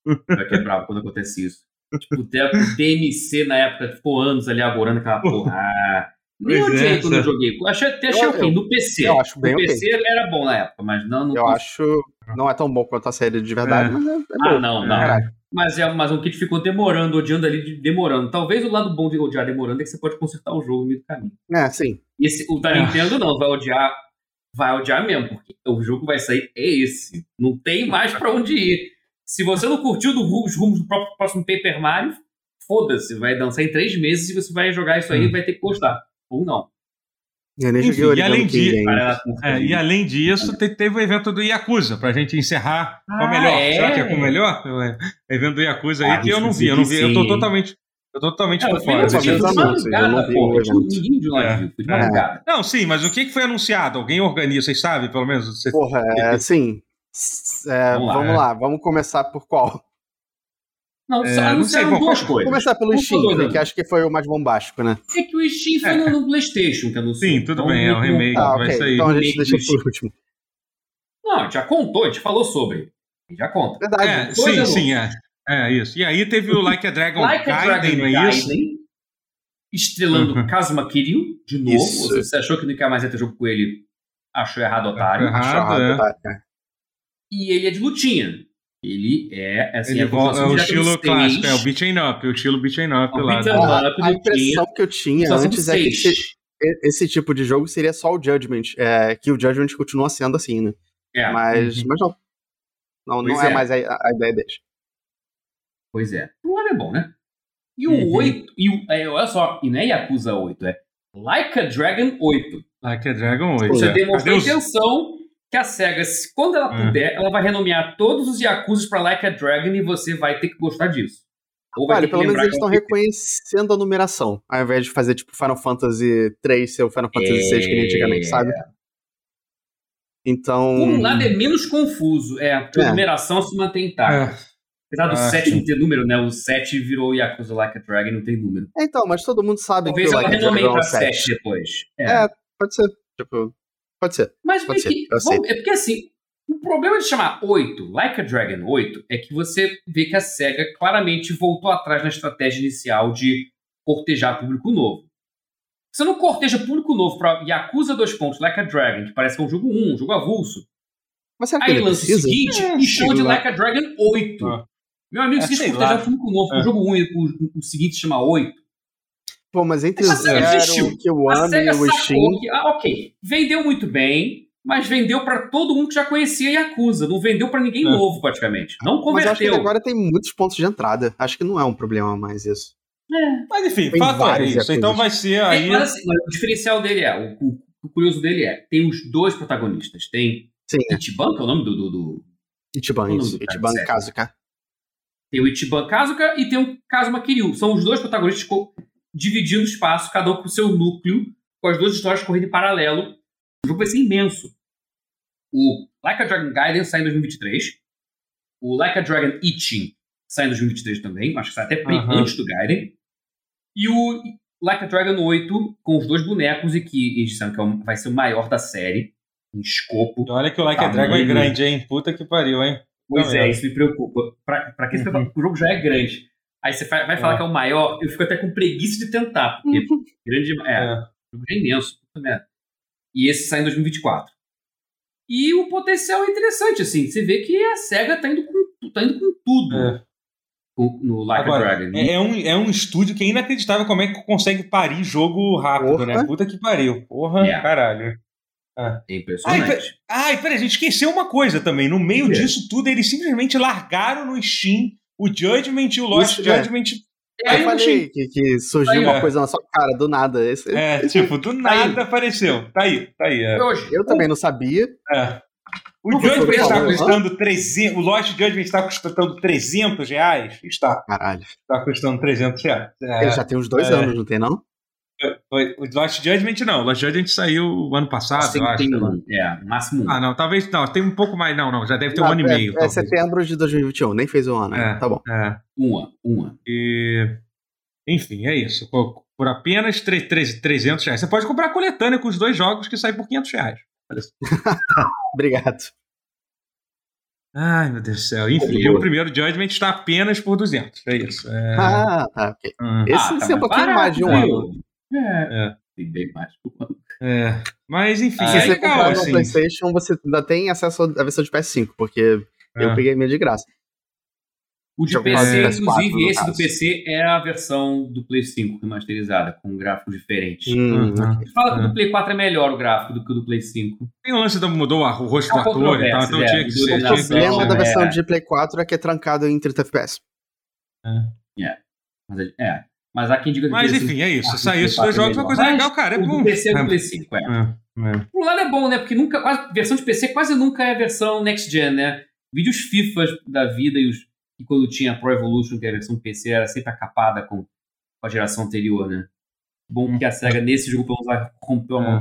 É. É bravo quando acontece isso. Tipo, o DMC na época ficou anos ali agorando aquela porra. Ah, nem odiei é, quando eu joguei. Achei, até achei eu, ok, no PC. Eu acho bem no PC okay. era bom na época, mas não no Eu acho. Não é tão bom quanto a série de verdade, mas é, é Ah, bom. não, não. Mas é mas o que ficou demorando, odiando ali, demorando. Talvez o lado bom de odiar demorando é que você pode consertar o jogo no meio do caminho. É, sim. Esse, o da Nintendo não, vai odiar, vai odiar mesmo, porque o jogo vai sair é esse. Não tem mais para onde ir. Se você não curtiu do, os rumos do próprio, próximo Paper Mario, foda-se, vai dançar em três meses e você vai jogar isso aí e vai ter que gostar. Ou não. Eu nem Enfim, e, além de, é, e além disso, teve o evento do Yakuza, pra gente encerrar ah, com o melhor. É? Será que é com o melhor? O evento do Yakuza aí ah, que eu não vi, eu não vi, eu tô totalmente. Eu tô totalmente é, por fora. É. Não, sim, mas o que foi anunciado? Alguém organiza, vocês sabem, pelo menos? Porra, é, sim. É, vamos, lá, vamos lá, vamos começar por qual? Não, é, só não sei, bom, duas coisas. Começar pelo Steam, que acho que foi o mais bombástico, né? É que o Steam foi é. no PlayStation que anunciou. Sim, tudo então, bem, é um remake, ah, vai okay. sair. Então a gente deixa por último. Não, já contou, a gente falou sobre. Já conta. Verdade. É, sim, sim, é. É isso. E aí teve o Like a Dragon like Gaiden, não é isso? Estrelando uhum. Kazuma Kiryu, de novo. Isso. Você achou que nunca mais ia ter jogo com ele, achou errado, otário. Errado, achou errado, é. otário. É. E ele é de lutinha. Ele é assim, ele é, é o estilo clássico, é o beat up, o estilo beat up o lá. A, a impressão que eu tinha antes é que esse, esse, tipo de jogo seria só o Judgment, é, que o Judgment continua sendo assim, né? É. Mas, uhum. mas não. Não, não é, é, mais a, a, ideia deles. Pois é. O nome é bom, né? E o uhum. 8, e o, é, olha só, e não é Yakuza 8, é Like a Dragon 8. Like a Dragon 8. Você é. demonstrou intenção que a SEGA, quando ela hum. puder, ela vai renomear todos os Yakuza para Like a Dragon e você vai ter que gostar disso. Ou vai pelo menos eles estão reconhecendo a numeração, ao invés de fazer tipo Final Fantasy 3 ser o Final Fantasy é... 6 que nem antigamente, sabe? Então. Por um lado é menos confuso, é, porque é. a numeração se mantém intacta. É. Apesar do ah, 7 não ter número, né? O 7 virou Yakuza Like a Dragon não tem número. Então, mas todo mundo sabe Talvez que o Like a Dragon é 7. 7 depois. É. é, pode ser. Tipo, Pode ser. Mas pode ser. Que, é porque assim, o problema de chamar 8, Like a Dragon 8, é que você vê que a SEGA claramente voltou atrás na estratégia inicial de cortejar público novo. Você não corteja público novo pra Yakuza 2 pontos, Like a Dragon, que parece que é um jogo 1, um jogo avulso. Mas Aí lança o seguinte é, e chama de Like a Dragon 8. Ah. Meu amigo, é, se cortejar público novo é. um jogo 1 e o, o seguinte chama 8, Pô, mas entre o Zero, que eu amo e o Steam... Que, ah, ok, vendeu muito bem, mas vendeu para todo mundo que já conhecia Yakuza. Não vendeu para ninguém é. novo, praticamente. Não converteu. Mas acho que agora tem muitos pontos de entrada. Acho que não é um problema mais isso. É. Mas enfim, tem fato é isso. Então vai ser aí... É, assim, o diferencial dele é, o, o, o, curioso dele é, tem os dois protagonistas. Tem Sim, Ichiban, que é o nome do... do, do... Ichiban, isso. Do Ichiban Kazuka. Tem o Ichiban Kazuka e tem o Kazuma Kiryu. São os dois protagonistas dividindo o espaço, cada um com o seu núcleo, com as duas histórias correndo em paralelo. O jogo vai ser imenso. O Like a Dragon Gaiden sai em 2023. O Like a Dragon Itching sai em 2023 também. Acho que sai até uhum. antes do Gaiden. E o Like a Dragon 8, com os dois bonecos, e que eles disseram que é vai ser o maior da série, em escopo. Olha que o Like a Dragon é grande, hein? Puta que pariu, hein? Pois é, isso me preocupa. Pra, pra quem uhum. o jogo já é grande. Aí você vai, falar é. que é o maior, eu fico até com preguiça de tentar, porque uhum. grande. É, é. o jogo é imenso, puta merda. E esse sai em 2024. E o potencial é interessante, assim. Você vê que a SEGA tá indo com, tá indo com tudo. É. no Like Agora, a Dragon. É, é, um, é um estúdio que é inacreditável como é que consegue parir jogo rápido, Porra. né? Puta que pariu. Porra, yeah. caralho. Ah. É impressionante. Ai, peraí, a gente esqueceu uma coisa também. No meio disso tudo, eles simplesmente largaram no Steam o Judgment e o Lost Isso, é. Judgment. É. Eu falei que, que surgiu aí, uma é. coisa na sua cara, do nada. Esse, é, esse, tipo, do nada apareceu. Tá aí, tá aí. É. Hoje, eu também não sabia. É. O Judgment está custando 300. O Lost Judgment está custando 300 reais? Está. Caralho. Está custando 300 reais. É, Ele já tem uns dois é. anos, não tem, não? O Lost Judgment não. O Lost Judgment saiu o ano passado, eu acho. Tem um, é, máximo. Ah, não, talvez. Não, tem um pouco mais. Não, não, já deve ter não, um ano é, e meio. É, setembro de 2021, nem fez um ano. É, tá bom. É. Um ano, um ano. E. Enfim, é isso. Por, por apenas 3, 3, 300 reais. Você pode comprar a coletânea com os dois jogos que sai por 500 reais. Obrigado. Ai, meu Deus do céu. Enfim, o primeiro Judgment está apenas por 200. É isso. É... Ah, tá, ok. Hum. Esse ah, tá é um pouquinho mais de um ano. É. é. Tem bem mais de um ano. É. Mas, enfim, ah, é se legal, você assim. no PlayStation, você ainda tem acesso à versão de PS5, porque é. eu peguei minha de graça. O de PC, inclusive, esse do PC é a versão do Play 5 remasterizada, com um gráfico diferente. Hum, uhum. Fala que o do Play 4 é melhor o gráfico do que o do Play 5. Tem um lance que mudou o rosto do ator e tal, então é, tinha que ser. O problema da versão é. de Play 4 é que é trancado em 30 FPS. É. é. Mas, é. Mas há quem diga que Mas enfim, é isso. Saiu esses dois jogos, é uma coisa Mas legal, cara. É bom. O PC é do Play 5, é. é. Por um lado é bom, né? Porque nunca, quase, versão de PC quase nunca é versão next gen, né? Vídeos FIFAs da vida e os e quando tinha Pro Evolution, que é a versão PC, era sempre acapada com, com a geração anterior, né? Bom que a SEGA nesse jogo, pelo menos, rompeu a. É.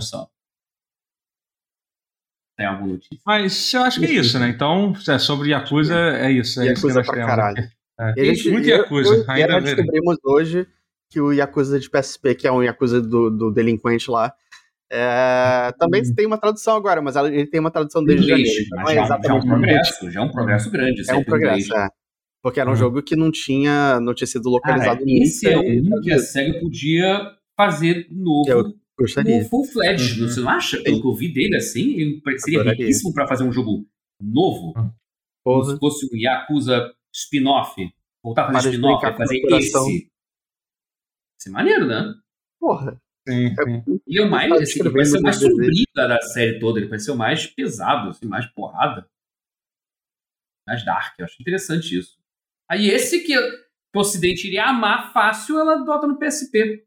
Tem alguma notícia. Mas eu acho que é isso, né? Então, é sobre Yakuza, é isso. É Yakuza isso que pra caralho. É. E a gente, muito Yakuza. Eu, eu, ainda descobrimos hoje que o Yakuza de PSP, que é um Yakuza do, do delinquente lá, é, também hum. tem uma tradução agora, mas ele tem uma tradução desde janeiro. Então é exatamente já é um progresso, já é um progresso grande. É um progresso, é. Porque era um uhum. jogo que não tinha, não tinha sido localizado Cara, esse é um que a SEGA podia fazer novo. Eu gostaria. No full fledged, uhum. você não acha? Pelo que eu vi dele assim, seria Adoraria. riquíssimo para fazer um jogo novo. Uhum. Como se fosse um Yakuza spin-off. Voltar a fazer spin-off, fazer esse. Isso é maneiro, né? Porra. Sim, sim. E o mais, assim, ele pareceu mais sombrio da série toda, ele pareceu mais pesado, assim, mais porrada. Mais dark, eu acho interessante isso. Aí esse que, o Ocidente iria amar fácil, ela adota no PSP.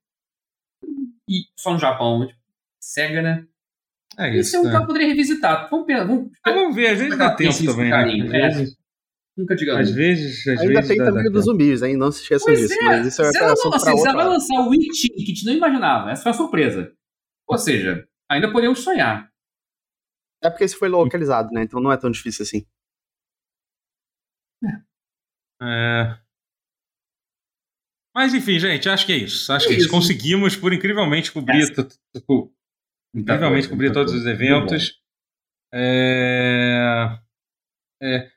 E só no Japão. Tipo, cega, né? É isso. Esse é um é. que eu poderia revisitar. Vamos, vamos, ah, vamos ver, às vezes dá tempo também. Né? Vezes, Nunca diga Às vezes, às Ainda vezes tem também dos zumbis, hein? Não se esqueçam pois disso. É. Mas isso é ela, não, assim, você vai lançar o Witch que a gente não imaginava. Essa foi uma surpresa. Ou seja, ainda podemos sonhar. É porque esse foi localizado, né? Então não é tão difícil assim. É. É... Mas enfim, gente, acho que é isso. Acho é que é isso. conseguimos, por incrivelmente, cobrir, é. incrivelmente cobrir todos os eventos. É... É...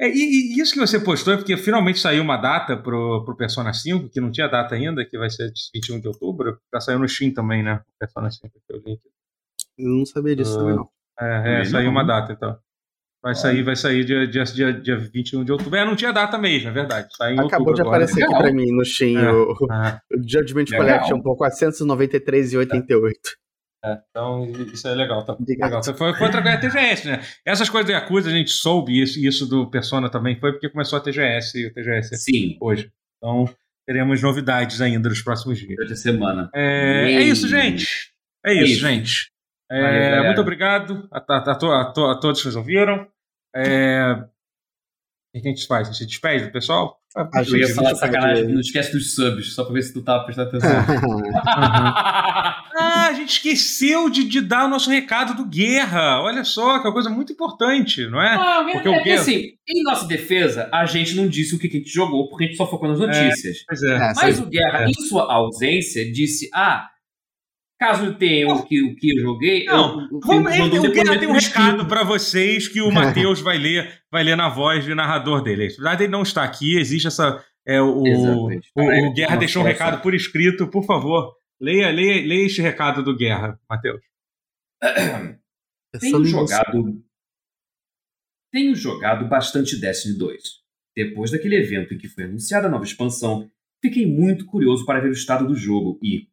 É, e, e, isso que você postou é porque finalmente saiu uma data pro, pro Persona 5, que não tinha data ainda, que vai ser 21 de outubro. Já saiu no Steam também, né? O Persona 5 aqui, o link. Eu não sabia disso uh, também, não. É, é saiu uma data, então. Vai sair, vai sair dia, dia, dia, dia 21 de outubro. É, não tinha data mesmo, é verdade. Acabou de agora. aparecer aqui pra mim no Steam é, o, é. o Judgment legal. Collection por 493,88. É, então isso é legal. Tá, legal. Foi, foi outra coisa, a TGS, né? Essas coisas da Yakuza a gente soube, isso, isso do Persona também foi porque começou a TGS e o TGS Sim. hoje. Então teremos novidades ainda nos próximos dias. A semana. É, é isso, gente. É, é isso, isso, gente. É, muito obrigado a, a, a, a, todos que nos ouviram. É, o que a gente faz? A gente despede do pessoal? A eu ia falar sacanagem, não esquece dos subs, só pra ver se tu tava prestando atenção. uhum. ah, a gente esqueceu de, de, dar o nosso recado do Guerra. Olha só, que é uma coisa muito importante, não é? Ah, porque é, o Guerra... assim, em nossa defesa, a gente não disse o que a gente jogou, porque a gente só focou nas notícias. É, é. Mas o Guerra, em sua ausência, disse: ah Caso tenha o que, o que eu joguei. Não, eu, vamos, o Guerra tem um recado para vocês que o Matheus vai ler, vai ler na voz de narrador dele. Na verdade, ele não está aqui, existe essa. É, o, o, o, Guerra deixou um recado por escrito, por favor. Leia, leia, leia este recado do Guerra, Matheus. Tenho jogado. Tenho jogado bastante Destiny 2. Depois daquele evento em que foi anunciada a nova expansão, fiquei muito curioso para ver o estado do jogo e,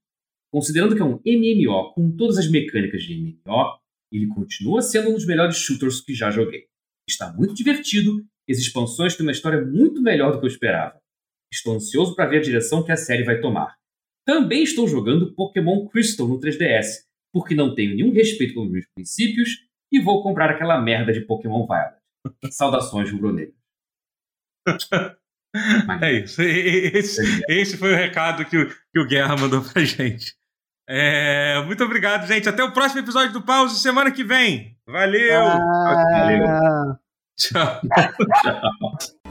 considerando que é um MMO com todas as mecânicas de MMO, ele continua sendo um dos melhores shooters que já joguei. Está muito divertido e as expansões têm uma história muito melhor do que eu esperava. Estou ansioso para ver a direção que a série vai tomar. Também estou jogando Pokémon Crystal no 3DS, porque não tenho nenhum respeito pelos meus princípios e vou comprar aquela merda de Pokémon Violet. Saudações, rubro É isso. Esse, esse, foi o recado que o, que o Guerra mandou pra gente. É, muito obrigado, gente. Até o próximo episódio do Pause semana que vem. Valeu! Ah. Valeu. Tchau. Tchau.